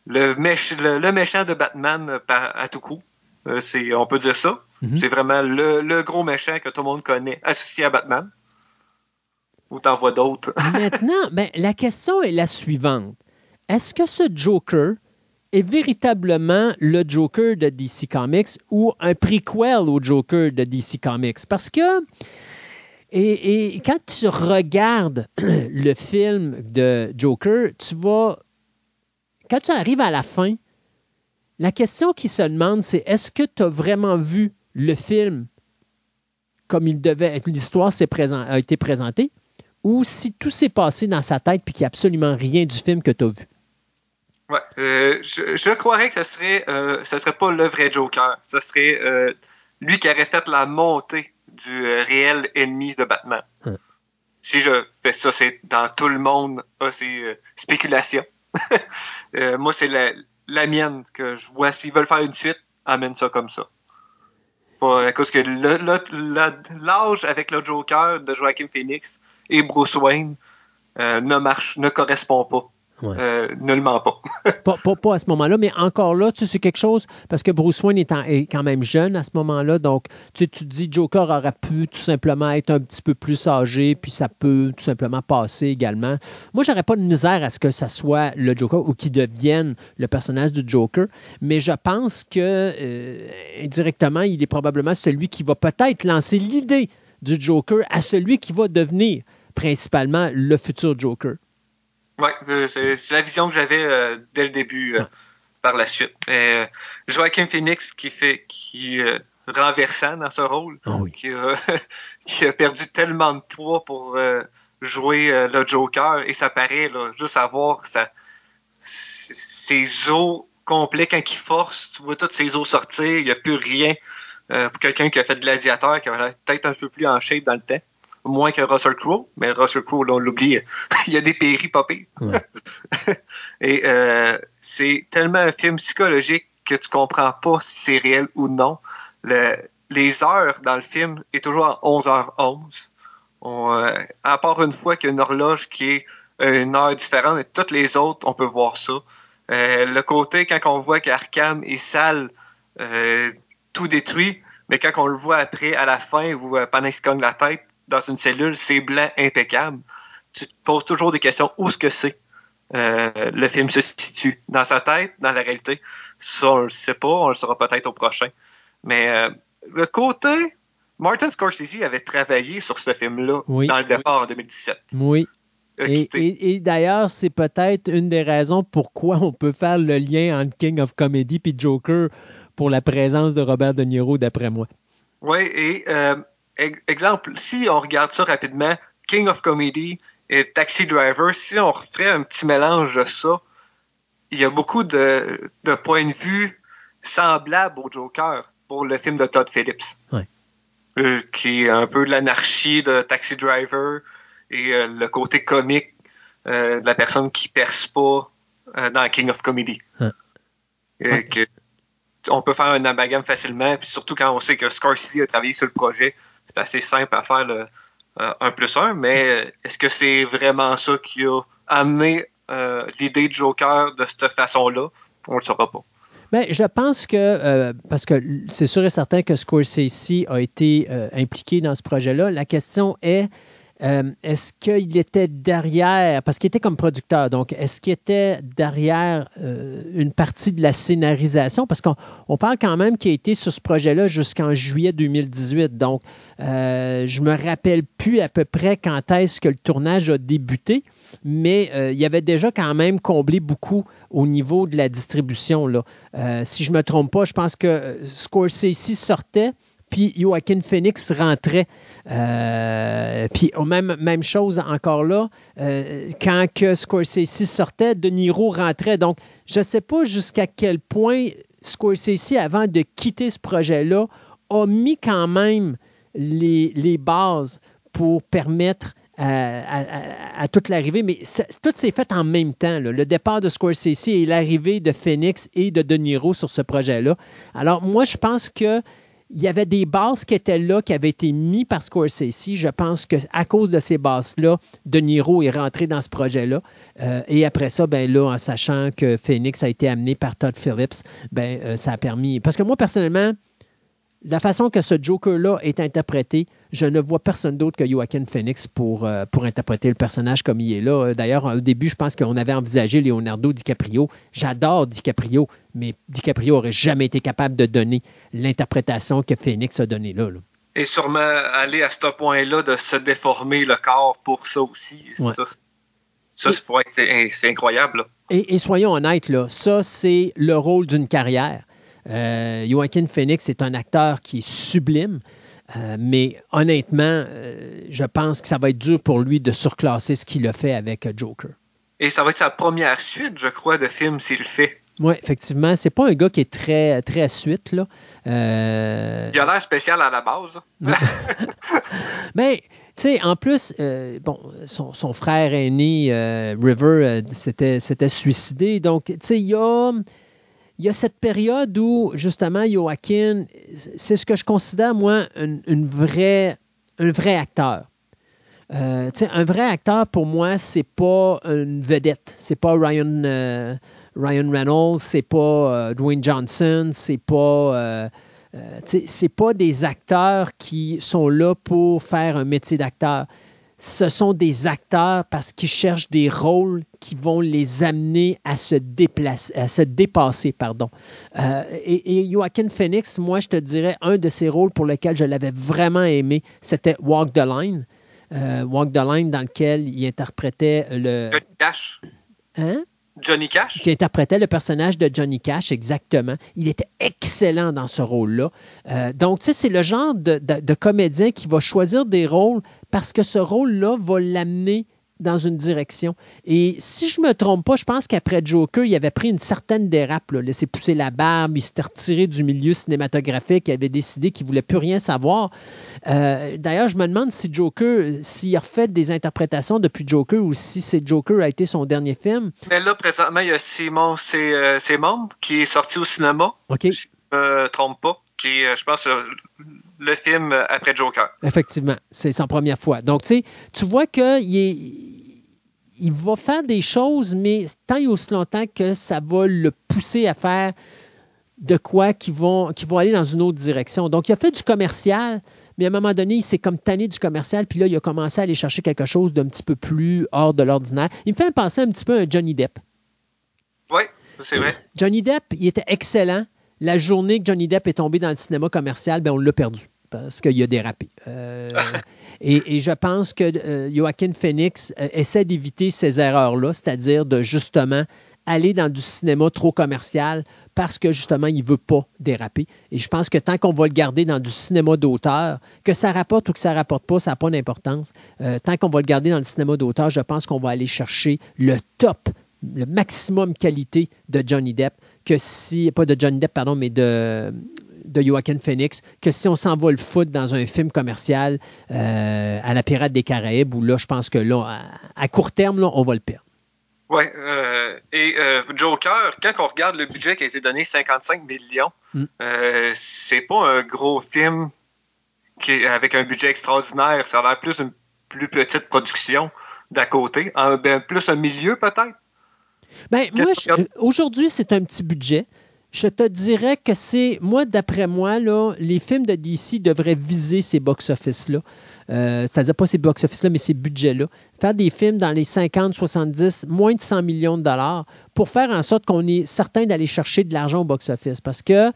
le, méch- le- le méchant de Batman euh, par- à tout coup. Euh, on peut dire ça. Mhm. C'est vraiment le, le gros méchant que tout le monde connaît, associé à Batman. Ou t'en vois d'autres. [LAUGHS] Maintenant, ben, la question est la suivante. Est-ce que ce Joker est véritablement le Joker de DC Comics ou un prequel au Joker de DC Comics? Parce que, et, et quand tu regardes [CLEARS THROAT] le film de Joker, tu vas, quand tu arrives à la fin, la question qui se demande, c'est est-ce que tu as vraiment vu le film comme il devait être, l'histoire présent- a été présentée, ou si tout s'est passé dans sa tête puis qu'il n'y a absolument rien du film que tu as vu? Ouais, euh, je, je croirais que ce serait, euh, ce serait pas le vrai Joker. Ce serait euh, lui qui aurait fait la montée du réel ennemi de Batman. Hein. Si je fais ça, c'est dans tout le monde, ah, c'est spéculation. [LAUGHS] Euh, moi, c'est la, mienne que je vois. S'ils veulent faire une suite, amène ça comme ça. Pas, à cause que l'âge avec le Joker de Joaquin Phoenix et Bruce Wayne euh, ne marche, ne correspond pas. Ouais. Euh, nullement pas. [LAUGHS] Pas, pas- pas à ce moment-là, mais encore là, tu sais, c'est quelque chose, parce que Bruce Wayne est, en- est quand même jeune à ce moment-là, donc tu, sais, tu te dis Joker aurait pu tout simplement être un petit peu plus âgé, puis ça peut tout simplement passer également. Moi, j'aurais pas de misère à ce que ça soit le Joker ou qu'il devienne le personnage du Joker, mais je pense que euh, indirectement, il est probablement celui qui va peut-être lancer l'idée du Joker à celui qui va devenir principalement le futur Joker. Ouais, euh, c'est la vision que j'avais euh, dès le début euh, par la suite. Mais, euh, Joaquin Phoenix qui fait qui euh, renversant dans ce rôle, Ah oui. qui, a- [LAUGHS] qui a perdu tellement de poids pour euh, jouer euh, le Joker et ça paraît là, juste à voir ça, ses os complets quand il force, tu vois toutes ses os sortir, il n'y a plus rien. Euh, pour quelqu'un qui a fait de gladiateur, qui avait peut-être un peu plus en shape dans le temps. Moins que Russell Crowe, mais Russell Crowe, là, on l'oublie, [LAUGHS] il y a des péris. Ouais. [LAUGHS] Et euh, c'est tellement un film psychologique que tu comprends pas si c'est réel ou non. Le- les heures dans le film est toujours à 11h11. On, euh, à part une fois qu'il y a une horloge qui est une heure différente et toutes les autres, on peut voir ça. Euh, le côté, quand on voit qu'Arkham est sale, tout détruit, mais quand on le voit après, à la fin, ou pendant qu'il se cogne la tête dans une cellule, c'est blanc, impeccable. Tu te poses toujours des questions. Où est-ce que c'est? Euh, le film se situe dans sa tête, dans la réalité. Ça, on le sait pas, on le saura peut-être au prochain. Mais euh, le côté, Martin Scorsese avait travaillé sur ce film-là Oui. dans le départ en 2017. Oui. Et, et- et d'ailleurs, c'est peut-être une des raisons pourquoi on peut faire le lien entre King of Comedy et Joker pour la présence de Robert De Niro, d'après moi. Oui, et euh, exemple, si on regarde ça rapidement, King of Comedy et Taxi Driver, si on referait un petit mélange de ça, il y a beaucoup de, de points de vue semblables au Joker pour le film de Todd Phillips. Ouais. Euh, qui est un peu l'anarchie de Taxi Driver et euh, le côté comique euh, de la personne qui perce pas euh, dans King of Comedy. Ouais. Et Ouais. que on peut faire un amalgame facilement, puis surtout quand on sait que Scorsese a travaillé sur le projet, c'est assez simple à faire le 1 plus 1, mais est-ce que c'est vraiment ça qui a amené euh, l'idée de Joker de cette façon-là? On le saura pas. Ben, je pense que, euh, parce que c'est sûr et certain que Scorsese a été euh, impliqué dans ce projet-là. La question est, euh, est-ce qu'il était derrière, parce qu'il était comme producteur, donc est-ce qu'il était derrière euh, une partie de la scénarisation? Parce qu'on on parle quand même qu'il a été sur ce projet-là jusqu'en juillet 2018. Donc, euh, je me rappelle plus à peu près quand est-ce que le tournage a débuté, mais euh, il y avait déjà quand même comblé beaucoup au niveau de la distribution. Là. Si je ne me trompe pas, je pense que Scorsese sortait, puis Joaquin Phoenix rentrait. Euh, puis même, même chose encore là, euh, quand que Scorsese sortait, De Niro rentrait. Donc, je ne sais pas jusqu'à quel point Scorsese, avant de quitter ce projet-là, a mis quand même les, les bases pour permettre à, toute l'arrivée, mais tout s'est fait en même temps. Le départ de Scorsese et l'arrivée de Phoenix et de De Niro sur ce projet-là. Alors, moi, je pense que il y avait des bases qui étaient là, qui avaient été mises par Scorsese. Je pense qu'à cause de ces bases-là, De Niro est rentré dans ce projet-là. Euh, et après ça, ben là, en sachant que Phoenix a été amené par Todd Phillips, ben, euh, ça a permis. Parce que moi, personnellement, la façon que ce Joker-là est interprété, je ne vois personne d'autre que Joaquin Phoenix pour, euh, pour interpréter le personnage comme il est là. D'ailleurs, au début, je pense qu'on avait envisagé Leonardo DiCaprio. J'adore DiCaprio, mais DiCaprio n'aurait jamais été capable de donner l'interprétation que Phoenix a donnée là, Et sûrement aller à ce point-là de se déformer le corps pour ça aussi. Ça, c'est incroyable. Et, et, soyons honnêtes, là, ça, c'est le rôle d'une carrière. Euh, Joaquin Phoenix est un acteur qui est sublime. Euh, mais honnêtement, euh, je pense que ça va être dur pour lui de surclasser ce qu'il a fait avec Joker. Et ça va être sa première suite, je crois, de film s'il le fait. Oui, effectivement. C'est pas un gars qui est très, très suite. Là. Il a l'air spécial à la base. mais, [LAUGHS] tu sais, en plus, bon, son, frère aîné, River, s'était suicidé. Donc, tu sais, il y a y a cette période où, justement, Joaquin, c'est ce que je considère, moi, une, vraie, un vrai acteur. Euh, un vrai acteur, pour moi, c'est pas une vedette. C'est pas Ryan, euh, Ryan Reynolds, c'est pas euh, Dwayne Johnson, c'est pas. c'est pas des acteurs qui sont là pour faire un métier d'acteur ce sont des acteurs parce qu'ils cherchent des rôles qui vont les amener à se déplacer, à se dépasser, pardon. Euh, et, Joaquin Phoenix, moi, je te dirais, un de ses rôles pour lesquels je l'avais vraiment aimé, c'était Walk the Line. Euh, Walk the Line, dans lequel il interprétait le. Johnny. Hein? Johnny Cash? Qui interprétait le personnage de Johnny Cash, exactement. Il était excellent dans ce rôle-là. Euh, donc, tu sais, c'est le genre de, de, comédien qui va choisir des rôles parce que ce rôle-là va l'amener dans une direction. Et si je ne me trompe pas, je pense qu'après Joker, il avait pris une certaine dérape, là, laissé pousser la barbe, il s'était retiré du milieu cinématographique, il avait décidé qu'il ne voulait plus rien savoir. Euh, d'ailleurs, je me demande si Joker, s'il a refait des interprétations depuis Joker ou si c'est Joker a été son dernier film. Mais là, présentement, il y a Simon C'est euh, qui est sorti au cinéma. OK. Je ne me trompe pas qui est, euh, je pense, le film après Joker. Effectivement, c'est sa première fois. Donc, tu sais, tu vois qu'il il va faire des choses, mais tant et aussi longtemps que ça va le pousser à faire de quoi qui vont, qui vont aller dans une autre direction. Donc, il a fait du commercial, mais à un moment donné, il s'est comme tanné du commercial, puis là, il a commencé à aller chercher quelque chose d'un petit peu plus hors de l'ordinaire. Il me fait penser un petit peu à Johnny Depp. Oui, c'est vrai. Johnny Depp, il était excellent, la journée que Johnny Depp est tombé dans le cinéma commercial, ben on l'a perdu parce qu'il a dérapé. Euh, [LAUGHS] et, je pense que euh, Joaquin Phoenix euh, essaie d'éviter ces erreurs-là, c'est-à-dire de justement aller dans du cinéma trop commercial parce que justement, il ne veut pas déraper. Et je pense que tant qu'on va le garder dans du cinéma d'auteur, que ça rapporte ou que ça ne rapporte pas, ça n'a pas d'importance. tant qu'on va le garder dans le cinéma d'auteur, je pense qu'on va aller chercher le top, le maximum qualité de Johnny Depp que si, pas de Johnny Depp, pardon, mais de, de Joaquin Phoenix, que si on s'en va le foot dans un film commercial euh, à la Pirate des Caraïbes, où là, je pense que là, à, court terme, là, on va le perdre. Oui, euh, et euh, Joker, quand on regarde le budget qui a été donné, 55 millions, mm. c'est pas un gros film qui avec un budget extraordinaire. Ça a l'air plus une plus petite production d'à côté, un, ben, plus un milieu peut-être? Ben, moi, aujourd'hui, c'est un petit budget. Je te dirais que c'est, moi, d'après moi, là, les films de DC devraient viser ces box-office-là. Euh, c'est-à-dire pas ces box-office-là, mais ces budgets-là. Faire des films dans les 50, 70, moins de 100 millions de dollars pour faire en sorte qu'on est certain d'aller chercher de l'argent au box-office. Parce que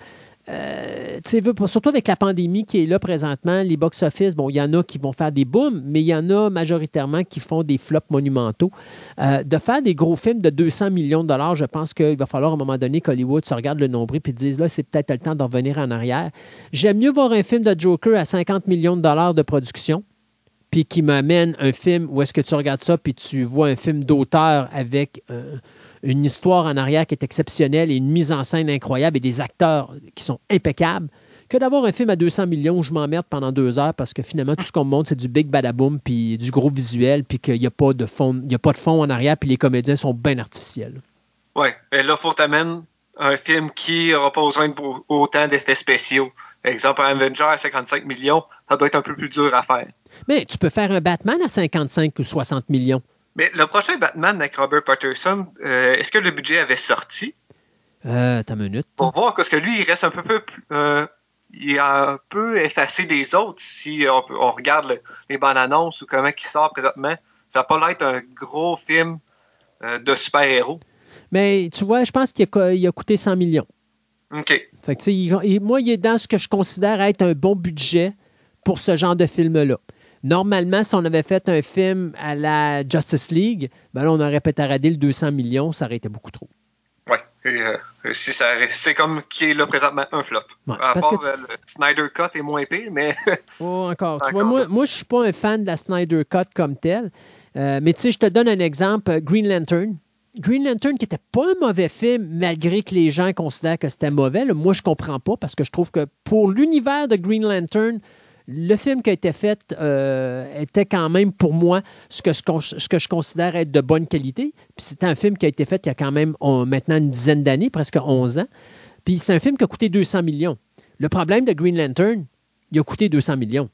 euh, surtout avec la pandémie qui est là présentement, les box-office, bon, il y en a qui vont faire des booms, mais il y en a majoritairement qui font des flops monumentaux. Euh, de faire des gros films de 200 millions de dollars, je pense qu'il va falloir à un moment donné qu'Hollywood se regarde le nombril et dise là, c'est peut-être le temps de revenir en arrière. J'aime mieux voir un film de Joker à 50 millions de dollars de production puis qui m'amène un film où est-ce que tu regardes ça, puis tu vois un film d'auteur avec une histoire en arrière qui est exceptionnelle et une mise en scène incroyable et des acteurs qui sont impeccables, que d'avoir un film à 200 millions où je m'emmerde pendant deux heures parce que finalement, tout ce qu'on me montre, c'est du big badaboom, puis du gros visuel, puis qu'il n'y a, pas de fond, il a pas de fond en arrière, puis les comédiens sont bien artificiels. Oui, et là, il faut t'amener un film qui n'aura pas besoin de autant d'effets spéciaux. Exemple, un Avenger à 55 millions, ça doit être un peu plus dur à faire. Mais tu peux faire un Batman à 55 ou 60 millions. Mais le prochain Batman avec Robert Patterson, euh, est-ce que le budget avait sorti? Euh, t'as minute. Pour voir, parce que lui, il reste un peu, euh, il est un peu effacé des autres si on, regarde les bandes annonces ou comment il sort présentement. Ça va pas être un gros film euh, de super-héros. Mais tu vois, je pense qu'il a, coûté 100 millions. OK. Fait moi, il est dans ce que je considère être un bon budget pour ce genre de film-là. Normalement, si on avait fait un film à la Justice League, ben là, on aurait pétaradé le 200 millions, ça aurait été beaucoup trop. Oui. Euh, c'est comme qui est là présentement un flop. à part euh, le Snyder Cut est moins pire, mais. [LAUGHS] oh, encore. Tu vois, moi, moi je ne suis pas un fan de la Snyder Cut comme tel. Euh, mais tu sais, je te donne un exemple Green Lantern. Green Lantern, qui n'était pas un mauvais film, malgré que les gens considèrent que c'était mauvais. moi, je comprends pas parce que je trouve que pour l'univers de Green Lantern, le film qui a été fait euh, était quand même pour moi ce que, je considère être de bonne qualité. Puis c'était un film qui a été fait il y a quand même maintenant une dizaine d'années, presque 11 ans. Puis c'est un film qui a coûté 200 millions. Le problème de Green Lantern, il a coûté 200 millions.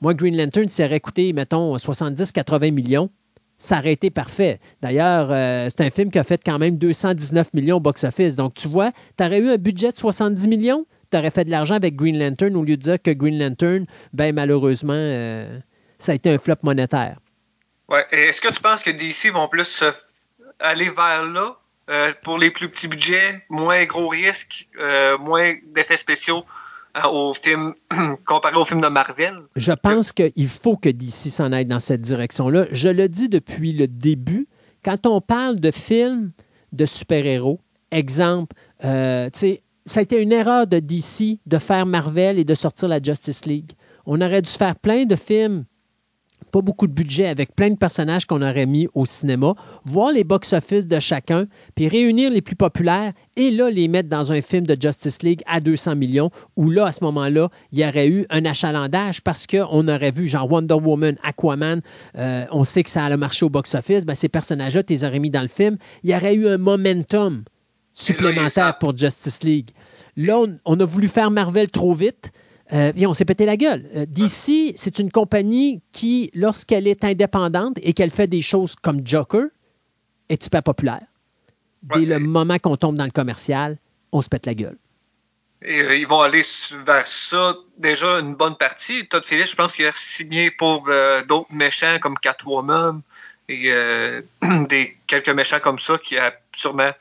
Moi, Green Lantern, s'il aurait coûté, mettons, 70-80 millions, ça aurait été parfait. D'ailleurs, euh, c'est un film qui a fait quand même 219 millions au box-office. Donc, tu vois, tu aurais eu un budget de 70 millions, tu aurais fait de l'argent avec Green Lantern au lieu de dire que Green Lantern, ben malheureusement, euh, ça a été un flop monétaire. Ouais. Est-ce que tu penses que DC vont plus aller vers là euh, pour les plus petits budgets, moins gros risques, euh, moins d'effets spéciaux au film [CLEARS THROAT] comparé au film de Marvel? Je pense qu'il faut que DC s'en aille dans cette direction-là. Je le dis depuis le début. Quand on parle de films de super-héros, exemple, tu sais, ça a été une erreur de DC de faire Marvel et de sortir la Justice League. On aurait dû faire plein de films, pas beaucoup de budget, avec plein de personnages qu'on aurait mis au cinéma, voir les box-office de chacun, puis réunir les plus populaires et là, les mettre dans un film de Justice League à 200 millions, où là, à ce moment-là, il y aurait eu un achalandage parce qu'on aurait vu, genre Wonder Woman, Aquaman, euh, on sait que ça allait marcher au box-office, ben, ces personnages-là, tu les aurais mis dans le film, il y aurait eu un momentum supplémentaire pour Justice League. Là, on, a voulu faire Marvel trop vite. Euh, et on s'est pété la gueule. Euh, DC, c'est une compagnie qui, lorsqu'elle est indépendante et qu'elle fait des choses comme Joker, est hyper populaire. Dès le moment qu'on tombe dans le commercial, on se pète la gueule. Et, euh, ils vont aller vers ça déjà une bonne partie. Todd Phillips, je pense qu'il a signé pour d'autres méchants comme Catwoman et [CLEARS THROAT] des quelques méchants comme ça qui a sûrement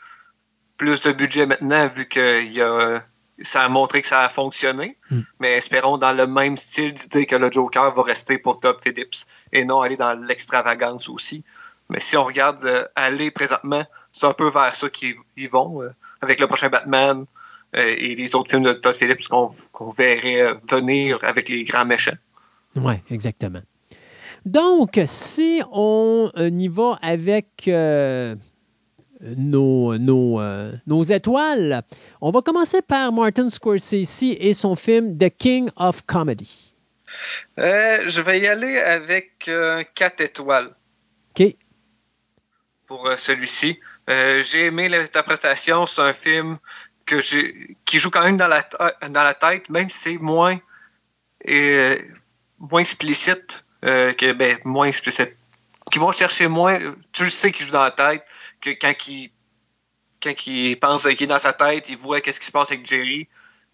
plus de budget maintenant vu que y a, ça a montré que ça a fonctionné. Hmm. Mais espérons dans le même style d'idée que le Joker va rester pour Top Phillips et non aller dans l'extravagance aussi. Mais si on regarde euh, aller présentement, c'est un peu vers ça qu'ils vont euh, avec le prochain Batman euh, et les autres films de Todd Phillips qu'on verrait venir avec les grands méchants. Oui, exactement. Donc, si on y va avec nos, nos, euh, nos, étoiles. On va commencer par Martin Scorsese et son film The King of Comedy. Euh, je vais y aller avec 4 euh, étoiles. OK. Pour celui-ci. j'ai aimé l'interprétation. C'est un film que qui joue quand même dans la, dans la tête, même si c'est moins, moins explicite que ben, moins explicite. Qui vont chercher moins. Tu le sais qu'il joue dans la tête que quand il, quand pense qu'il est dans sa tête, il voit qu'est-ce qui se passe avec Jerry,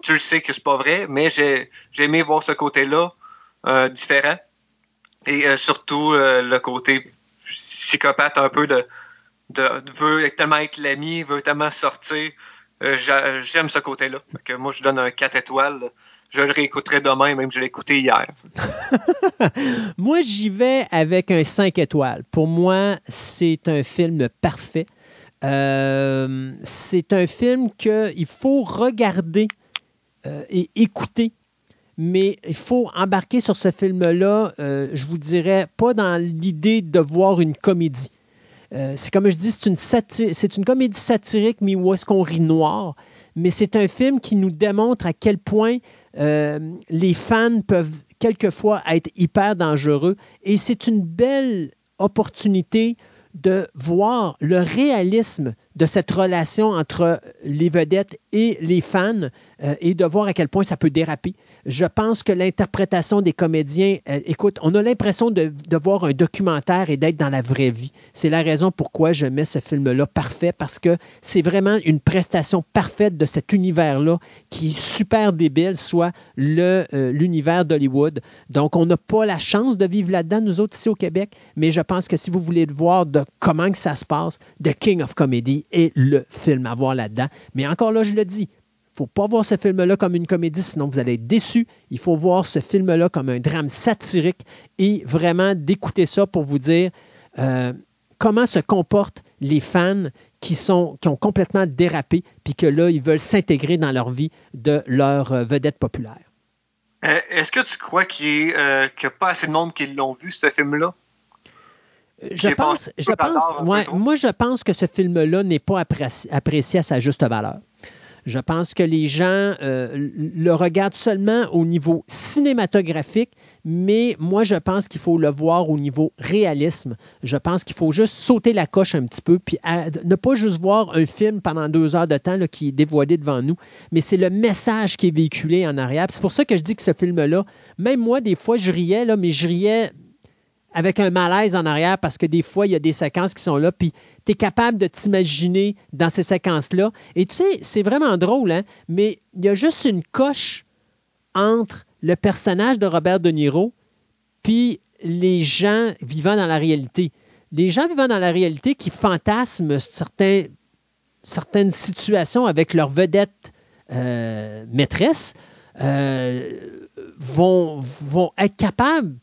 tu le sais que c'est pas vrai, mais j'ai aimé voir ce côté-là euh, différent. Et euh, surtout euh, le côté psychopathe un peu de, de, veut tellement être l'ami, veut tellement sortir j'aime ce côté-là. Moi, je donne un 4 étoiles. Je le réécouterai demain, même je l'ai écouté hier. [LAUGHS] moi, j'y vais avec un 5 étoiles. Pour moi, c'est un film parfait. Euh, c'est un film qu'il faut regarder euh, et écouter mais il faut embarquer sur ce film-là, euh, je vous dirais, pas dans l'idée de voir une comédie. C'est comme je dis, c'est une, c'est une comédie satirique, mais où est-ce qu'on rit noir? Mais c'est un film qui nous démontre à quel point euh, les fans peuvent quelquefois être hyper dangereux. Et c'est une belle opportunité de voir le réalisme de cette relation entre les vedettes et les fans euh, et de voir à quel point ça peut déraper. Je pense que l'interprétation des comédiens, euh, écoute, on a l'impression de, voir un documentaire et d'être dans la vraie vie. C'est la raison pourquoi je mets ce film-là parfait, parce que c'est vraiment une prestation parfaite de cet univers-là qui est super débile, soit euh, l'univers d'Hollywood. Donc, on n'a pas la chance de vivre là-dedans, nous autres, ici au Québec, mais je pense que si vous voulez voir de comment que ça se passe, The King of Comedy est le film à voir là-dedans. Mais encore là, je le dis, faut pas voir ce film-là comme une comédie, sinon vous allez être déçu. Il faut voir ce film-là comme un drame satirique et vraiment d'écouter ça pour vous dire euh, comment se comportent les fans qui, sont, qui ont complètement dérapé, puis que là, ils veulent s'intégrer dans leur vie de leur euh, vedette populaire. Euh, est-ce que tu crois qu'il n'y a pas assez de monde qui l'ont vu, ce film-là? Je pense, je pense, moi, je pense que ce film-là n'est pas apprécié à sa juste valeur. Je pense que les gens euh, le regardent seulement au niveau cinématographique, mais moi, je pense qu'il faut le voir au niveau réalisme. Je pense qu'il faut juste sauter la coche un petit peu, puis ne pas juste voir un film pendant deux heures de temps qui est dévoilé devant nous, mais c'est le message qui est véhiculé en arrière. C'est pour ça que je dis que ce film-là, même moi, des fois, je riais, là, mais je riais avec un malaise en arrière parce que des fois, il y a des séquences qui sont là, puis tu es capable de t'imaginer dans ces séquences-là. Et tu sais, c'est vraiment drôle, hein? mais il y a juste une coche entre le personnage de Robert De Niro puis les gens vivant dans la réalité. Les gens vivant dans la réalité qui fantasment certains, certaines situations avec leur vedette euh, maîtresse euh, vont, vont être capables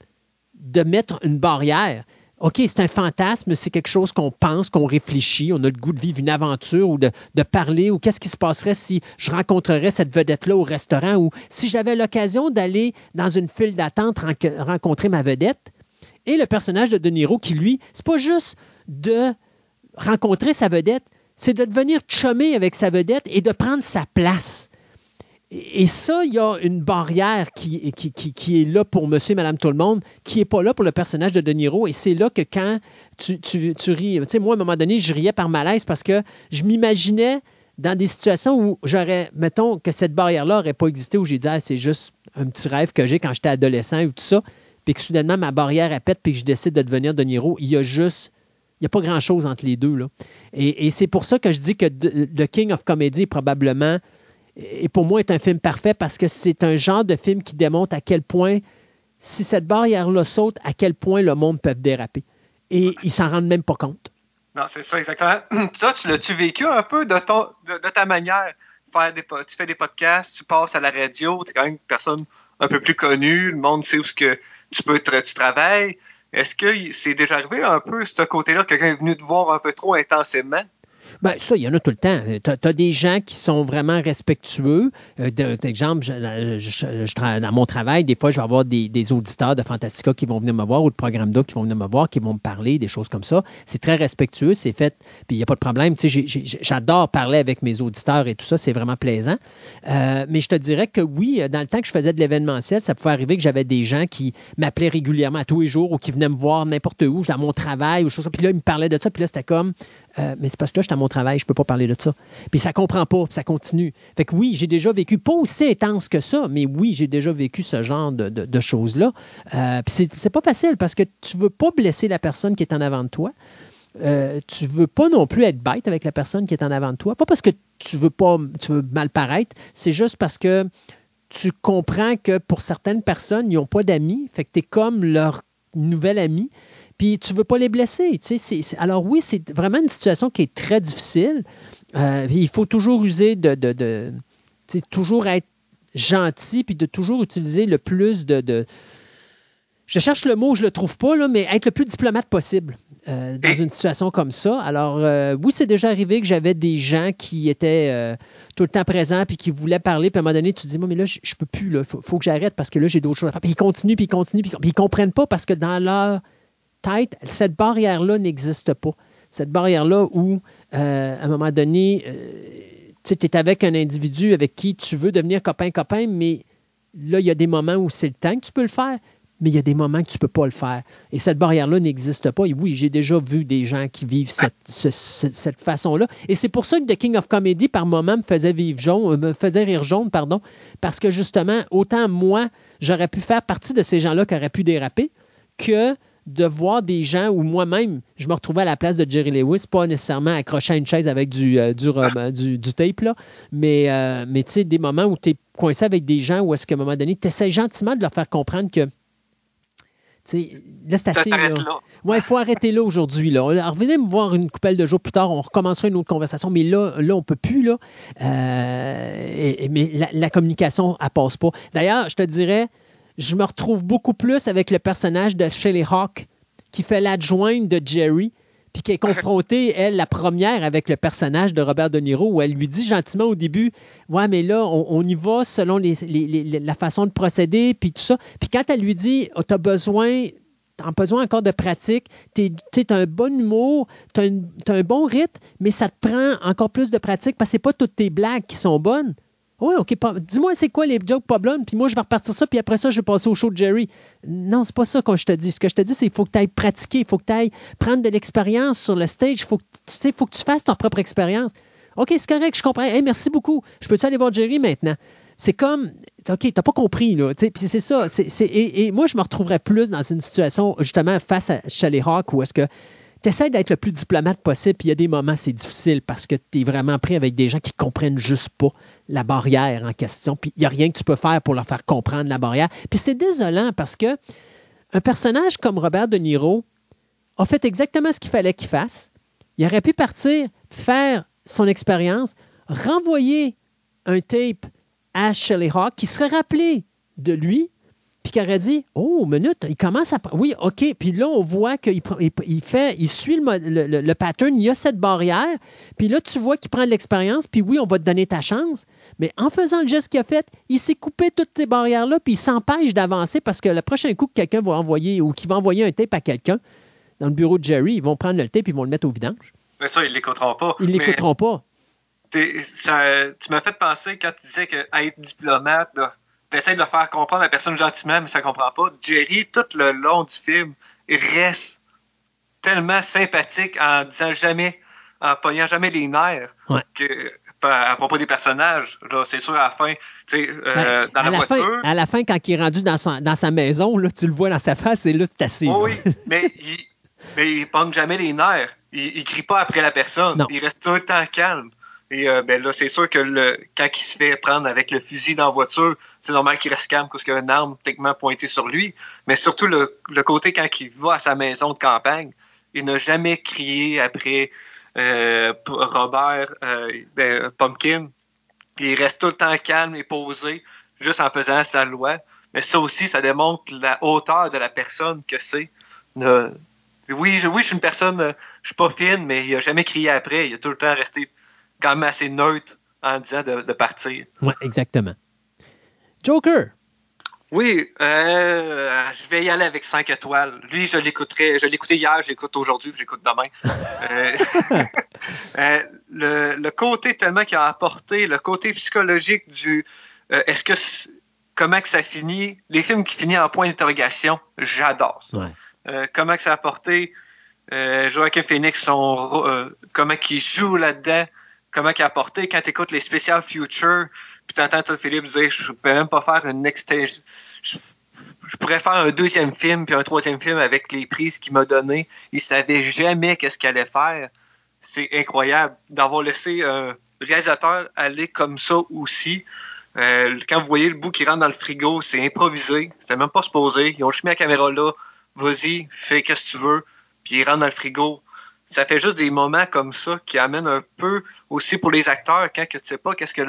de mettre une barrière. OK, c'est un fantasme, c'est quelque chose qu'on pense, qu'on réfléchit, on a le goût de vivre une aventure ou de, parler, ou qu'est-ce qui se passerait si je rencontrerais cette vedette-là au restaurant, ou si j'avais l'occasion d'aller dans une file d'attente rencontrer ma vedette. Et le personnage de De Niro, qui lui, c'est pas juste de rencontrer sa vedette, c'est de devenir chummer avec sa vedette et de prendre sa place. Et ça, il y a une barrière qui, qui, est là pour monsieur et madame tout le monde, qui n'est pas là pour le personnage de De Niro. Et c'est là que quand tu, tu, ris, tu moi, à un moment donné, je riais par malaise parce que je m'imaginais dans des situations où j'aurais, mettons, que cette barrière-là n'aurait pas existé, où j'ai dit, ah, c'est juste un petit rêve que j'ai quand j'étais adolescent ou tout ça, puis que soudainement, ma barrière elle pète, puis que je décide de devenir De Niro. Il y a juste il n'y a pas grand-chose entre les deux. Et, et c'est pour ça que je dis que The King of Comedy est probablement et pour moi, est un film parfait parce que c'est un genre de film qui démontre à quel point, si cette barrière-là saute, à quel point le monde peut déraper. Et ils s'en rendent même pas compte. Non, c'est ça, exactement. [CLEARS THROAT] Toi, tu l'as-tu vécu un peu de, ton, de, ta manière? Faire des, tu fais des podcasts, tu passes à la radio, tu es quand même une personne un peu plus connue, le monde sait où que tu peux tu travailles. Est-ce que c'est déjà arrivé un peu ce côté-là, quelqu'un est venu te voir un peu trop intensément? Bien, ça, il y en a tout le temps. Tu as, des gens qui sont vraiment respectueux. Euh, D'exemple, dans mon travail, des fois, je vais avoir des, auditeurs de Fantastica qui vont venir me voir ou de Programme d'eau qui vont venir me voir, qui vont me parler, des choses comme ça. C'est très respectueux, c'est fait, puis il n'y a pas de problème. J'adore parler avec mes auditeurs et tout ça, c'est vraiment plaisant. Euh, mais je te dirais que oui, dans le temps que je faisais de l'événementiel, ça pouvait arriver que j'avais des gens qui m'appelaient régulièrement tous les jours ou qui venaient me voir n'importe où, dans mon travail ou choses Puis là, ils me parlaient de ça, puis là, c'était comme, euh, mais c'est parce que là, je suis à mon travail, je ne peux pas parler de ça. Puis ça ne comprend pas, puis ça continue. Fait que oui, j'ai déjà vécu, pas aussi intense que ça, mais oui, j'ai déjà vécu ce genre de, choses-là. Euh, puis c'est pas facile parce que tu ne veux pas blesser la personne qui est en avant de toi. Euh, tu ne veux pas non plus être bête avec la personne qui est en avant de toi. Pas parce que tu veux pas, tu veux mal paraître, c'est juste parce que tu comprends que pour certaines personnes, ils n'ont pas d'amis. Fait que tu es comme leur nouvel ami Puis tu veux pas les blesser. alors oui, c'est vraiment une situation qui est très difficile. Euh, il faut toujours user de, de, toujours être gentil, puis de toujours utiliser le plus de, je cherche le mot, je le trouve pas, là, mais être le plus diplomate possible euh, dans une situation comme ça. Alors, euh, oui, c'est déjà arrivé que j'avais des gens qui étaient euh, tout le temps présents puis qui voulaient parler. Puis à un moment donné, tu te dis, moi, mais là, je, ne peux plus, il faut, que j'arrête parce que là, j'ai d'autres choses à faire. Puis ils continuent, puis ils continuent, puis, ils comprennent pas parce que dans leur cette barrière-là n'existe pas. Cette barrière-là où, à un moment donné, tu es avec un individu avec qui tu veux devenir copain-copain, mais là, il y a des moments où c'est le temps que tu peux le faire mais il y a des moments que tu ne peux pas le faire. Et cette barrière-là n'existe pas. Et oui, j'ai déjà vu des gens qui vivent cette, façon-là. Et c'est pour ça que The King of Comedy, par moments, me faisait vivre euh, me faisait rire jaune, pardon, parce que justement, autant moi, j'aurais pu faire partie de ces gens-là qui auraient pu déraper, que de voir des gens où moi-même, je me retrouvais à la place de Jerry Lewis, pas nécessairement accroché à une chaise avec du, euh, du, du, tape, là, mais, euh, mais tu sais, des moments où tu es coincé avec des gens où est-ce qu'à un moment donné, tu essaies gentiment de leur faire comprendre que là, c'est assez. Ouais, il faut arrêter là aujourd'hui. Là. revenez me voir une coupelle de jours plus tard, on recommencera une autre conversation, mais là, là on ne peut plus. Là. Euh, mais la, communication, elle passe pas. D'ailleurs, je te dirais, je me retrouve beaucoup plus avec le personnage de Shelley Hawk qui fait l'adjointe de Jerry puis qui est confrontée, [LAUGHS] elle, la première, avec le personnage de Robert De Niro, où elle lui dit gentiment au début Ouais, mais là, on, y va selon la façon de procéder, puis tout ça. Puis quand elle lui dit oh, Tu as besoin encore de pratique, tu as un bon humour, tu as, un bon rythme, mais ça te prend encore plus de pratique parce que c'est pas toutes tes blagues qui sont bonnes. Oui, OK. Dis-moi, c'est quoi les jokes pas bonnes, puis moi, je vais repartir ça, puis après ça, je vais passer au show de Jerry. Non, c'est pas ça que je te dis. Ce que je te dis, c'est qu'il faut que tu ailles pratiquer, il faut que tu ailles prendre de l'expérience sur le stage, il faut, que, tu fasses ton propre expérience. OK, c'est correct, je comprends. merci beaucoup. Je peux-tu aller voir Jerry maintenant? C'est comme, OK, t'as pas compris, là. Puis c'est ça. et, moi, je me retrouverais plus dans une situation, justement, face à Charlie Hawk, où est-ce que tu d'être le plus diplomate possible, puis il y a des moments, c'est difficile parce que tu es vraiment pris avec des gens qui comprennent juste pas la barrière en question, puis il n'y a rien que tu peux faire pour leur faire comprendre la barrière. Puis c'est désolant parce que un personnage comme Robert De Niro a fait exactement ce qu'il fallait qu'il fasse. Il aurait pu partir, faire son expérience, renvoyer un tape à Shelley Hawk qui serait rappelé de lui, puis qui aurait dit Oh, minute, il commence à. Oui, OK. Puis là, on voit qu'il il, fait, il suit le, le, pattern, il y a cette barrière. Puis là, tu vois qu'il prend de l'expérience, puis oui, on va te donner ta chance. Mais en faisant le geste qu'il a fait, il s'est coupé toutes ces barrières-là, puis il s'empêche d'avancer parce que le prochain coup que quelqu'un va envoyer ou qu'il va envoyer un tape à quelqu'un dans le bureau de Jerry, ils vont prendre le tape et ils vont le mettre au vidange. Mais ça, ils ne l'écouteront pas. Ils ne l'écouteront pas. Ça, tu m'as fait penser quand tu disais qu'être diplomate, tu essaies de faire comprendre la personne gentiment, mais ça ne comprend pas. Jerry, tout le long du film, il reste tellement sympathique en disant jamais, en pognant jamais les nerfs que, à propos des personnages. C'est sûr, à la fin, euh, ben, dans la, voiture. à la fin, quand il est rendu dans, son, dans sa maison, là, tu le vois dans sa face et là, c'est assez. oui, mais il, mais il pogne jamais les nerfs. Il, ne crie pas après la personne. Il reste tout le temps calme. Et euh, ben là, c'est sûr que le, quand il se fait prendre avec le fusil dans la voiture, c'est normal qu'il reste calme parce qu'il y a une arme techniquement pointée sur lui. Mais surtout le, côté quand il va à sa maison de campagne, il n'a jamais crié après Robert euh, ben, Pumpkin. Il reste tout le temps calme et posé, juste en faisant sa loi. Mais ça aussi, ça démontre la hauteur de la personne que c'est. oui, oui, je suis une personne, je suis pas fine, mais il n'a jamais crié après. Il a tout le temps resté quand même assez neutre en disant de, partir. Oui, exactement. Joker. Oui, euh, je vais y aller avec 5 étoiles. Lui, je l'écouterai. Je l'écoutais hier, je l'écoute aujourd'hui, je l'écoute demain. [LAUGHS] Euh, [LAUGHS] euh, le, côté tellement qu'il a apporté, le côté psychologique du est-ce que comment que ça finit, les films qui finissent en point d'interrogation, j'adore ça. comment que ça a apporté Joaquin Phoenix, son, comment il joue là-dedans, comment il a apporté quand tu écoutes les Special Future, puis tu entends tout Philippe dire je pouvais même pas faire une next je, pourrais faire un deuxième film puis un troisième film avec les prises qu'il m'a données. Il savait jamais qu'est-ce qu'il allait faire. C'est incroyable d'avoir laissé un réalisateur aller comme ça aussi. Euh, quand vous voyez le bout qui rentre dans le frigo, c'est improvisé. C'était même pas supposé. Ils ont juste mis la caméra là vas-y, fais qu'est-ce que tu veux, puis il rentre dans le frigo. Ça fait juste des moments comme ça qui amènent un peu aussi pour les acteurs, quand que tu sais pas qu'est-ce que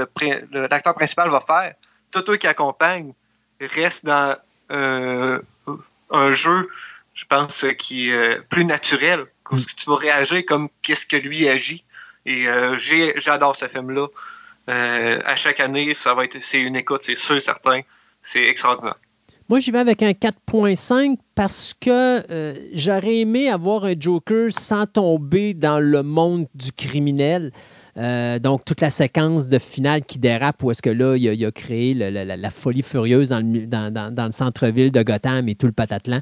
l'acteur principal va faire. Tout eux qui accompagnent reste dans euh, un jeu, je pense, qui est plus naturel. Mm. Tu vas réagir comme qu'est-ce que lui agit. Et euh, j'adore ce film-là. Euh, à chaque année, ça va être, c'est une écoute, c'est sûr, certain. C'est extraordinaire. Moi, j'y vais avec un 4.5 parce que euh, j'aurais aimé avoir un Joker sans tomber dans le monde du criminel. Euh, donc, toute la séquence de finale qui dérape, où est-ce que là, il a, créé la, folie furieuse dans le, dans, le centre-ville de Gotham et tout le patatlan.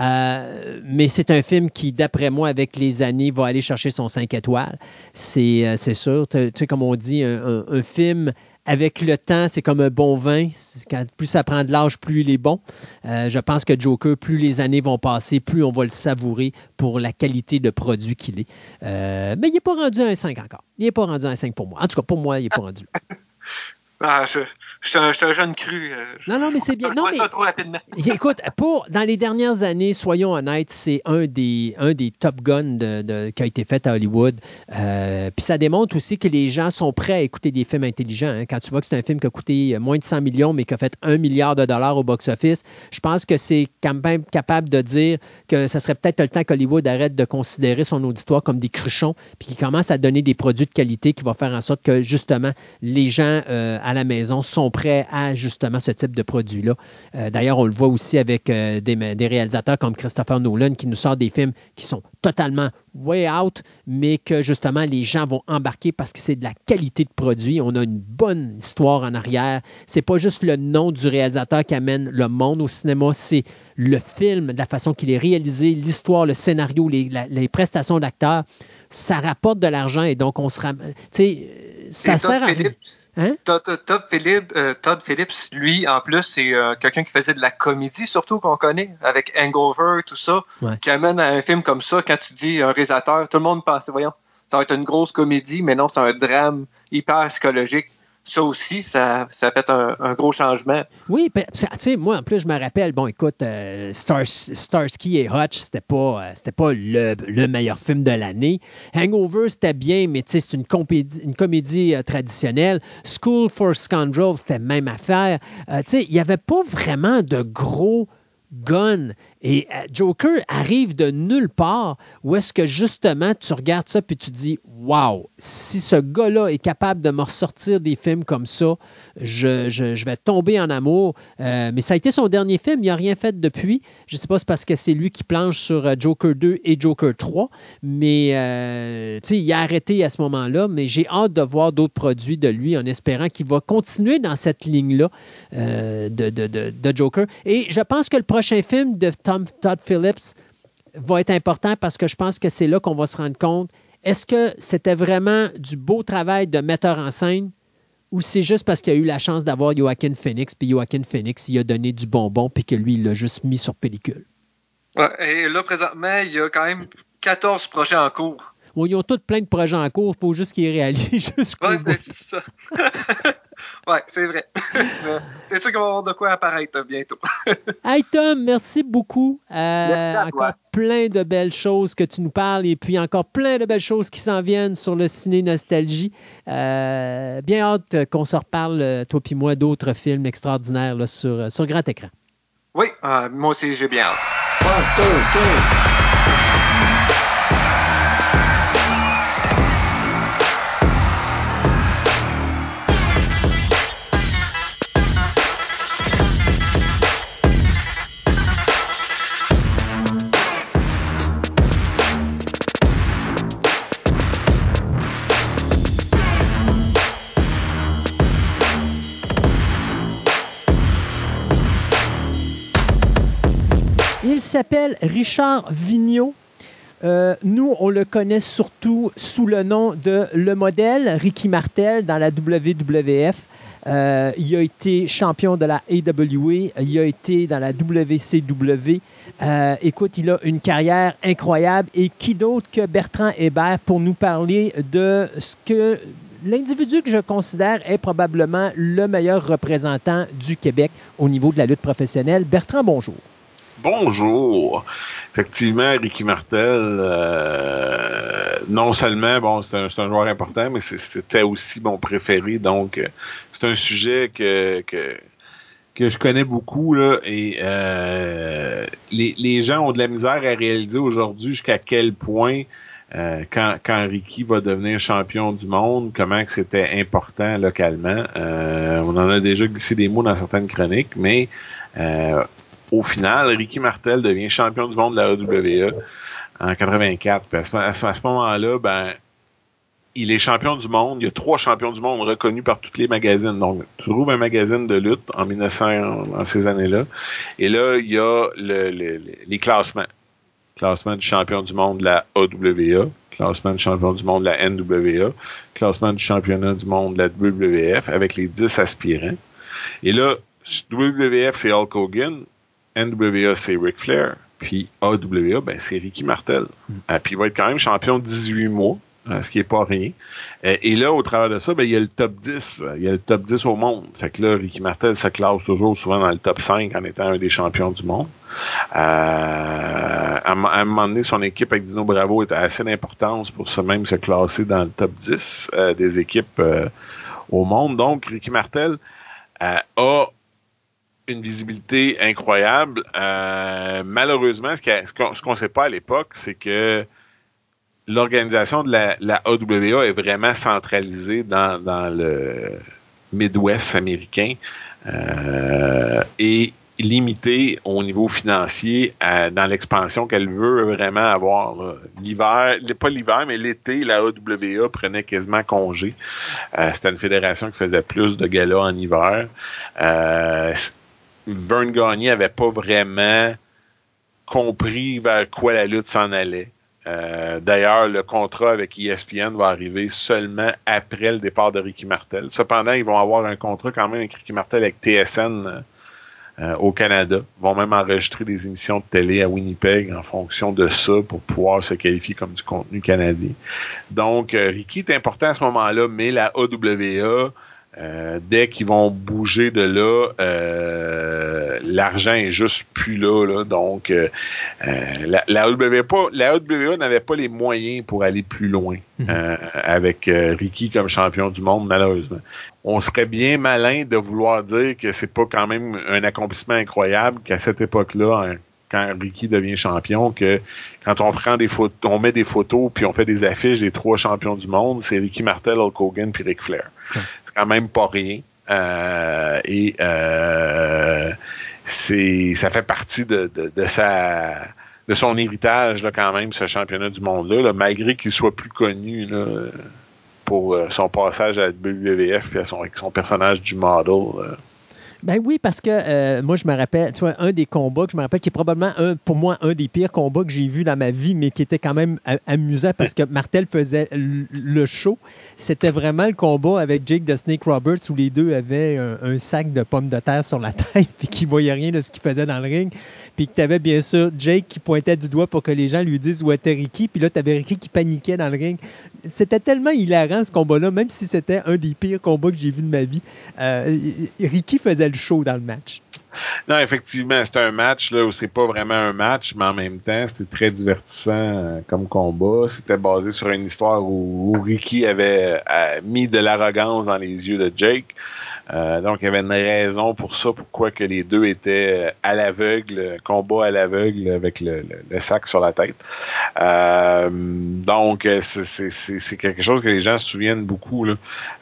Euh, mais c'est un film qui, d'après moi, avec les années, va aller chercher son 5 étoiles. C'est sûr. Tu sais, comme on dit, un film avec le temps, c'est comme un bon vin. plus ça prend de l'âge, plus il est bon. Euh, je pense que Joker, plus les années vont passer, plus on va le savourer pour la qualité de produit qu'il est. Euh, mais il n'est pas rendu à un 5 encore. Il n'est pas rendu à un 5 pour moi. En tout cas, pour moi, il n'est pas rendu. [LAUGHS] Ah, je, suis un, jeune cru. Euh, non, non, mais c'est bien. Non, mais, [LAUGHS] écoute, pour, dans les dernières années, soyons honnêtes, c'est un des, un des top guns de, qui a été fait à Hollywood. Euh, puis ça démontre aussi que les gens sont prêts à écouter des films intelligents. Hein. Quand tu vois que c'est un film qui a coûté moins de 100 millions, mais qui a fait un milliard de dollars au box-office, je pense que c'est quand même capable de dire que ce serait peut-être le temps qu'Hollywood arrête de considérer son auditoire comme des cruchons, puis qu'il commence à donner des produits de qualité qui vont faire en sorte que, justement, les gens euh, à la maison sont prêts à justement ce type de produit-là. Euh, d'ailleurs, on le voit aussi avec euh, des, réalisateurs comme Christopher Nolan qui nous sort des films qui sont totalement way out, mais que justement les gens vont embarquer parce que c'est de la qualité de produit. On a une bonne histoire en arrière. C'est pas juste le nom du réalisateur qui amène le monde au cinéma, c'est le film, la façon qu'il est réalisé, l'histoire, le scénario, les, les prestations d'acteurs. Ça rapporte de l'argent et donc on se ramène. Ça sert à. Hein? Euh, Todd, Phillips, lui, en plus, c'est euh, quelqu'un qui faisait de la comédie, surtout qu'on connaît, avec Hangover, tout ça, qui amène à un film comme ça, quand tu dis un réalisateur, tout le monde pense, voyons, ça va être une grosse comédie, mais non, c'est un drame hyper psychologique ça aussi, ça, ça a fait un, gros changement. Oui, tu sais, moi, en plus, je me rappelle, bon, écoute, euh, Starsky et Hutch, c'était pas, euh, c'était pas le, le, meilleur film de l'année. Hangover, c'était bien, mais tu sais, c'est une comédie, euh, traditionnelle. School for Scoundrels, c'était même affaire. tu sais, il n'y avait pas vraiment de gros gun. Et euh, Joker arrive de nulle part où est-ce que justement tu regardes ça puis tu dis Waouh, si ce gars-là est capable de me ressortir des films comme ça, je, vais tomber en amour. Euh, mais ça a été son dernier film, il n'a rien fait depuis. Je ne sais pas si c'est parce que c'est lui qui planche sur euh, Joker 2 et Joker 3, mais il a arrêté à ce moment-là. Mais j'ai hâte de voir d'autres produits de lui en espérant qu'il va continuer dans cette ligne-là de, Joker. Et je pense que le prochain film de Todd Phillips va être important parce que je pense que c'est là qu'on va se rendre compte. Est-ce que c'était vraiment du beau travail de metteur en scène ou c'est juste parce qu'il a eu la chance d'avoir Joaquin Phoenix, puis Joaquin Phoenix, il a donné du bonbon, puis que lui, il l'a juste mis sur pellicule? et là, présentement, il y a quand même 14 projets en cours. Oui, ils ont tous plein de projets en cours, il faut juste qu'ils réalisent [LAUGHS] jusqu'au ouais, c'est ça. [LAUGHS] Oui, c'est vrai. [LAUGHS] c'est sûr qu'on va avoir de quoi apparaître bientôt. [LAUGHS] hey Tom, merci beaucoup. Euh, encore plein de belles choses que tu nous parles et puis encore plein de belles choses qui s'en viennent sur le ciné nostalgie. Euh, bien hâte qu'on se reparle, toi et moi, d'autres films extraordinaires sur, sur grand écran. Oui, euh, moi aussi, j'ai bien hâte. S'appelle Richard Vigneault. Euh, nous, on le connaît surtout sous le nom de Le Modèle, Ricky Martel, dans la WWF. Euh, il a été champion de la AWA, il a été dans la WCW. Euh, écoute, il a une carrière incroyable. Et qui d'autre que Bertrand Hébert pour nous parler de ce que l'individu que je considère est probablement le meilleur représentant du Québec au niveau de la lutte professionnelle? Bertrand, bonjour. Bonjour. Effectivement, Ricky Martel, euh, non seulement, bon, c'est un, joueur important, mais c'était aussi mon préféré. Donc, euh, c'est un sujet que, que, je connais beaucoup. Et euh, les, gens ont de la misère à réaliser aujourd'hui jusqu'à quel point quand, quand Ricky va devenir champion du monde, comment c'était important localement. On en a déjà glissé des mots dans certaines chroniques, mais euh, au final, Ricky Martel devient champion du monde de la AWE en 84. à ce, moment-là, ben, il est champion du monde. Il y a trois champions du monde reconnus par tous les magazines. Donc, tu trouves un magazine de lutte en 1900, en ces années-là. Et là, il y a le, les classements classement du champion du monde de la AWA, classement du champion du monde de la NWA, classement du championnat du monde de la WWF avec les 10 aspirants. Et là, WWF, c'est Hulk Hogan, NWA, c'est Ric Flair, puis AWA, ben, c'est Ricky Martel. Mm. Euh, puis il va être quand même champion 18 mois. Euh, ce qui est pas rien. Euh, et là, au travers de ça, ben, il y a le top 10. Il y a le top 10 au monde. Fait que là, Ricky Martel se classe toujours souvent dans le top 5 en étant un des champions du monde. Euh, à, un moment donné, son équipe avec Dino Bravo était assez d'importance pour se même se classer dans le top 10 des équipes au monde. Donc, Ricky Martel a une visibilité incroyable. malheureusement, ce qu'on ne sait pas à l'époque, c'est que l'organisation de la, AWA est vraiment centralisée dans, le Midwest américain euh, et limitée au niveau financier dans l'expansion qu'elle veut vraiment avoir. L'hiver, pas l'hiver, mais l'été, la AWA prenait quasiment congé. Euh, C'était une fédération qui faisait plus de galas en hiver. Euh, Vern Gagné avait pas vraiment compris vers quoi la lutte s'en allait. Euh, d'ailleurs, le contrat avec ESPN va arriver seulement après le départ de Ricky Martel. Cependant, ils vont avoir un contrat quand même avec Ricky Martel avec TSN euh, au Canada. Ils vont même enregistrer des émissions de télé à Winnipeg en fonction de ça pour pouvoir se qualifier comme du contenu canadien. Donc, euh, Ricky est important à ce moment-là, mais la AWA euh, dès qu'ils vont bouger de là, euh, l'argent est juste plus là. Donc, euh, la, la, n'avait pas les moyens pour aller plus loin mhm. avec Ricky comme champion du monde, malheureusement. On serait bien malin de vouloir dire que c'est pas quand même un accomplissement incroyable qu'à cette époque-là, quand Ricky devient champion, que quand on prend des photos, on met des photos puis on fait des affiches des trois champions du monde, c'est Ricky Martel, Hulk Hogan puis Ric Flair. Quand même pas rien. Euh, et euh, c'est ça fait partie de, de, sa de son héritage là, quand même, ce championnat du monde-là, malgré qu'il soit plus connu là, pour euh, son passage à la WWF et à son, son personnage du model. Ben oui, parce que euh, moi, je me rappelle, tu vois, un des combats que je me rappelle, qui est probablement, un, pour moi, un des pires combats que j'ai vus dans ma vie, mais qui était quand même amusant parce que Martel faisait le show. C'était vraiment le combat avec Jake de Snake Roberts où les deux avaient un, sac de pommes de terre sur la [LAUGHS] tête et qui voyaient rien de ce qu'ils faisaient dans le ring puis que tu avais bien sûr Jake qui pointait du doigt pour que les gens lui disent où était Ricky, puis là, tu avais Ricky qui paniquait dans le ring. C'était tellement hilarant ce combat-là, même si c'était un des pires combats que j'ai vu de ma vie. Euh, Ricky faisait le show dans le match. Non, effectivement, c'était un match là, où c'est pas vraiment un match, mais en même temps, c'était très divertissant euh, comme combat. C'était basé sur une histoire où, Ricky avait euh, mis de l'arrogance dans les yeux de Jake. Euh, donc, il y avait une raison pour ça, pourquoi que les deux étaient euh, à l'aveugle, combat à l'aveugle avec le, sac sur la tête. Euh, donc, c'est quelque chose que les gens se souviennent beaucoup.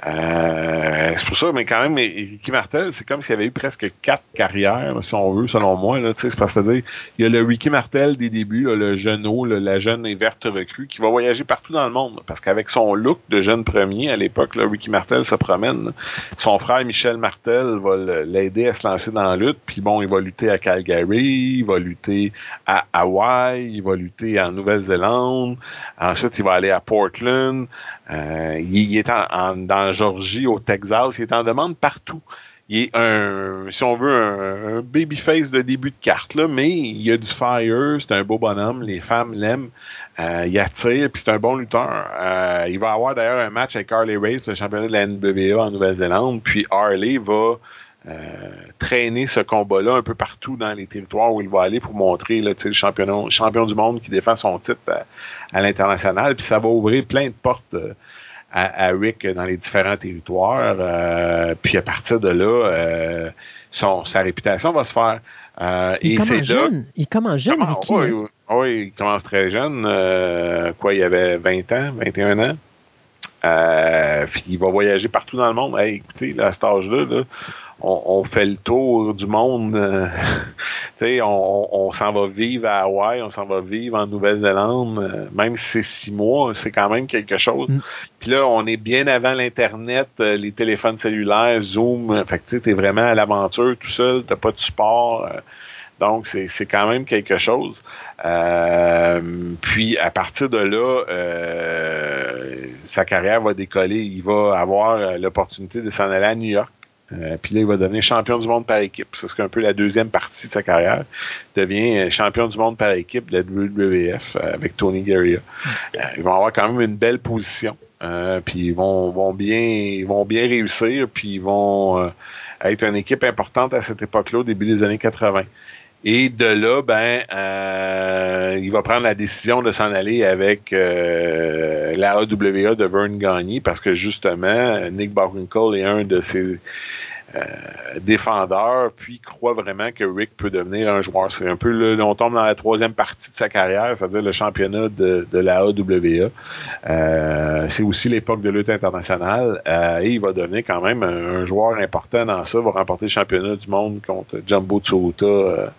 c'est pour ça, mais quand même, Ricky Martel, c'est comme s'il avait eu presque quatre carrières, si on veut, selon moi. C'est parce que dire, il y a le Ricky Martel des débuts, le jeune la jeune et verte recrue, qui va voyager partout dans le monde. Parce qu'avec son look de jeune premier à l'époque, Ricky Martel se promène. Son frère Michel Martel va l'aider à se lancer dans la lutte. Puis bon, il va lutter à Calgary, il va lutter à Hawaï, il va lutter en Nouvelle-Zélande. Ensuite, il va aller à Portland. Euh, il, est en, dans Georgie, au Texas. Il est en demande partout il est un, si on veut, un, babyface de début de carte, mais il a du fire, c'est un beau bonhomme, les femmes l'aiment, euh, il attire, puis c'est un bon lutteur. Euh, il va avoir d'ailleurs un match avec Harley Race, le championnat de la NWA en Nouvelle-Zélande, puis Harley va traîner ce combat-là un peu partout dans les territoires où il va aller pour montrer le champion, champion du monde qui défend son titre à, l'international. Puis ça va ouvrir plein de portes à, Rick dans les différents territoires. puis à partir de là, sa réputation va se faire. Il, commence jeune. il commence jeune. oui, oui, il commence très jeune. quoi, il avait 20 ans, 21 ans? Euh, puis il va voyager partout dans le monde. écoutez, à cet âge-là, on, fait le tour du monde. Euh, [LAUGHS] on, on s'en va vivre à Hawaï, on s'en va vivre en Nouvelle-Zélande. Euh, même si c'est six mois, c'est quand même quelque chose. Mm. Puis là, on est bien avant l'Internet, les téléphones cellulaires, Zoom. Fait que tu es vraiment à l'aventure tout seul, t'as pas de support. Donc, c'est quand même quelque chose. Euh, puis, à partir de là, euh, sa carrière va décoller. Il va avoir euh, l'opportunité de s'en aller à New York. Puis là, il va devenir champion du monde par équipe. C'est un peu la deuxième partie de sa carrière. Il devient champion du monde par équipe de la WWF avec Tony Guerrero. ils vont avoir quand même une belle position. puis ils vont, vont, bien, vont bien réussir. Puis ils vont être une équipe importante à cette époque-là, au début des années 80. Et de là, ben, euh, il va prendre la décision de s'en aller avec euh, la AWA de Vern Gagné parce que justement, Nick Bockwinkel est un de ses euh, défendeur, puis croit vraiment que Rick peut devenir un joueur. C'est un peu, le, on tombe dans la troisième partie de sa carrière, c'est-à-dire le championnat de, de la AWA. Euh, c'est aussi l'époque de lutte internationale euh, et il va devenir quand même un, joueur important dans ça, va remporter le championnat du monde contre Jumbo Tsuota,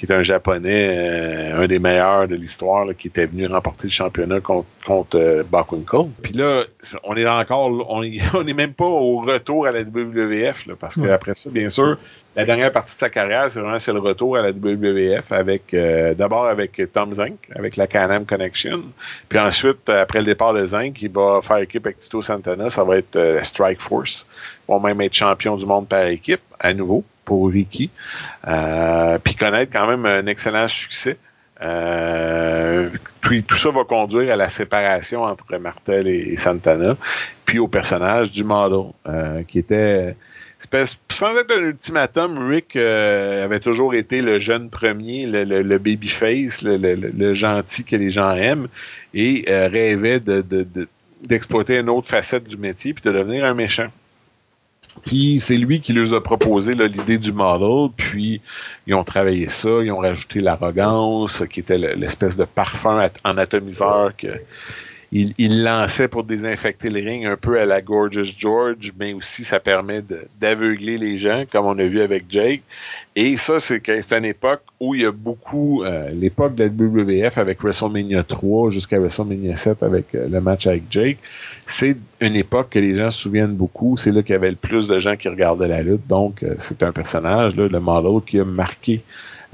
qui est un japonais, un des meilleurs de l'histoire, qui était venu remporter le championnat contre, contre Puis là, on est encore, on, [LAUGHS] on est même pas au retour à la WWF, là, parce que après ça, bien sûr, la dernière partie de sa carrière, c'est vraiment c'est le retour à la WWF avec euh, d'abord avec Tom Zink, avec la Can-Am Connection. Puis ensuite, après le départ de Zink, il va faire équipe avec Tito Santana. Ça va être euh, Strike Force. Ils vont même être champion du monde par équipe, à nouveau, pour Ricky. Euh, puis connaître quand même un excellent succès. puis tout ça va conduire à la séparation entre Martel et, Santana, puis au personnage du model, qui était sans être un ultimatum, Rick euh, avait toujours été le jeune premier, le, babyface, le, gentil que les gens aiment, et euh, rêvait d'exploiter une autre facette du métier puis de devenir un méchant. Puis c'est lui qui leur a proposé l'idée du model, puis ils ont travaillé ça, ils ont rajouté l'arrogance, qui était l'espèce de parfum en atomiseur que il, lançait pour désinfecter le ring un peu à la Gorgeous George, mais aussi ça permet d'aveugler les gens, comme on a vu avec Jake. Et ça, c'est une époque où il y a beaucoup, euh, l'époque de la WWF avec WrestleMania 3 jusqu'à WrestleMania 7 avec euh, le match avec Jake, c'est une époque que les gens se souviennent beaucoup. C'est là qu'il y avait le plus de gens qui regardaient la lutte. Donc, euh, c'est un personnage, là, le model, qui a marqué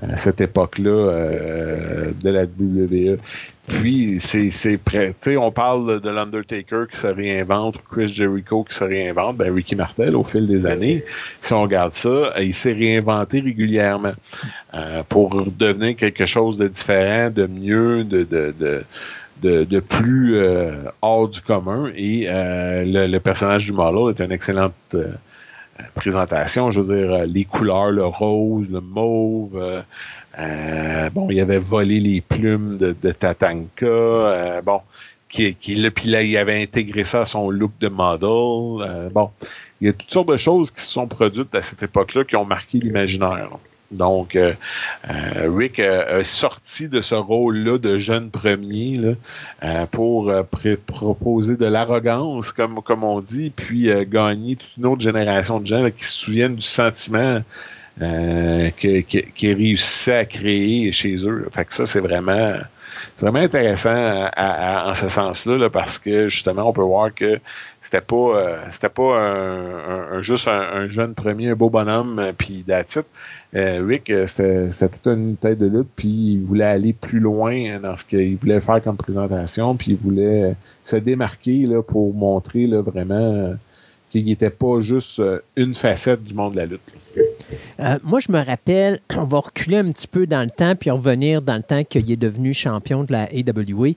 à cette époque-là euh, de la WWE. Puis, c'est prêt. Tu sais, on parle de l'Undertaker qui se réinvente, Chris Jericho qui se réinvente. Ben, Ricky Martel, au fil des années, si on regarde ça, il s'est réinventé régulièrement euh, pour devenir quelque chose de différent, de mieux, de, de, de de, plus euh, hors du commun et le, le, personnage du model est un excellent présentation, je veux dire, euh, les couleurs, le rose, le mauve. Euh, euh, bon, il avait volé les plumes de, Tatanka. bon, qui, qui puis là, il avait intégré ça à son look de model. bon, il y a toutes sortes de choses qui se sont produites à cette époque-là qui ont marqué l'imaginaire. Donc, euh, euh, Rick a, sorti de ce rôle-là de jeune premier là, euh, pour proposer de l'arrogance, comme, comme on dit, puis gagner toute une autre génération de gens qui se souviennent du sentiment qu'il que, réussissait à créer chez eux. Fait que ça, c'est vraiment vraiment intéressant en ce sens-là, parce que justement, on peut voir que c'était pas c'était pas un, juste un, jeune premier, un beau bonhomme, puis d'attitude. Euh, Rick, euh, c'était toute une tête de lutte, puis il voulait aller plus loin dans ce qu'il voulait faire comme présentation, puis il voulait se démarquer là, pour montrer là, vraiment qu'il n'était pas juste euh, une facette du monde de la lutte. Moi, je me rappelle, [CLEARS THROAT] on va reculer un petit peu dans le temps, puis revenir dans le temps qu'il est devenu champion de la AWA.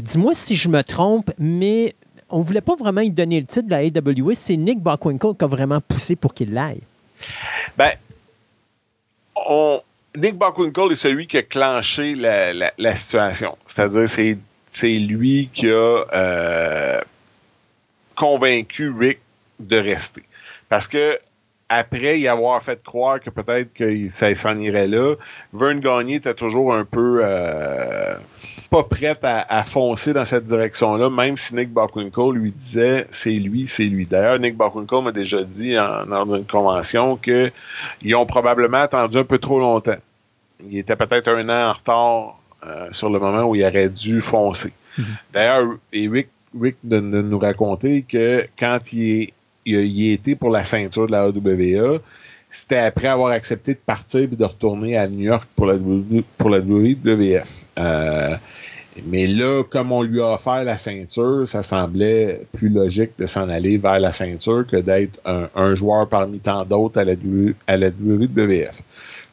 Dis-moi si je me trompe, mais on ne voulait pas vraiment lui donner le titre de la AWA. C'est Nick Bockwinkel qui a vraiment poussé pour qu'il l'aille. Ben, on, Nick Bockwinkel est celui qui a clenché la, situation. C'est-à-dire, c'est, c'est lui qui a euh, convaincu Rick de rester. Parce que après y avoir fait croire que peut-être que ça s'en irait là, Vern Gagné était toujours un peu euh, pas prêt à, à, foncer dans cette direction-là, même si Nick Bockwinkel lui disait c'est lui, c'est lui. D'ailleurs, Nick Bockwinkel m'a déjà dit en, dans une convention qu'ils ont probablement attendu un peu trop longtemps. Il était peut-être un an en retard euh, sur le moment où il aurait dû foncer. Mm-hmm. D'ailleurs, Eric Rick de, de, nous raconter que quand il est il il a, été pour la ceinture de la AWA. C'était après avoir accepté de partir et de retourner à New York pour la, pour la WWF. Euh, mais là, comme on lui a offert la ceinture, ça semblait plus logique de s'en aller vers la ceinture que d'être un, un, joueur parmi tant d'autres à la, à la WWF.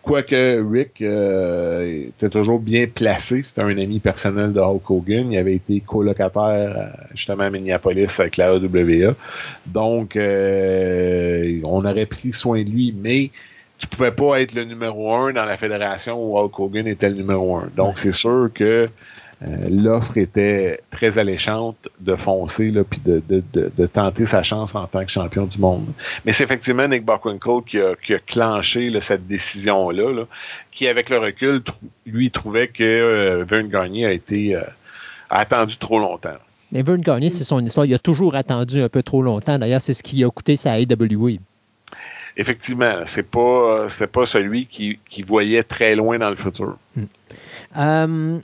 Quoique Rick euh, était toujours bien placé, c'était un ami personnel de Hulk Hogan. Il avait été colocataire justement à Minneapolis avec la AWA. Donc, euh, on aurait pris soin de lui, mais tu pouvais pas être le numéro un dans la fédération où Hulk Hogan était le numéro un. Donc, c'est sûr que euh, l'offre était très alléchante de foncer là, puis de, de, de, de, tenter sa chance en tant que champion du monde. Mais c'est effectivement Nick Bockwinkel qui a, qui a clenché là, cette décision-là, là, qui, avec le recul, lui trouvait que euh, Vern Gagné a été euh, a attendu trop longtemps. Mais Vern Gagné, c'est son histoire. Il a toujours attendu un peu trop longtemps. D'ailleurs, c'est ce qui a coûté sa AWE. Effectivement, c'est pas pas celui qui, qui voyait très loin dans le futur. Euh,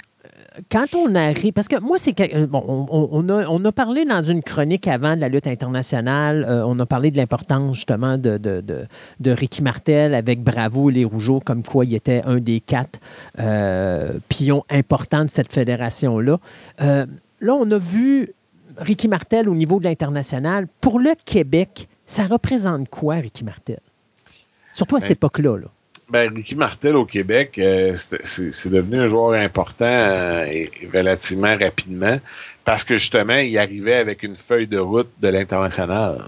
quand on arrive, parce que moi, c'est que, bon, on, on, a, on, a, parlé dans une chronique avant de la lutte internationale, euh, on a parlé de l'importance justement de, de, de, de, Ricky Martel avec Bravo et les Rougeaux, comme quoi il était un des quatre euh, pions importants de cette fédération-là. Euh, là, on a vu Ricky Martel au niveau de l'international. Pour le Québec, ça représente quoi, Ricky Martel? Surtout à cette époque-là. Là ben, Ricky Martel au Québec, euh, c'est devenu un joueur important euh, et relativement rapidement parce que justement, il arrivait avec une feuille de route de l'international.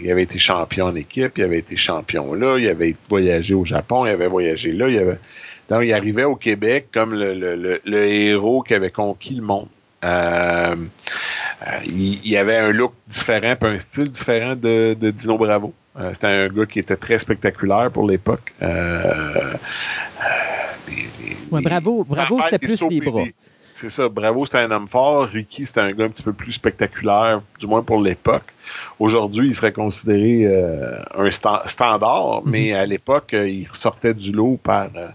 Il avait été champion en équipe, il avait été champion là, il avait voyagé au Japon, il avait voyagé là. Il avait... Donc, il arrivait au Québec comme le, le, le héros qui avait conquis le monde. Euh, il, il, avait un look différent, un style différent de, de Dino Bravo. Euh, c'était un gars qui était très spectaculaire pour l'époque. Euh, ouais, bravo, bravo, c'était plus bras. C'est ça, Bravo, c'était un homme fort. Ricky, c'était un gars un petit peu plus spectaculaire, du moins pour l'époque. Aujourd'hui, il serait considéré euh, un sta standard, mm -hmm. mais à l'époque, euh, il sortait du lot par euh,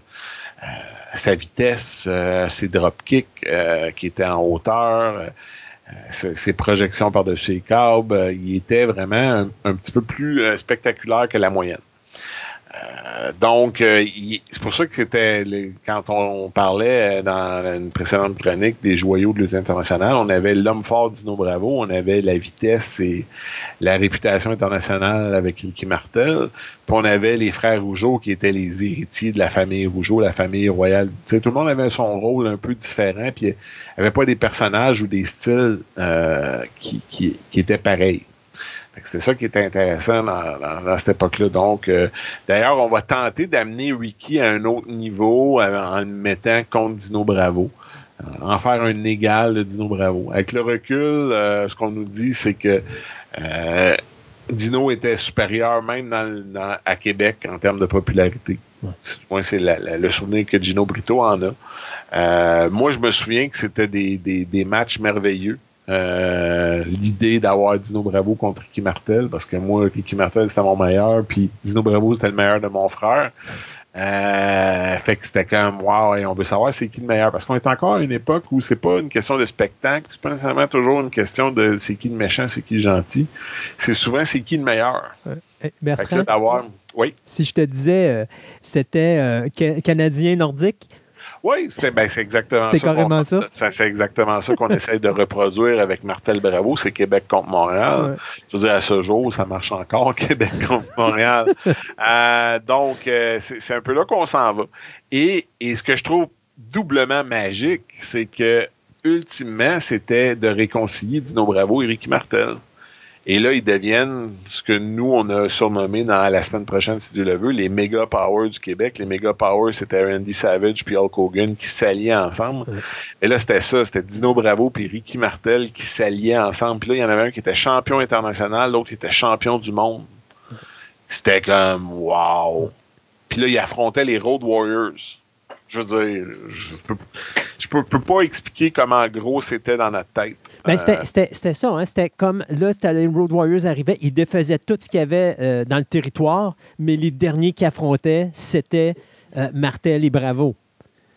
sa vitesse, ses dropkicks qui étaient en hauteur ses projections par-dessus les câbles, euh, il était vraiment un, un, petit peu plus euh, spectaculaire que la moyenne. Euh, donc, euh, c'est pour ça que c'était, quand on, parlait dans une précédente chronique des joyaux de lutte internationale, on avait l'homme fort Dino Bravo, on avait la vitesse et la réputation internationale avec Ricky Martel, puis on avait les frères Rougeau qui étaient les héritiers de la famille Rougeau, la famille royale. Tout le monde avait son rôle un peu différent, puis il n'y avait pas des personnages ou des styles euh, qui étaient pareils. C'est ça qui était intéressant dans, dans, dans cette époque-là. Donc, euh, d'ailleurs, on va tenter d'amener Ricky à un autre niveau euh, en le mettant contre Dino Bravo. Euh, en faire un égal de Dino Bravo. Avec le recul, euh, ce qu'on nous dit, c'est que Dino était supérieur même dans, dans, à Québec en termes de popularité. Ouais. C'est le souvenir que Gino Brito en a. moi, je me souviens que c'était des, des, des matchs merveilleux. Euh, l'idée d'avoir Dino Bravo contre Ricky Martel, parce que moi, Ricky Martel, c'était mon meilleur, puis Dino Bravo, c'était le meilleur de mon frère. Euh, fait que c'était comme wow, et on veut savoir c'est qui le meilleur. Parce qu'on est encore à une époque où c'est pas une question de spectacle, c'est pas nécessairement toujours une question de c'est qui le méchant, c'est qui le gentil. C'est souvent c'est qui le meilleur. Euh, Bertrand, oui. Si je te disais euh, c'était canadien nordique, oui, c'est ben, exactement ça. carrément ça. [LAUGHS] ça c'est exactement ça qu'on essaie de reproduire avec Martel Bravo, c'est Québec contre Montréal. Ouais. Je veux dire, à ce jour, ça marche encore, [LAUGHS] Québec contre Montréal. euh, donc, euh, c'est un peu là qu'on s'en va. Et, et ce que je trouve doublement magique, c'est que ultimement, c'était de réconcilier Dino Bravo et Ricky Martel. Et là, ils deviennent ce que nous, on a surnommé dans la semaine prochaine, si Dieu le veut, les méga powers du Québec. Les méga powers, c'était Randy Savage puis Hulk Hogan qui s'alliaient ensemble. Et là, c'était ça, c'était Dino Bravo puis Ricky Martel qui s'alliaient ensemble. Puis là, il y en avait un qui était champion international, l'autre qui était champion du monde. C'était comme, wow! Puis là, il affrontait les Road Warriors. Je veux dire, je peux, je peux, peux pas expliquer comment gros c'était dans notre tête. Ben, Euh, c'était- c'était ça. Hein? C'était comme là, c'était les Road Warriors arrivaient, ils défaisaient tout ce qu'il y avait euh, dans le territoire, mais les derniers qui affrontaient, c'était euh, Martel et Bravo.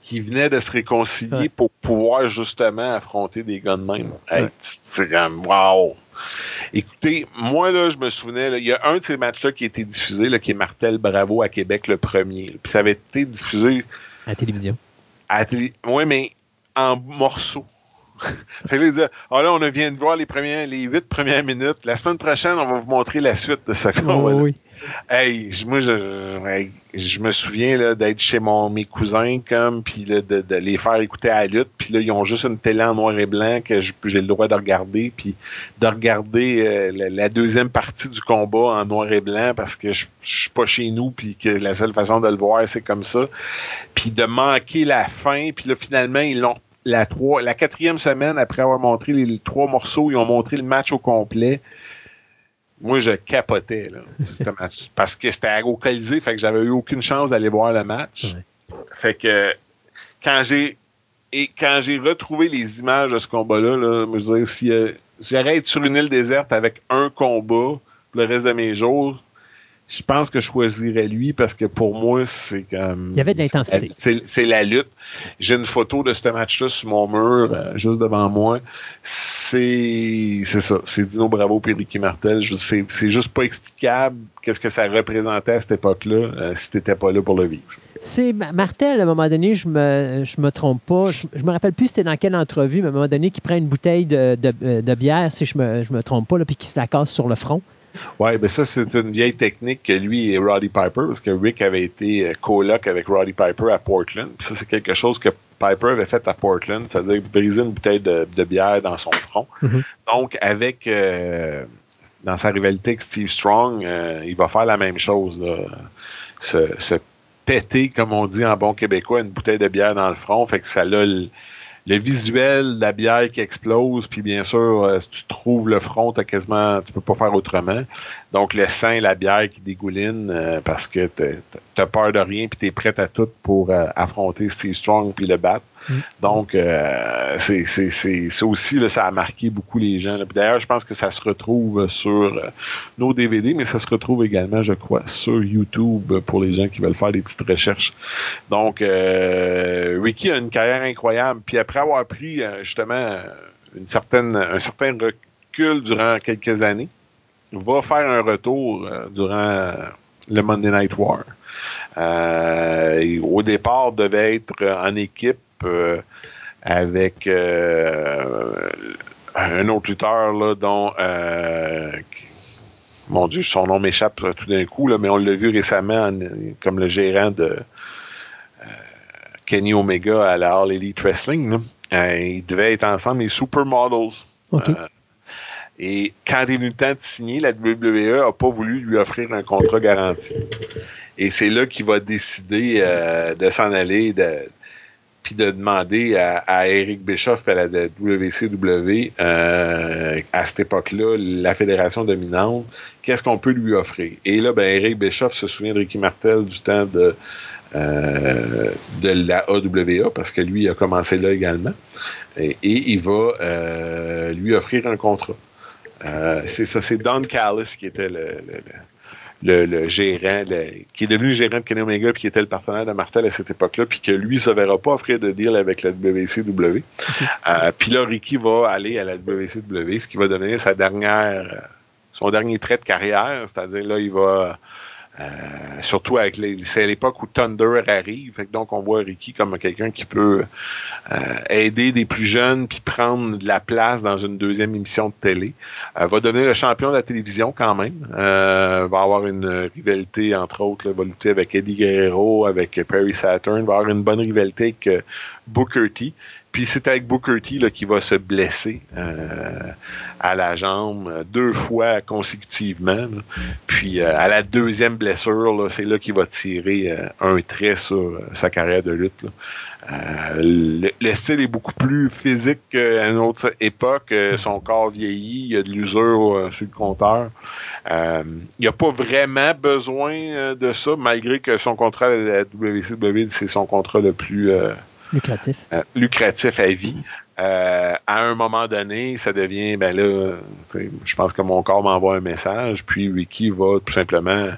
qui venait de se réconcilier Ouais. pour pouvoir justement affronter des gars de même. Hey, c'est comme wow! Écoutez, moi, là, je me souvenais, il y a un de ces matchs-là qui a été diffusé, là, qui est Martel Bravo à Québec, le premier. Puis ça avait été diffusé à la télévision. à la télé. Oui, mais en morceaux. [LAUGHS] Disaient, ah là, on vient de voir les premières, les huit premières minutes. La semaine prochaine, on va vous montrer la suite de ce combat-là. oui. Hey, je- moi, je, me souviens d'être chez mon, mes cousins, comme, puis de, de les faire écouter à la lutte, puis là, ils ont juste une télé en noir et blanc que j'ai le droit de regarder, puis de regarder euh, la, la deuxième partie du combat en noir et blanc parce que je, je suis pas chez nous, puis que la seule façon de le voir, c'est comme ça. Puis de manquer la fin, puis là, finalement, ils l'ont la, trois, la quatrième semaine, après avoir montré les, les trois morceaux, ils ont montré le match au complet moi, je capotais, là, [LAUGHS] ce match. Parce que c'était au Colisée, fait que j'avais eu aucune chance d'aller voir le match. Fait que, quand j'ai, et quand j'ai retrouvé les images de ce combat-là, là, je dirais, si, euh, si été sur une île déserte avec un combat pour le reste de mes jours, je pense que je choisirais lui parce que pour moi, c'est comme. Il y avait de l'intensité. C'est la lutte. J'ai une photo de ce match-là sur mon mur, euh, juste devant moi. C'est ça. C'est Dino Bravo et Ricky Martel. C'est juste pas explicable qu'est-ce que ça représentait à cette époque-là euh, si t'étais pas là pour le vivre. C'est Ma- Martel, à un moment donné, je me, je me trompe pas. Je, je me rappelle plus c'était dans quelle entrevue, mais à un moment donné, qui prend une bouteille de, de- euh, de bière, si je me, je me trompe pas, là, puis qui se la casse sur le front. Ouais, ben ça, c'est une vieille technique que lui et Roddy Piper, parce que Rick avait été euh, coloc avec Roddy Piper à Portland. Puis ça, c'est quelque chose que Piper avait fait à Portland, c'est-à-dire briser une bouteille de, de bière dans son front. Mhm. Donc, avec euh, dans sa rivalité avec Steve Strong, euh, il va faire la même chose. Là. Se, se péter, comme on dit en bon québécois, une bouteille de bière dans le front. Fait que ça a le, visuel la bière qui explose, puis bien sûr, euh, si tu trouves le front, t'as quasiment, tu peux pas faire autrement. Donc le sang, la bière qui dégouline euh, parce que t'as- t'as peur de rien, puis t'es prête à tout pour euh, affronter Steve Strong puis le battre. Mm. Donc euh, c'est ça aussi ça a marqué beaucoup les gens. D'ailleurs, je pense que ça se retrouve sur euh, nos DVD, mais ça se retrouve également, je crois, sur YouTube pour les gens qui veulent faire des petites recherches. Donc, euh, Ricky a une carrière incroyable. Puis après avoir pris euh, justement une certaine, un certain recul durant quelques années, va faire un retour durant le Monday Night War. Au départ, devait être en équipe euh, avec euh, un autre lutteur là, dont euh, mon Dieu, son nom m'échappe tout d'un coup, là, mais on l'a vu récemment en- comme le gérant de Kenny Omega à la All Elite Wrestling. ils devaient être ensemble, les Supermodels. Et quand il est venu le temps de signer, la WWE n'a pas voulu lui offrir un contrat garanti. Et c'est là qu'il va décider euh, de s'en aller, de, puis de demander à, à Eric Bischoff à la WCW, euh, à cette époque-là, la fédération dominante, qu'est-ce qu'on peut lui offrir? Et là, ben, Eric Bischoff se souvient de Ricky Martel du temps de, euh, de la AWA, parce que lui a commencé là également. Et, il va euh, lui offrir un contrat. C'est ça, c'est Don Callis qui était le- le- le- le gérant, le- qui est devenu le gérant de Kenny Omega, puis qui était le partenaire de Martel à cette époque-là, puis que lui ne se verra pas offrir de deal avec la WCW. Euh, puis là, Ricky va aller à la WCW, ce qui va donner sa dernière, son dernier trait de carrière, c'est-à-dire là, il va euh, surtout avec les, c'est à l'époque où Thunder arrive, donc on voit Ricky comme quelqu'un qui peut euh, aider des plus jeunes puis prendre de la place dans une deuxième émission de télé. Euh, va devenir le champion de la télévision quand même. Va avoir une rivalité entre autres, va lutter avec Eddie Guerrero, avec Perry Saturn, va avoir une bonne rivalité avec Booker T. Puis c'est avec Booker T qui va se blesser euh, à la jambe deux fois consécutivement. Puis à la deuxième blessure, c'est là qu'il va tirer un trait sur sa carrière de lutte. le, style est beaucoup plus physique qu'à une autre époque. son corps vieillit, il y a de l'usure sur le compteur. Euh, il n'a pas vraiment besoin euh, de ça, malgré que son contrat à la WCW, c'est son contrat le plus euh, lucratif. lucratif à vie. à un moment donné, ça devient, ben là, je pense que mon corps m'envoie un message, puis Ricky va tout simplement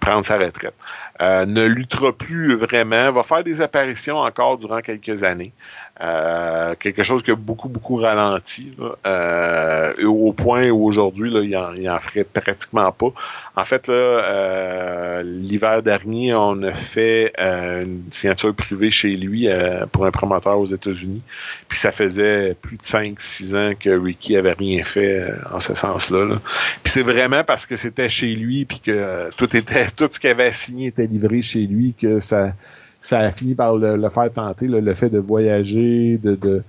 prendre sa retraite. ne luttera plus vraiment, va faire des apparitions encore durant quelques années. Euh, quelque chose qui a beaucoup, beaucoup ralenti. euh, au point où aujourd'hui, il en, il en ferait pratiquement pas. En fait, là, euh, l'hiver dernier, on a fait euh, une signature privée chez lui pour un promoteur aux États-Unis. Puis ça faisait plus de 5-6 ans que Ricky avait rien fait en ce sens-là. Là. Puis c'est vraiment parce que c'était chez lui, puis que tout était [LAUGHS] tout ce qu'il avait signé était livré chez lui que ça ça a fini par le, faire tenter, le fait de voyager, de, de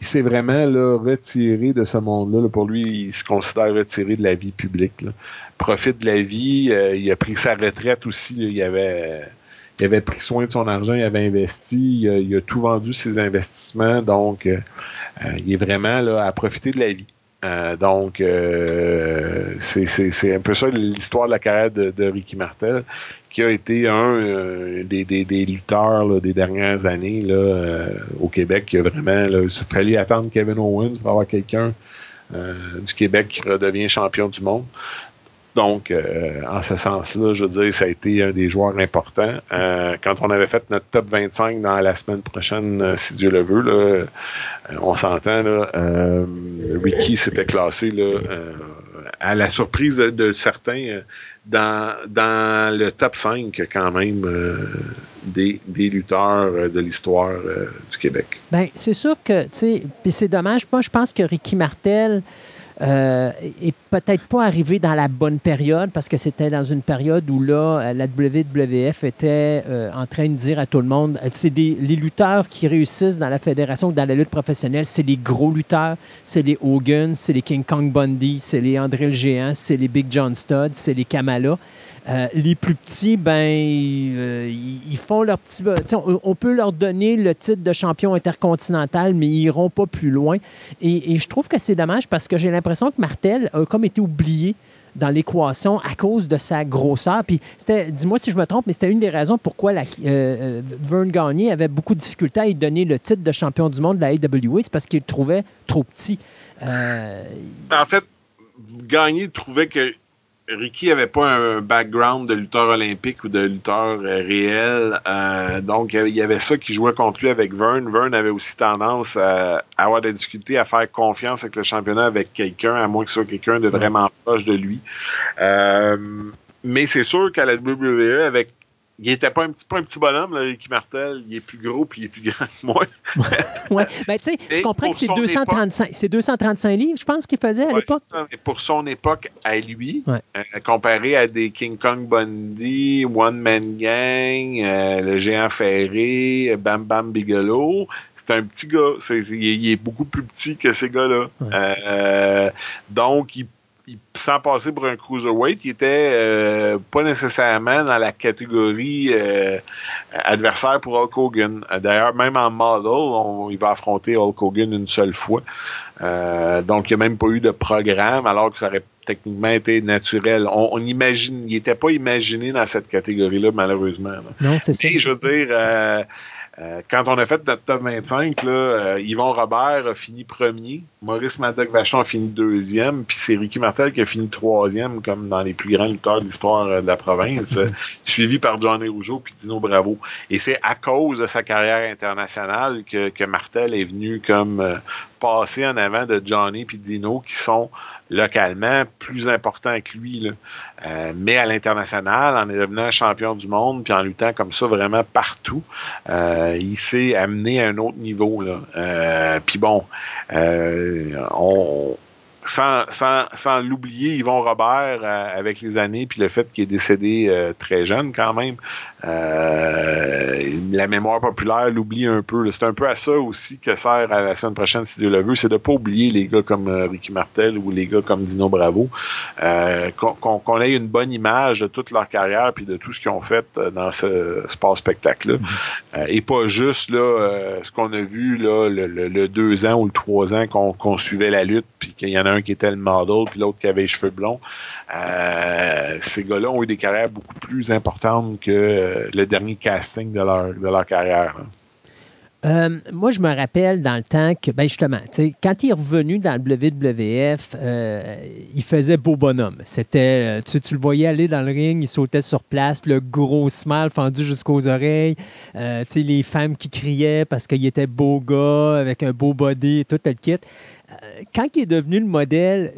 il s'est vraiment là, retiré de ce monde-là. Pour lui, il se considère retiré de la vie publique. Profite de la vie. Euh, il a pris sa retraite aussi. Il, avait, il avait pris soin de son argent, il avait investi, il a, tout vendu ses investissements. Donc, euh, euh, il est vraiment là, à profiter de la vie. donc, c'est un peu ça l'histoire de la carrière de Ricky Martel qui a été un euh, des, lutteurs des dernières années euh, au Québec qui a vraiment il fallu attendre Kevin Owens pour avoir quelqu'un euh, du Québec qui redevient champion du monde. Donc, en ce sens-là, je veux dire, ça a été un des joueurs importants. quand on avait fait notre top 25 dans la semaine prochaine, si Dieu le veut, on s'entend, Ricky s'était classé à la surprise de certains dans, dans le top 5 quand même euh, des, des, lutteurs euh, de l'histoire euh, du Québec. Bien, c'est sûr que, tu sais, c'est dommage. Moi, je pense que Ricky Martel, euh, est peut-être pas arrivé dans la bonne période parce que c'était dans une période où là, la WWF était euh, en train de dire à tout le monde, euh, c'est des les lutteurs qui réussissent dans la fédération, dans la lutte professionnelle, c'est les gros lutteurs, c'est les Hogan, c'est les King Kong Bundy, c'est les André le Géant, c'est les Big John Studd, c'est les Kamala. Euh, les plus petits, ben, euh, ils font leur petit. On, peut leur donner le titre de champion intercontinental, mais ils iront pas plus loin. Et, je trouve que c'est dommage parce que j'ai l'impression que Martel a comme été oublié dans l'équation à cause de sa grosseur. Puis c'était, dis-moi si je me trompe, mais c'était une des raisons pourquoi euh, Vern Gagné avait beaucoup de difficultés à lui donner le titre de champion du monde de la AWA, c'est parce qu'il le trouvait trop petit. En fait, Gagné trouvait que Ricky avait pas un background de lutteur olympique ou de lutteur euh, réel. Euh, donc, il y avait ça qui jouait contre lui avec Vern. Vern avait aussi tendance à, avoir des difficultés à faire confiance avec le championnat avec quelqu'un, à moins que ce soit quelqu'un de vraiment proche de lui. Euh, mais c'est sûr qu'à la WWE, avec il était pas un petit, pas un petit bonhomme, là, Ricky Martel. Il est plus gros puis il est plus grand que moi. [LAUGHS] ouais. Ben, tu sais, tu comprends que c'est 235, c'est 235 livres, je pense qu'il faisait à l'époque. Pour son époque, à lui, euh, comparé à des King Kong Bundy, One Man Gang, euh, le Géant Ferré, Bam Bam Bigelow, c'est un petit gars. il, est beaucoup plus petit que ces gars-là. Euh, donc, il sans passer pour un cruiserweight, il était euh, pas nécessairement dans la catégorie euh, adversaire pour Hulk Hogan. D'ailleurs, même en model, il va affronter Hulk Hogan une seule fois. Euh, donc, il n'y a même pas eu de programme, alors que ça aurait techniquement été naturel. On, imagine, il n'était pas imaginé dans cette catégorie-là, malheureusement. Non, c'est ça. Je veux dire, euh, quand on a fait notre top 25, là, euh, Yvon Robert a fini premier, Maurice Madoc-Vachon a fini deuxième, puis c'est Ricky Martel qui a fini troisième, comme dans les plus grands lutteurs de l'histoire euh, de la province, [LAUGHS] suivi par Johnny Rougeau puis Dino Bravo. Et c'est à cause de sa carrière internationale que, que Martel est venu comme passer en avant de Johnny puis Dino, qui sont localement plus important que lui. Euh, mais à l'international, en devenant champion du monde, puis en luttant comme ça vraiment partout, euh, il s'est amené à un autre niveau. Euh, puis bon, sans, sans l'oublier, Yvon Robert, euh, avec les années, puis le fait qu'il est décédé euh, très jeune quand même, euh, la mémoire populaire l'oublie un peu. C'est un peu à ça aussi que sert à la semaine prochaine, si Dieu le veut, c'est de pas oublier les gars comme Ricky Martel ou les gars comme Dino Bravo, qu'on ait une bonne image de toute leur carrière puis de tout ce qu'ils ont fait dans ce sport spectacle-là. Et pas juste là ce qu'on a vu là, le, deux ans ou le trois ans qu'on suivait la lutte, puis qu'il y en a un qui était le model, puis l'autre qui avait les cheveux blonds. Euh, ces gars-là ont eu des carrières beaucoup plus importantes que euh, le dernier casting de leur, de leur carrière. Euh, moi, je me rappelle dans le temps que, ben justement, quand il est revenu dans le WWF, il faisait beau bonhomme. C'était, tu, le voyais aller dans le ring, il sautait sur place, le gros smile fendu jusqu'aux oreilles, les femmes qui criaient parce qu'il était beau gars, avec un beau body, tout le kit quand il est devenu le modèle,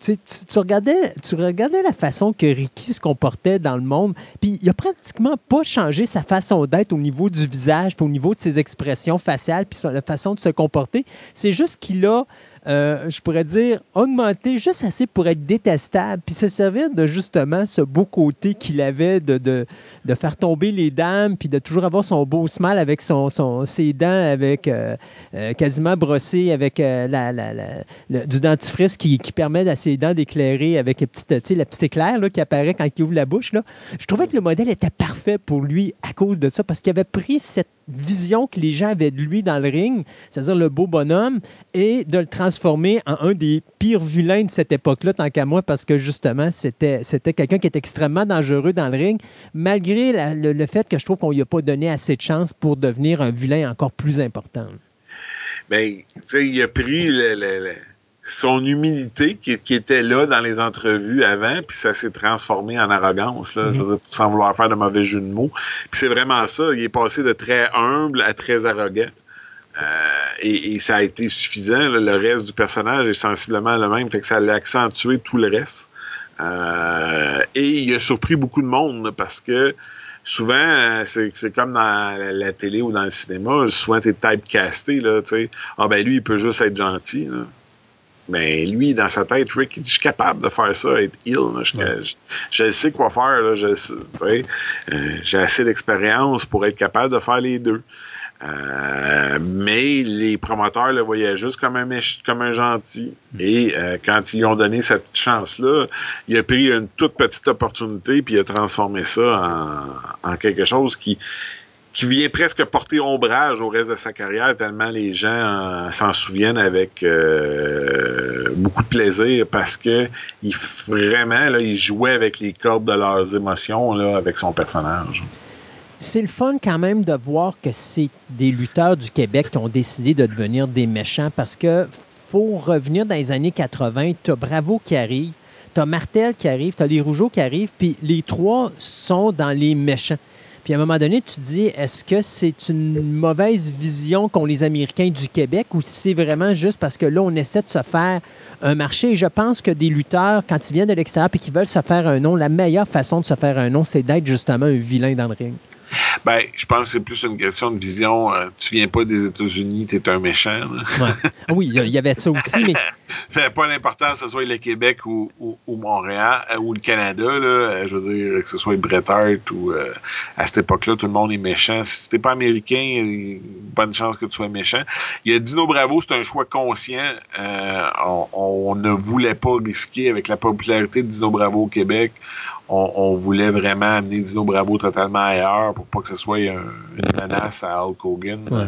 tu, regardais, tu regardais la façon que Ricky se comportait dans le monde, puis il a pratiquement pas changé sa façon d'être au niveau du visage, puis au niveau de ses expressions faciales, puis la façon de se comporter. C'est juste qu'il a euh, je pourrais dire, augmenter juste assez pour être détestable, puis se servir de justement ce beau côté qu'il avait de, de, faire tomber les dames, puis de toujours avoir son beau smile avec son, son ses dents avec euh, euh, quasiment brossées avec la, la, du dentifrice qui, qui permet à ses dents d'éclairer avec la petite, la petite éclair qui apparaît quand il ouvre la bouche. Je trouvais que le modèle était parfait pour lui à cause de ça, parce qu'il avait pris cette vision que les gens avaient de lui dans le ring, c'est-à-dire le beau bonhomme, et de le transformer en un des pires vilains de cette époque-là, tant qu'à moi, parce que justement, c'était, c'était quelqu'un qui était extrêmement dangereux dans le ring, malgré le, fait que je trouve qu'on lui a pas donné assez de chance pour devenir un vilain encore plus important. Bien, tu sais, il a pris le son humilité qui, était là dans les entrevues avant, puis ça s'est transformé en arrogance, là, mhm. sans vouloir faire de mauvais jeu de mots. Puis c'est vraiment ça, il est passé de très humble à très arrogant. Euh, et, ça a été suffisant. le reste du personnage est sensiblement le même, fait que ça l'a accentué tout le reste. Euh, et il a surpris beaucoup de monde parce que souvent, euh, c'est comme dans la, télé ou dans le cinéma, souvent t'es typecasté, là, tu sais. Ah ben lui, il peut juste être gentil, là. Mais lui, dans sa tête, Rick, il dit Je suis capable de faire ça, être ill. Je, sais quoi faire. Euh, j'ai assez d'expérience pour être capable de faire les deux. Euh, mais les promoteurs le voyaient juste comme un, comme un gentil. Et euh, quand ils lui ont donné cette chance-là, il a pris une toute petite opportunité puis il a transformé ça en quelque chose qui, qui vient presque porter ombrage au reste de sa carrière, tellement les gens euh, s'en souviennent avec beaucoup de plaisir parce que il, vraiment, là, il jouait avec les cordes de leurs émotions là, avec son personnage. C'est le fun quand même de voir que c'est des lutteurs du Québec qui ont décidé de devenir des méchants parce que faut revenir dans les années 80. Tu as Bravo qui arrive, tu as Martel qui arrive, tu as les Rougeaux qui arrivent, puis les trois sont dans les méchants. Puis à un moment donné, tu te dis, est-ce que c'est une mauvaise vision qu'ont les Américains du Québec ou si c'est vraiment juste parce que là, on essaie de se faire un marché? Et je pense que des lutteurs, quand ils viennent de l'extérieur et qu'ils veulent se faire un nom, la meilleure façon de se faire un nom, c'est d'être justement un vilain dans le ring. Ben, je pense que c'est plus une question de vision. Euh, tu viens pas des États-Unis, tu es un méchant. Oui, il y avait ça aussi, mais. [LAUGHS] pas l'important que ce soit le Québec ou, Montréal euh, ou le Canada. Là, euh, je veux dire, que ce soit Bret Hart ou à cette époque-là, tout le monde est méchant. Si t'es pas américain, bonne chance que tu sois méchant. Il y a Dino Bravo, c'est un choix conscient. On, on, ne voulait pas risquer avec la popularité de Dino Bravo au Québec on, voulait vraiment amener Dino Bravo totalement ailleurs pour pas que ce soit une menace à Hulk Hogan euh,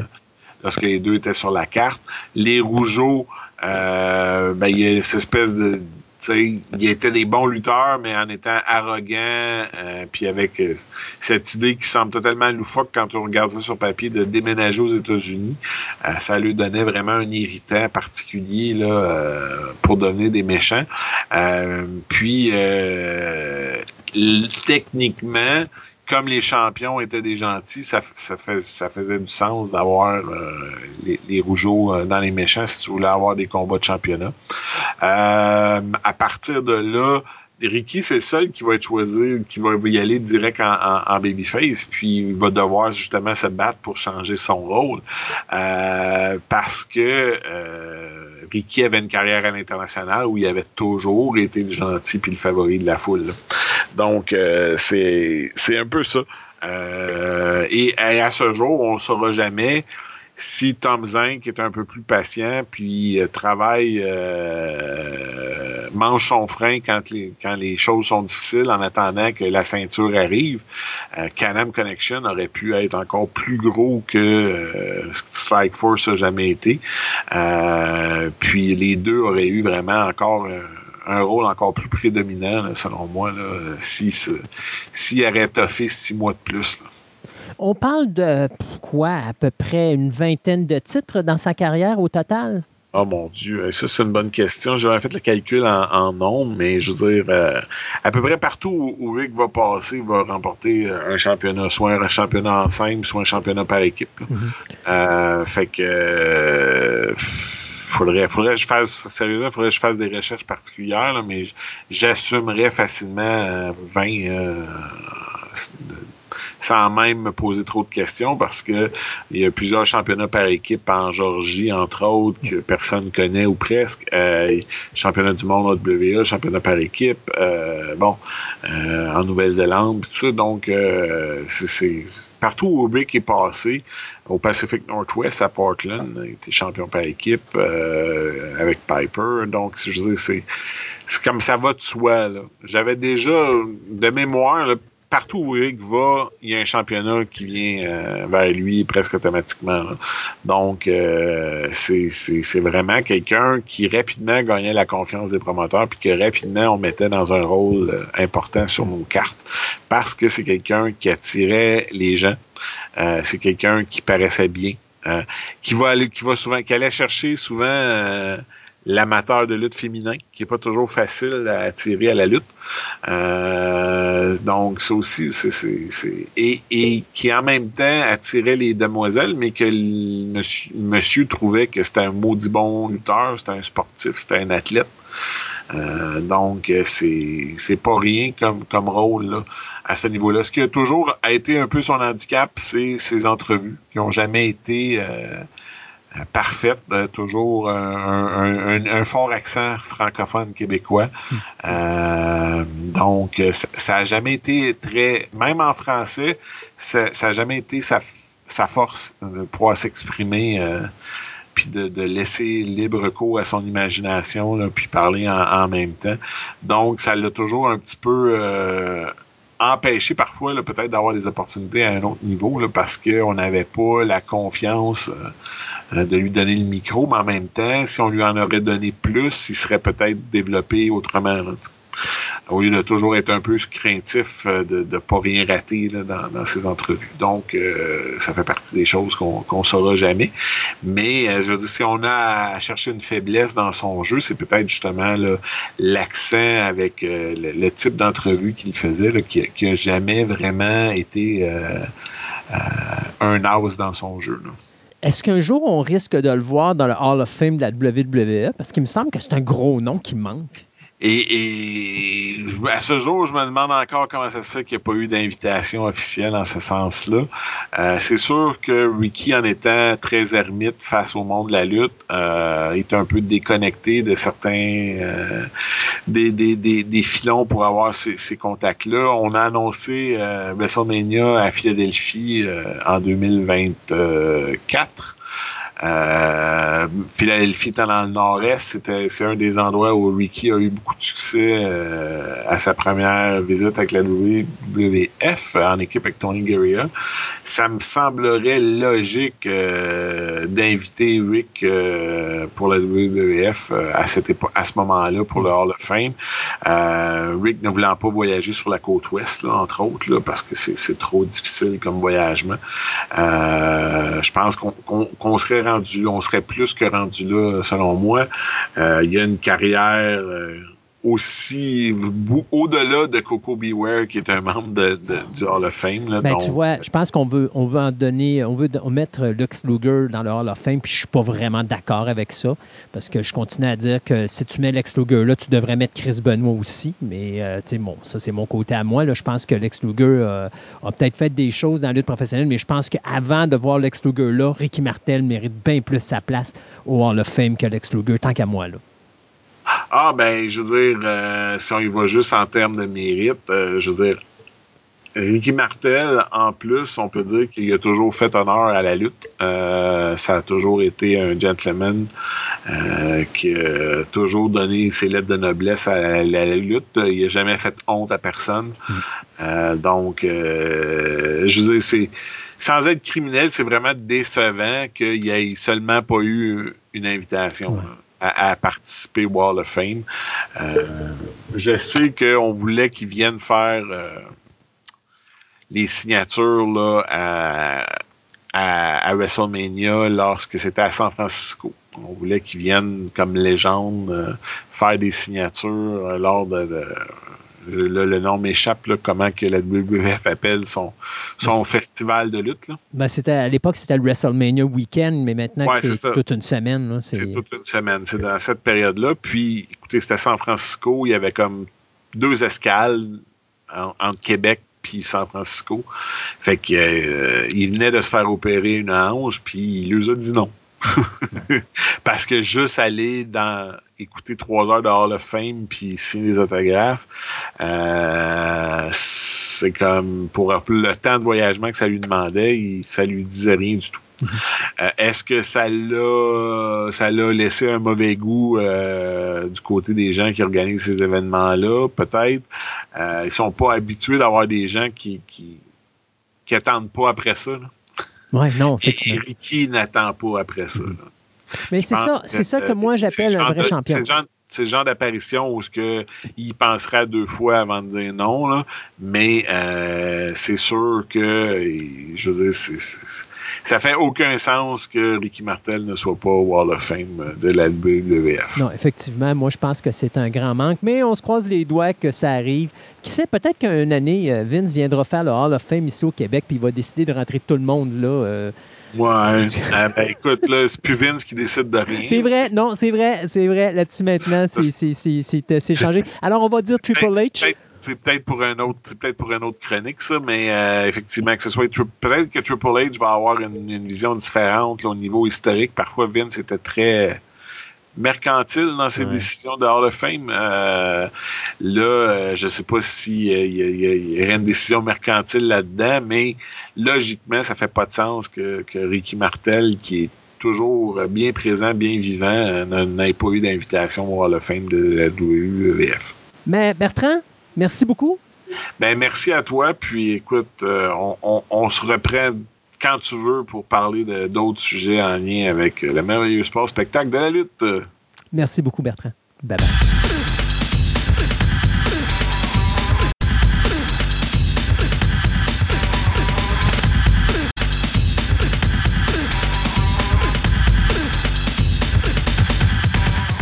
lorsque les deux étaient sur la carte. Les Rougeaux, euh, ben, il y a cette espèce de il était des bons lutteurs, mais en étant arrogant, euh, puis avec euh, cette idée qui semble totalement loufoque quand on regarde ça sur papier de déménager aux États-Unis, euh, ça lui donnait vraiment un irritant particulier là, pour devenir des méchants. puis techniquement, comme les champions étaient des gentils, ça, ça, ça faisait du sens d'avoir euh, les, les, rougeaux euh, dans les méchants si tu voulais avoir des combats de championnat. Euh, à partir de là, Ricky, c'est le seul qui va être choisi, qui va y aller direct en, en, babyface, puis il va devoir justement se battre pour changer son rôle. parce que Ricky avait une carrière à l'international où il avait toujours été le gentil puis le favori de la foule. Donc, c'est un peu ça. et, à ce jour, on ne saura jamais si Tom Zink est un peu plus patient, puis euh, travaille, euh, mange son frein quand les, quand les choses sont difficiles en attendant que la ceinture arrive, euh, Canam Connection aurait pu être encore plus gros que euh, Strike Force a jamais été. puis les deux auraient eu vraiment encore un rôle encore plus prédominant, selon moi, s'ils si, si, six mois de plus. On parle de quoi, à peu près une vingtaine de titres dans sa carrière au total? Oh mon Dieu, ça c'est une bonne question. J'avais fait le calcul en, nombre, mais je veux dire, euh, à peu près partout où Rick va passer, il va remporter euh, un championnat, soit un championnat en simple, soit un championnat par équipe. Mm-hmm. Euh, fait que faudrait, faudrait que je fasse, sérieusement, faudrait que je fasse des recherches particulières, mais j'assumerais facilement 20 sans même me poser trop de questions parce que il y a plusieurs championnats par équipe en Georgie, entre autres, que personne connaît ou presque. Euh, championnat du monde WA, championnat par équipe, euh, bon, euh, en Nouvelle-Zélande, tout ça. Donc, c'est partout où Rick est passé, au Pacific Northwest à Portland, il était champion par équipe avec Piper. Donc, je veux dire, c'est comme ça va de soi. J'avais déjà de mémoire, là, partout où Rick va, il y a un championnat qui vient euh, vers lui presque automatiquement. Donc, euh, c'est vraiment quelqu'un qui rapidement gagnait la confiance des promoteurs, puis que rapidement on mettait dans un rôle euh, important sur nos cartes, parce que c'est quelqu'un qui attirait les gens. c'est quelqu'un qui paraissait bien, qui va aller, qui va souvent, qui allait chercher souvent l'amateur de lutte féminin, qui est pas toujours facile à attirer à la lutte. Euh, donc, ça aussi, c'est... Et, et qui en même temps attirait les demoiselles, mais que le monsieur, trouvait que c'était un maudit bon lutteur, c'était un sportif, c'était un athlète. Euh, donc, c'est, pas rien comme, comme rôle là, à ce niveau-là. Ce qui a toujours été un peu son handicap, c'est ses entrevues, qui ont jamais été... Euh, parfaite, euh, toujours un, fort accent francophone québécois. Hmm. Euh, donc, ça n'a jamais été très, même en français, ça n'a jamais été sa, force de pouvoir s'exprimer. puis de, laisser libre cours à son imagination, puis parler en, même temps. Donc, ça l'a toujours un petit peu empêché parfois peut-être d'avoir des opportunités à un autre niveau là, parce qu'on n'avait pas la confiance euh, de lui donner le micro, mais en même temps, si on lui en aurait donné plus, il serait peut-être développé autrement. au lieu de toujours être un peu craintif euh, de ne pas rien rater dans, ses entrevues. Donc, euh, ça fait partie des choses qu'on ne saura jamais. Mais, je veux dire, si on a à chercher une faiblesse dans son jeu, c'est peut-être justement l'accent avec le, type d'entrevue qu'il faisait, qui n'a jamais vraiment été un as dans son jeu. Est-ce qu'un jour, on risque de le voir dans le Hall of Fame de la WWE? Parce qu'il me semble que c'est un gros nom qui manque. Et, à ce jour, je me demande encore comment ça se fait qu'il n'y a pas eu d'invitation officielle en ce sens-là. Euh, c'est sûr que Ricky, en étant très ermite face au monde de la lutte, euh, est un peu déconnecté de certains euh, des, des, des, filons pour avoir ces, ces contacts-là. On a annoncé euh, WrestleMania à Philadelphie euh, en 2024. Euh, Philadelphie étant dans le nord-est, c'était c'est un des endroits où Ricky a eu beaucoup de succès euh, à sa première visite avec la WWF en équipe avec Tony Guerrero. Ça me semblerait logique euh, d'inviter Rick euh, pour la WWF à cette à ce moment-là pour le Hall of Fame. Rick ne voulant pas voyager sur la côte ouest, là, entre autres, là, parce que c'est trop difficile comme voyagement. je pense qu'on qu'on serait on serait plus que rendu là, selon moi. Euh, il y a une carrière euh, aussi au-delà de Coco Beware, qui est un membre de, du Hall of Fame. Là, ben, tu vois, je pense qu'on veut, on veut en donner, on veut mettre Lux Luger dans le Hall of Fame, puis je suis pas vraiment d'accord avec ça, parce que je continue à dire que si tu mets Lex Luger là, tu devrais mettre Chris Benoit aussi, mais euh, bon, ça c'est mon côté à moi. Là, je pense que Lex Luger euh, a peut-être fait des choses dans la lutte professionnelle, mais je pense qu'avant de voir Lex Luger là, Ricky Martel mérite bien plus sa place au Hall of Fame que Lex Luger, tant qu'à moi. Là. Ah, ben, je veux dire, euh, si on y va juste en termes de mérite, euh, je veux dire, Ricky Martel, en plus, on peut dire qu'il a toujours fait honneur à la lutte. Euh, ça a toujours été un gentleman qui a toujours donné ses lettres de noblesse à la, lutte. Il n'a jamais fait honte à personne. Mm. donc, je veux dire, c'est sans être criminel, c'est vraiment décevant qu'il ait seulement pas eu une invitation à, participer au Wall of Fame. Euh, je sais qu'on voulait qu'ils viennent faire euh, les signatures là, à, à, WrestleMania lorsque c'était à San Francisco. On voulait qu'ils viennent comme légende euh, faire des signatures lors de le, nom m'échappe, comment que la WWF appelle son, son festival de lutte. Là. Ben, c'était, à l'époque, c'était le WrestleMania Weekend, mais maintenant, c'est toute une semaine. c'est... toute une semaine. C'est dans cette période-là. Puis, écoutez, c'était San Francisco. Il y avait comme deux escales entre Québec puis San Francisco. Fait qu'il euh, venait de se faire opérer une hanche, puis il lui a dit non. [LAUGHS] Parce que juste aller dans écouter trois heures de Hall of Fame puis signer des autographes, euh, c'est comme pour le temps de voyagement que ça lui demandait, ça lui disait rien du tout. Euh, est-ce que ça l'a ça l'a laissé un mauvais goût euh, du côté des gens qui organisent ces événements-là? Peut-être. ils sont pas habitués d'avoir des gens qui, qui, qui attendent pas après ça. Oui, non, effectivement. Et Ricky n'attend pas après ça. Mais c'est ça, c'est ça que moi j'appelle un vrai champion. C'est le genre d'apparition où ce que il pensera deux fois avant de dire non, là, mais euh, c'est sûr que, je veux dire, ça fait aucun sens que Ricky Martel ne soit pas au Wall of Fame de la WWF. Non, effectivement, moi je pense que c'est un grand manque, mais on se croise les doigts que ça arrive. Qui sait, peut-être qu'une année, euh, Vince viendra faire le Hall of Fame ici au Québec, puis il va décider de rentrer tout le monde là. Euh, Ouais. [LAUGHS] Ah, ben, écoute, là, c'est plus Vince qui décide de rien. C'est vrai, non, c'est vrai, c'est vrai. Là-dessus, maintenant, c'est changé. [LAUGHS] Alors, on va dire Triple H. C'est peut-être pour un autre, peut-être pour une autre chronique, ça, mais euh, effectivement, que ce soit peut-être que Triple H va avoir une, vision différente au niveau historique. Parfois, Vince était très mercantile dans ses décisions de Hall of Fame. Euh, là, euh, je sais pas s'il si, y, y, aurait une décision mercantile là-dedans, mais logiquement, ça fait pas de sens que, que Ricky Martel, qui est toujours bien présent, bien vivant, euh, n'ait pas eu d'invitation au Hall of Fame de la WWF. Mais Bertrand, merci beaucoup. Ben, merci à toi. Puis écoute, on, on, on se reprend quand tu veux pour parler d'autres sujets en lien avec le merveilleux sport spectacle de la lutte. Merci beaucoup, Bertrand. Bye bye.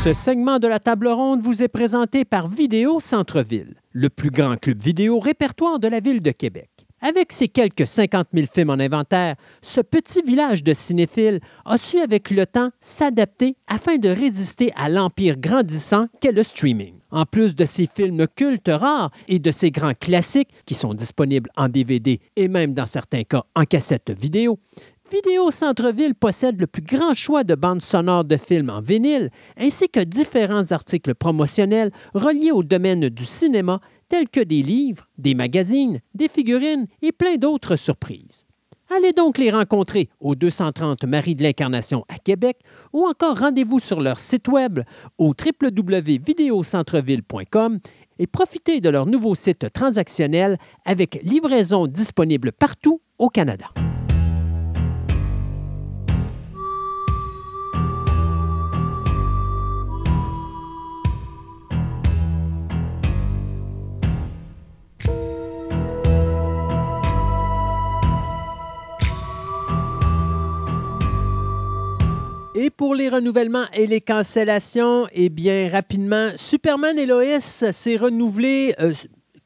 Ce segment de la table ronde vous est présenté par Vidéo Centre-Ville, le plus grand club vidéo répertoire de la ville de Québec. Avec ses quelques 50 000 films en inventaire, ce petit village de cinéphiles a su avec le temps s'adapter afin de résister à l'empire grandissant qu'est le streaming. En plus de ses films cultes rares et de ses grands classiques qui sont disponibles en DVD et même dans certains cas en cassette vidéo, Vidéo Centre-Ville possède le plus grand choix de bandes sonores de films en vinyle, ainsi que différents articles promotionnels reliés au domaine du cinéma, tels que des livres, des magazines, des figurines et plein d'autres surprises. Allez donc les rencontrer au 230 Marie de l'Incarnation à Québec ou encore rendez-vous sur leur site web au www.videocentreville.com et profitez de leur nouveau site transactionnel avec livraison disponible partout au Canada. Et pour les renouvellements et les cancellations, eh bien, rapidement, Superman et Lois s'est renouvelé. euh,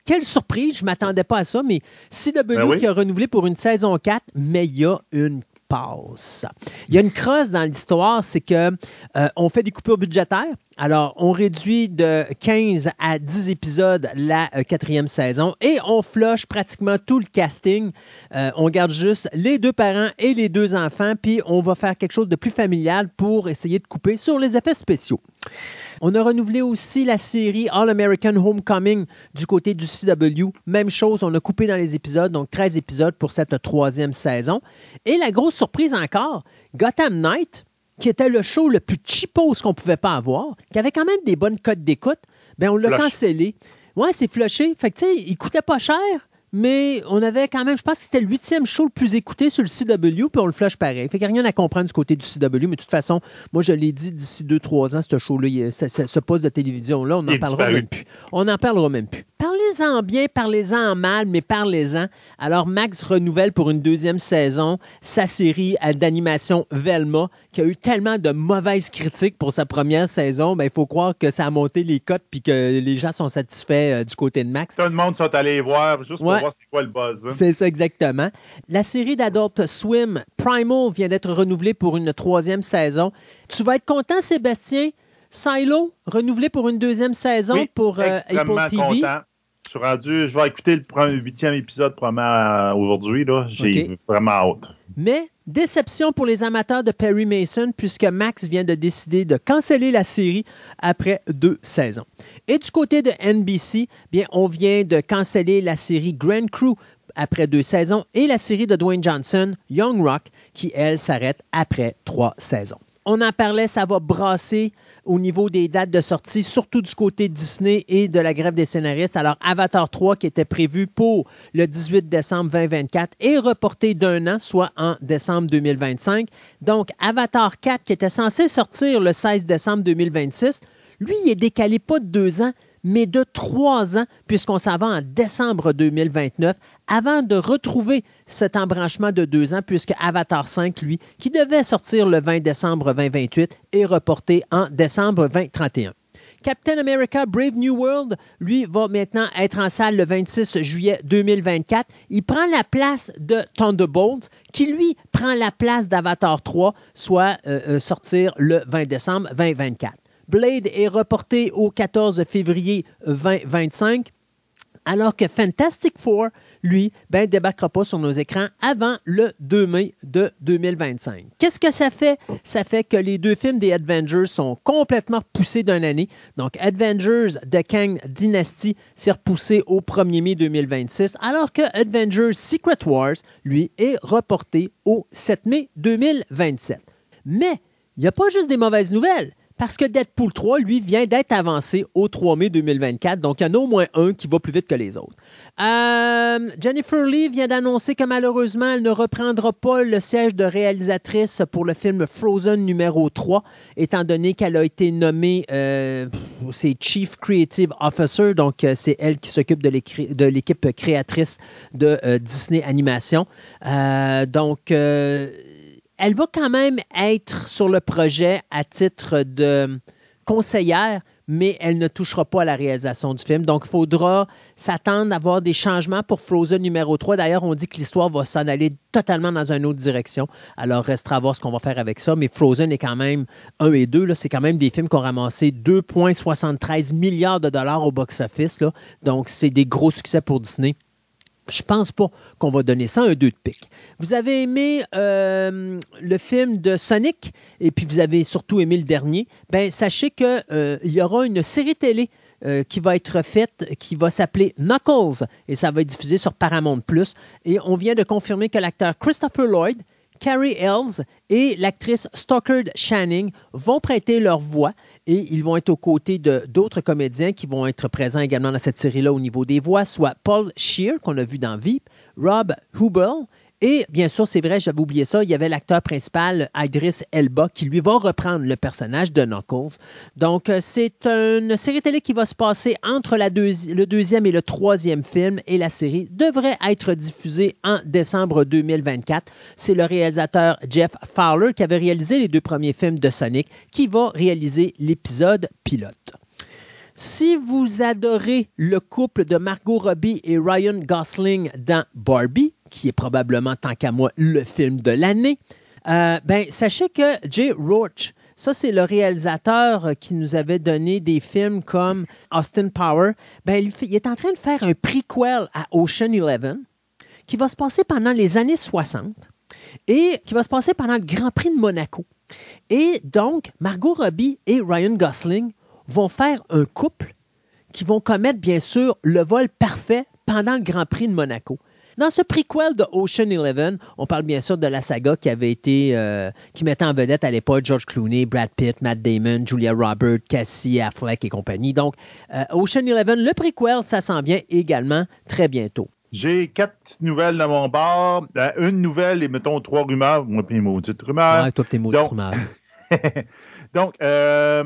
quelle surprise, je ne m'attendais pas à ça, mais CW Ben oui. qui a renouvelé pour une saison 4, mais il y a une passe. Il y a une crosse dans l'histoire, c'est que euh, on fait des coupures budgétaires. Alors, on réduit de 15 à 10 épisodes la euh, quatrième saison et on flush pratiquement tout le casting. Euh, on garde juste les deux parents et les deux enfants, puis on va faire quelque chose de plus familial pour essayer de couper sur les effets spéciaux. On a renouvelé aussi la série All American Homecoming du côté du CW. Même chose, on a coupé dans les épisodes, donc 13 épisodes pour cette troisième saison. Et la grosse surprise encore, Gotham Knight, qui était le show le plus cheapos qu'on pouvait pas avoir, qui avait quand même des bonnes cotes d'écoute, ben on l'a cancellé. Ouais, c'est flushé. Fait que, tu sais, il coûtait pas cher, mais on avait quand même, je pense que c'était le huitième show le plus écouté sur le CW, puis on le flush pareil. Fait qu'il n'y a rien à comprendre du côté du CW, mais de toute façon, moi, je l'ai dit d'ici deux, trois ans, ce show-là, ce, poste de télévision-là, on n'en parlera même plus. On n'en parlera même plus. Parlez-en en bien, parlez-en en mal, mais parlez-en. Alors, Max renouvelle pour une deuxième saison sa série d'animation Velma, qui a eu tellement de mauvaises critiques pour sa première saison. Ben, il faut croire que ça a monté les cotes puis que les gens sont satisfaits euh, du côté de Max. Tout le monde sont allés voir juste pour Ouais. Voir c'est quoi le buzz. hein. C'est ça exactement. La série d'Adult Swim Primal vient d'être renouvelée pour une troisième saison. Tu vas être content, Sébastien? Silo, renouvelé pour une deuxième saison Oui, pour euh, Apple TV. content. Je suis rendu, je vais écouter le premier- huitième épisode probablement euh, aujourd'hui. J'ai vraiment hâte. Mais déception pour les amateurs de Perry Mason puisque Max vient de décider de canceller la série après deux saisons. Et du côté de NBC, bien, on vient de canceller la série Grand Crew après deux saisons et la série de Dwayne Johnson, Young Rock, qui, elle, s'arrête après trois saisons. On en parlait, ça va brasser au niveau des dates de sortie, surtout du côté Disney et de la grève des scénaristes. Alors, Avatar 3, qui était prévu pour le 18 décembre 2024, est reporté d'un an, soit en décembre 2025. Donc, Avatar 4, qui était censé sortir le 16 décembre 2026, lui, il est décalé pas de deux ans, mais de trois ans, puisqu'on s'en va en décembre 2029, avant de retrouver cet embranchement de deux ans, puisque Avatar 5, lui, qui devait sortir le 20 décembre 2028, est reporté en décembre 2031. Captain America Brave New World, lui, va maintenant être en salle le 26 juillet 2024. Il prend la place de Thunderbolts, qui, lui, prend la place d'Avatar 3, soit euh, euh, sortir le 20 décembre 2024. Blade est reporté au 14 février 2025 alors que Fantastic Four, lui, ben, débarquera pas sur nos écrans avant le 2 mai de 2025. Qu'est-ce que ça fait? Ça fait que les deux films des Avengers sont complètement repoussés d'une année. Donc, Avengers The Kang Dynasty s'est repoussé au 1er mai 2026, alors que Avengers Secret Wars, lui, est reporté au 7 mai 2027. Mais, il n'y a pas juste des mauvaises nouvelles. Parce que Deadpool 3, lui, vient d'être avancé au 3 mai 2024. Donc, il y en a au moins un qui va plus vite que les autres. Euh, Jennifer Lee vient d'annoncer que malheureusement, elle ne reprendra pas le siège de réalisatrice pour le film Frozen numéro 3, étant donné qu'elle a été nommée, euh, c'est Chief Creative Officer, donc euh, c'est elle qui s'occupe de l'équipe créatrice de Disney Animation. Donc, elle va quand même être sur le projet à titre de conseillère, mais elle ne touchera pas à la réalisation du film. Donc, il faudra s'attendre à voir des changements pour Frozen numéro 3. D'ailleurs, on dit que l'histoire va s'en aller totalement dans une autre direction. Alors, restera à voir ce qu'on va faire avec ça. Mais Frozen est quand même 1 et 2. là, C'est quand même des films qui ont ramassé 2,73 milliards de dollars au box-office. Donc, c'est des gros succès pour Disney. Je pense pas qu'on va donner ça un 2 de pique. Vous avez aimé euh, le film de Sonic et puis vous avez surtout aimé le dernier. Ben sachez que euh, il y aura une série télé euh, qui va être faite, qui va s'appeler Knuckles et ça va être diffusé sur Paramount Plus. Et on vient de confirmer que l'acteur Christopher Lloyd, Carrie Elves et l'actrice Stockard Channing vont prêter leur voix et ils vont être aux côtés d'autres comédiens qui vont être présents également dans cette série-là au niveau des voix, soit Paul Shear, qu'on a vu dans Veep, Rob Hubel Et bien sûr, c'est vrai, j'avais oublié ça, il y avait l'acteur principal, Idris Elba, qui lui va reprendre le personnage de Knuckles. Donc, euh, c'est une série télé qui va se passer entre le deuxième et le troisième film, et la série devrait être diffusée en décembre 2024. C'est le réalisateur Jeff Fowler qui avait réalisé les deux premiers films de Sonic, qui va réaliser l'épisode pilote. Si vous adorez le couple de Margot Robbie et Ryan Gosling dans Barbie, qui est probablement, tant qu'à moi, le film de l'année, euh, ben, sachez que Jay Roach, ça, c'est le réalisateur qui nous avait donné des films comme Austin Power. Ben, il, est en train de faire un prequel à Ocean Eleven qui va se passer pendant les années 60 et qui va se passer pendant le Grand Prix de Monaco. Et donc, Margot Robbie et Ryan Gosling vont faire un couple qui vont commettre, bien sûr, le vol parfait pendant le Grand Prix de Monaco. Dans ce prequel de Ocean Eleven, on parle bien sûr de la saga qui avait été, euh, qui mettait en vedette à l'époque George Clooney, Brad Pitt, Matt Damon, Julia Roberts, Cassie Affleck et compagnie. Donc, euh, Ocean Eleven, le prequel, ça s'en vient également très bientôt. J'ai quatre petites nouvelles dans mon bar. Une nouvelle et mettons trois rumeurs. Moi, puis maudites rumeurs. Ouais, toi, tes maudites rumeurs. [LAUGHS] Donc, euh,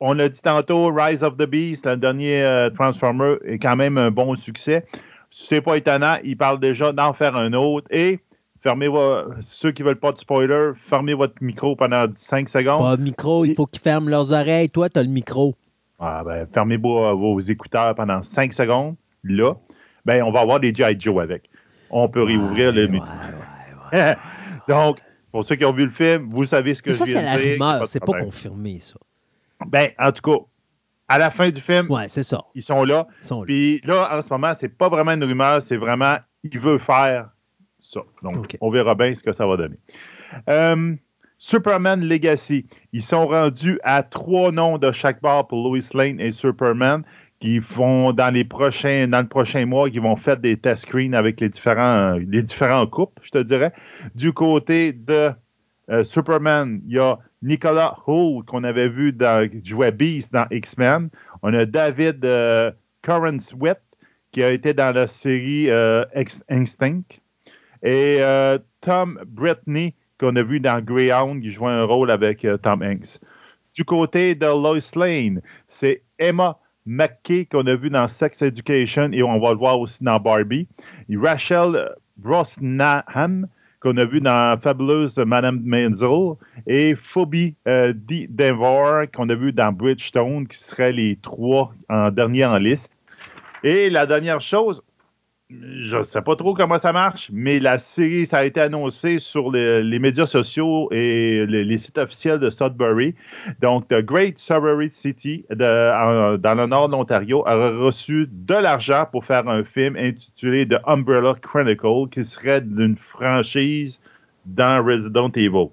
on a dit tantôt Rise of the Beast, le dernier euh, Transformer, est quand même un bon succès. C'est pas étonnant, il parle déjà d'en faire un autre. Et fermez ceux qui veulent pas de spoiler, fermez votre micro pendant 5 secondes. Pas de micro, il faut qu'ils ferment leurs oreilles. Toi, tu as le micro. Ah, ben, fermez vos, écouteurs pendant 5 secondes. Là, ben, on va avoir des G.I. Joe avec. On peut réouvrir le micro. [LAUGHS] Donc, pour ceux qui ont vu le film, vous savez ce que ça, je viens de dire. Ça, c'est la rumeur, c'est pas confirmé, ça. Ben, en tout cas, à la fin du film, c'est ça. ils sont là. Puis là. en ce moment, c'est pas vraiment une rumeur, c'est vraiment il veut faire ça. Donc, on verra bien ce que ça va donner. Euh, Superman Legacy. Ils sont rendus à trois noms de chaque bar pour Lois Lane et Superman qui font dans les prochains dans le prochain mois qui vont faire des test screens avec les différents les différents couples, je te dirais. Du côté de euh, Superman, il y a Nicolas Hull, qu'on avait vu dans, jouer Beast dans X-Men. On a David euh, Sweat, qui a été dans la série euh, Instinct. Et euh, Tom Brittany, qu'on a vu dans Greyhound, qui jouait un rôle avec euh, Tom Hanks. Du côté de Lois Lane, c'est Emma McKay, qu'on a vu dans Sex Education, et on va le voir aussi dans Barbie. Et Rachel Brosnahan, qu'on a vu dans Fabuleuse Madame Menzel, et Phobie euh. Denver, qu'on a vu dans Bridgestone, qui seraient les trois en dernier en liste. Et la dernière chose, je ne sais pas trop comment ça marche, mais la série, ça a été annoncé sur les, médias sociaux et les, sites officiels de Sudbury. Donc, The Great Sudbury City, dans le nord de l'Ontario, a reçu de l'argent pour faire un film intitulé The Umbrella Chronicle, qui serait d'une franchise dans Resident Evil.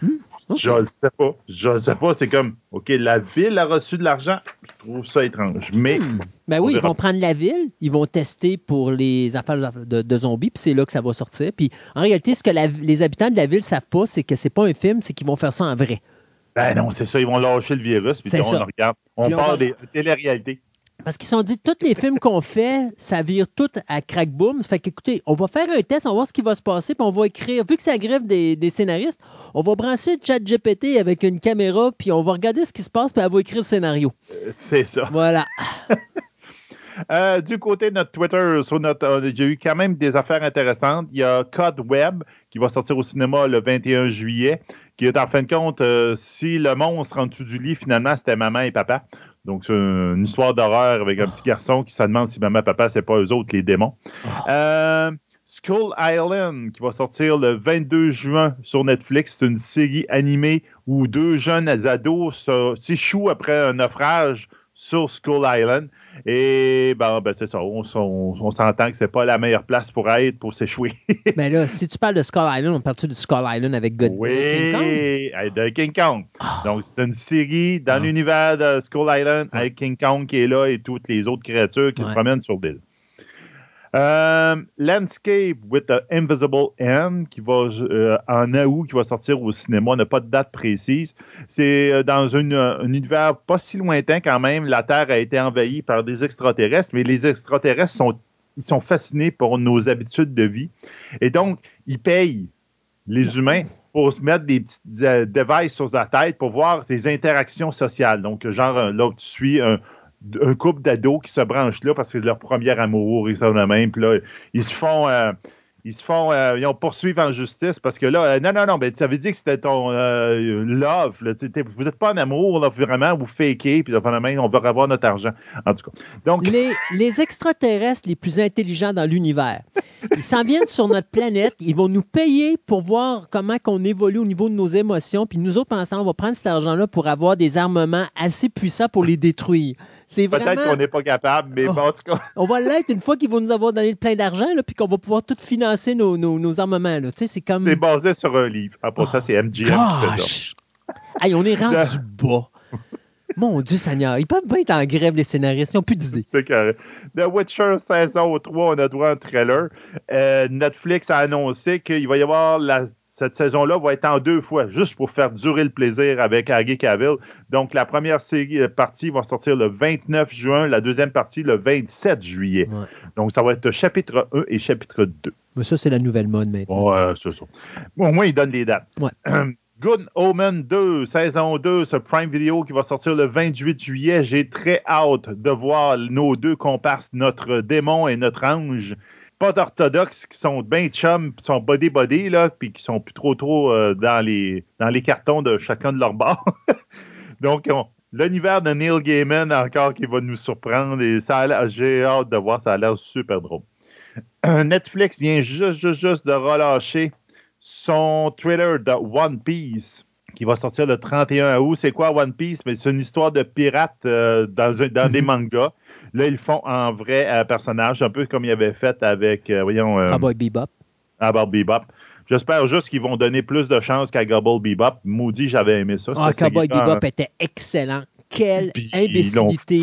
Hmm. Je ne sais pas. Je ne sais pas. C'est comme, OK, la ville a reçu de l'argent. Je trouve ça étrange. Mais. Hmm. Ben oui, ils vont prendre la ville, ils vont tester pour les affaires de, zombies, puis c'est là que ça va sortir. Puis en réalité, ce que les habitants de la ville ne savent pas, c'est que c'est pas un film, c'est qu'ils vont faire ça en vrai. Ben non, c'est ça. Ils vont lâcher le virus, puis on le regarde. On parle des télé-réalités. Parce qu'ils sont dit, tous les films qu'on fait, ça vire tout à crack boom. Fait qu'écoutez, on va faire un test, on va voir ce qui va se passer, puis on va écrire, vu que ça grève des, scénaristes, on va brancher chat GPT avec une caméra, puis on va regarder ce qui se passe, puis elle va écrire le scénario. Euh, c'est ça. Voilà. [LAUGHS] Euh, du côté de notre Twitter, sur notre, j'ai eu quand même des affaires intéressantes. Il y a Code Web qui va sortir au cinéma le 21 juillet, qui est en fin de compte, euh, si le monstre en dessous du lit, finalement, c'était maman et papa. Donc, c'est une histoire d'horreur avec un petit garçon qui se demande si maman et papa, c'est pas eux autres, les démons. Euh, Skull Island, qui va sortir le 22 juin sur Netflix. C'est une série animée où deux jeunes ados s'échouent après un naufrage sur Skull Island. Et ben, ben c'est ça, on, s'entend que c'est pas la meilleure place pour être, pour s'échouer. Mais [LAUGHS] là, si tu parles de Skull Island, on parle de Skull Island avec God oui, King Kong? de King Kong. Ah. Donc, c'est une série dans ah. l'univers de Skull Island avec King Kong qui est là et toutes les autres créatures qui se promènent sur l'île. Euh, Landscape with the Invisible End, qui va euh, en août, qui va sortir au cinéma. On n'a pas de date précise. C'est euh, dans une, un univers pas si lointain quand même. La Terre a été envahie par des extraterrestres, mais les extraterrestres sont ils sont fascinés par nos habitudes de vie. Et donc, ils payent les humains pour se mettre des petits euh, devices sur la tête pour voir des interactions sociales. Donc, genre, euh, là, tu suis un, un couple d'ados qui se branchent là parce que c'est leur premier amour, ils sont de même. Puis là, ils se font. euh, ils se font, euh, ils ont poursuivre en justice parce que là, euh, non, non, non, mais tu avais dit que c'était ton euh, love. là, vous n'êtes pas en amour, là, vraiment, vous fakez, puis là, finalement, on va avoir notre argent. En tout cas. Donc, Les, les extraterrestres les plus intelligents dans l'univers, ils s'en viennent sur notre planète, ils vont nous payer pour voir comment qu'on évolue au niveau de nos émotions, puis nous autres, ensemble, on va prendre cet argent-là pour avoir des armements assez puissants pour les détruire. C'est peut-être vraiment... qu'on n'est pas capable, mais Oh. bon, en tout cas, On va l'être une fois qu'ils vont nous avoir donné plein d'argent, là, puis qu'on va pouvoir tout financer nos, nos, nos armements. là. C'est comme... c'est basé sur un livre. Ah, pour ça, c'est MGM qui fait ça. Gosh! Hey, on est rendu bas. Mon Dieu Seigneur, ils peuvent pas être en grève, les scénaristes. Ils n'ont plus d'idées. C'est carré. The Witcher saison 3, on a droit à un trailer. Euh, Netflix a annoncé qu'il va y avoir la- cette saison-là va être en deux fois, juste pour faire durer le plaisir avec Aggie Cavill. Donc, la première série, euh, partie va sortir le 29 juin, la deuxième partie le 27 juillet. Ouais. Donc, ça va être chapitre 1 et chapitre 2. Mais ça, c'est la nouvelle mode maintenant. Ouais, c'est ça. Bon, au moins, ils donnent les dates. Ouais. [CLEARS THROAT] Good Omen 2, saison 2, ce Prime Video qui va sortir le 28 juillet. J'ai très hâte de voir nos deux comparses, notre démon et notre ange. Pas d'orthodoxes qui sont bien chum, qui sont body-body, là, puis qui sont plus trop trop euh, dans, les, dans les cartons de chacun de leur bord. [LAUGHS] Donc, on- l'univers de Neil Gaiman encore qui va nous surprendre et ça j'ai hâte de voir, ça a l'air super drôle. Netflix vient juste, juste, juste de relâcher son trailer de One Piece qui va sortir le 31 août. C'est quoi One Piece? Mais c'est une histoire de pirates euh, dans, un- dans des mangas. Là, ils font en vrai euh, personnage, un peu comme ils avaient fait avec, euh, voyons, euh, Cowboy Bebop. About Bebop. J'espère juste qu'ils vont donner plus de chance qu'à Gobble Bebop. Maudit, j'avais aimé ça. Ah, Cowboy Bebop était excellent. Quelle Puis, imbécilité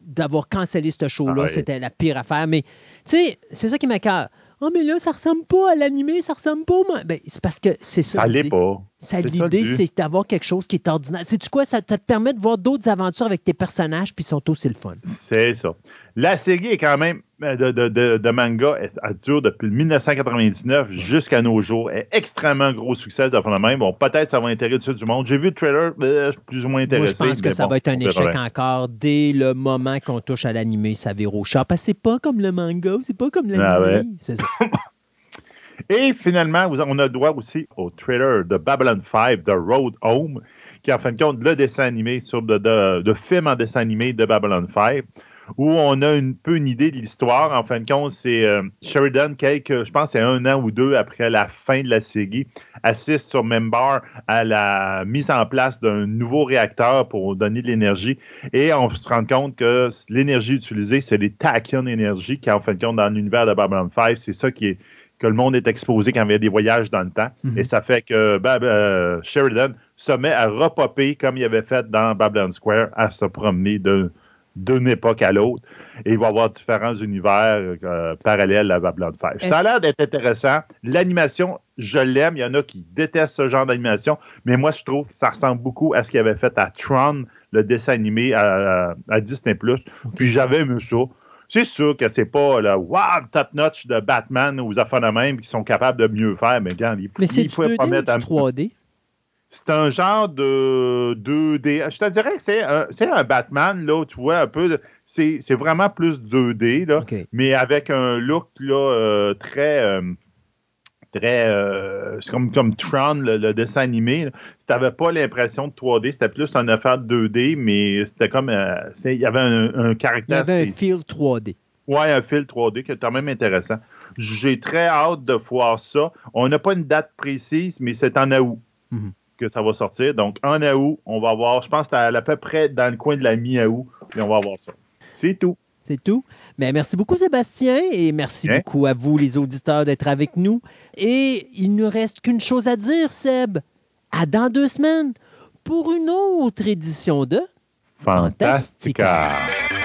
d'avoir cancellé ce show-là. Ah ouais. C'était la pire affaire. Mais, tu sais, c'est ça qui m'accorde. Oh, mais là, ça ressemble pas à l'animé, ça ressemble pas au... Ben, c'est parce que c'est ça. Ça l'est pas. L'idée, c'est d'avoir quelque chose qui est ordinaire. Sais-tu quoi? Ça te permet de voir d'autres aventures avec tes personnages, puis ils sont aussi le fun. C'est ça. La série est quand même euh, de, de, de, de manga, elle, elle dure depuis 1999 jusqu'à nos jours. Elle est extrêmement gros succès de la même. Bon, peut-être ça va intéresser du monde. J'ai vu le trailer, euh, plus ou moins Moi, intéressé. je pense que ça bon, va être un échec encore dès le moment qu'on touche à l'animé, ça vire au chat. Parce que c'est pas comme le manga, c'est pas comme l'animé. Ah ouais. C'est ça. [LAUGHS] Et finalement, on a droit aussi au trailer de Babylon 5, The Road Home, qui est en fin de compte le dessin animé sur de, de, de film en dessin animé de Babylon 5, où on a un peu une idée de l'histoire. En fin de compte, c'est euh, Sheridan, quelques, je pense c'est un an ou deux après la fin de la série, assiste sur Membar à la mise en place d'un nouveau réacteur pour donner de l'énergie. Et on se rend compte que l'énergie utilisée, c'est les Tachyon Energy, qui en fin de compte, dans l'univers de Babylon 5, c'est ça qui est que le monde est exposé quand il y a des voyages dans le temps. Mhm. Et ça fait que Bab- euh, Sheridan se met à repopper comme il avait fait dans Babylon Square, à se promener d'une époque à l'autre. Et il va y avoir différents univers euh, parallèles à Babylon 5. Ça a l'air d'être intéressant. L'animation, je l'aime. Il y en a qui détestent ce genre d'animation. Mais moi, je trouve que ça ressemble beaucoup à ce qu'il avait fait à Tron, le dessin animé à, à Disney+. Puis j'avais aimé ça. C'est sûr que c'est pas le wow, top notch de Batman ou affaires de même qui sont capables de mieux faire, mais regarde, il, Mais c'est du pouvait 2D pas ou mettre du à- 3D? C'est un genre de 2D. Je te dirais que c'est un, Batman, là, tu vois un peu. C'est vraiment plus 2D, là, mais avec un look là, euh, très. euh, très euh, c'est comme, comme Tron, le, le dessin animé. Tu n'avais pas l'impression de 3D, c'était plus une affaire de 2D, mais c'était comme. euh, il y avait un, un Il y caractère. avait un feel 3D. Ouais, un fil 3D qui est quand même intéressant. J'ai très hâte de voir ça. On n'a pas une date précise, mais c'est en août Mhm. que ça va sortir. Donc, en août, on va voir, je pense que à, à peu près dans le coin de la mi-août, et on va voir ça. C'est tout. C'est tout. Mais merci beaucoup, Sébastien, et merci beaucoup à vous, les auditeurs, d'être avec nous. Et il ne reste qu'une chose à dire, Seb. À dans deux semaines pour une autre édition de Fantastica. Fantastica.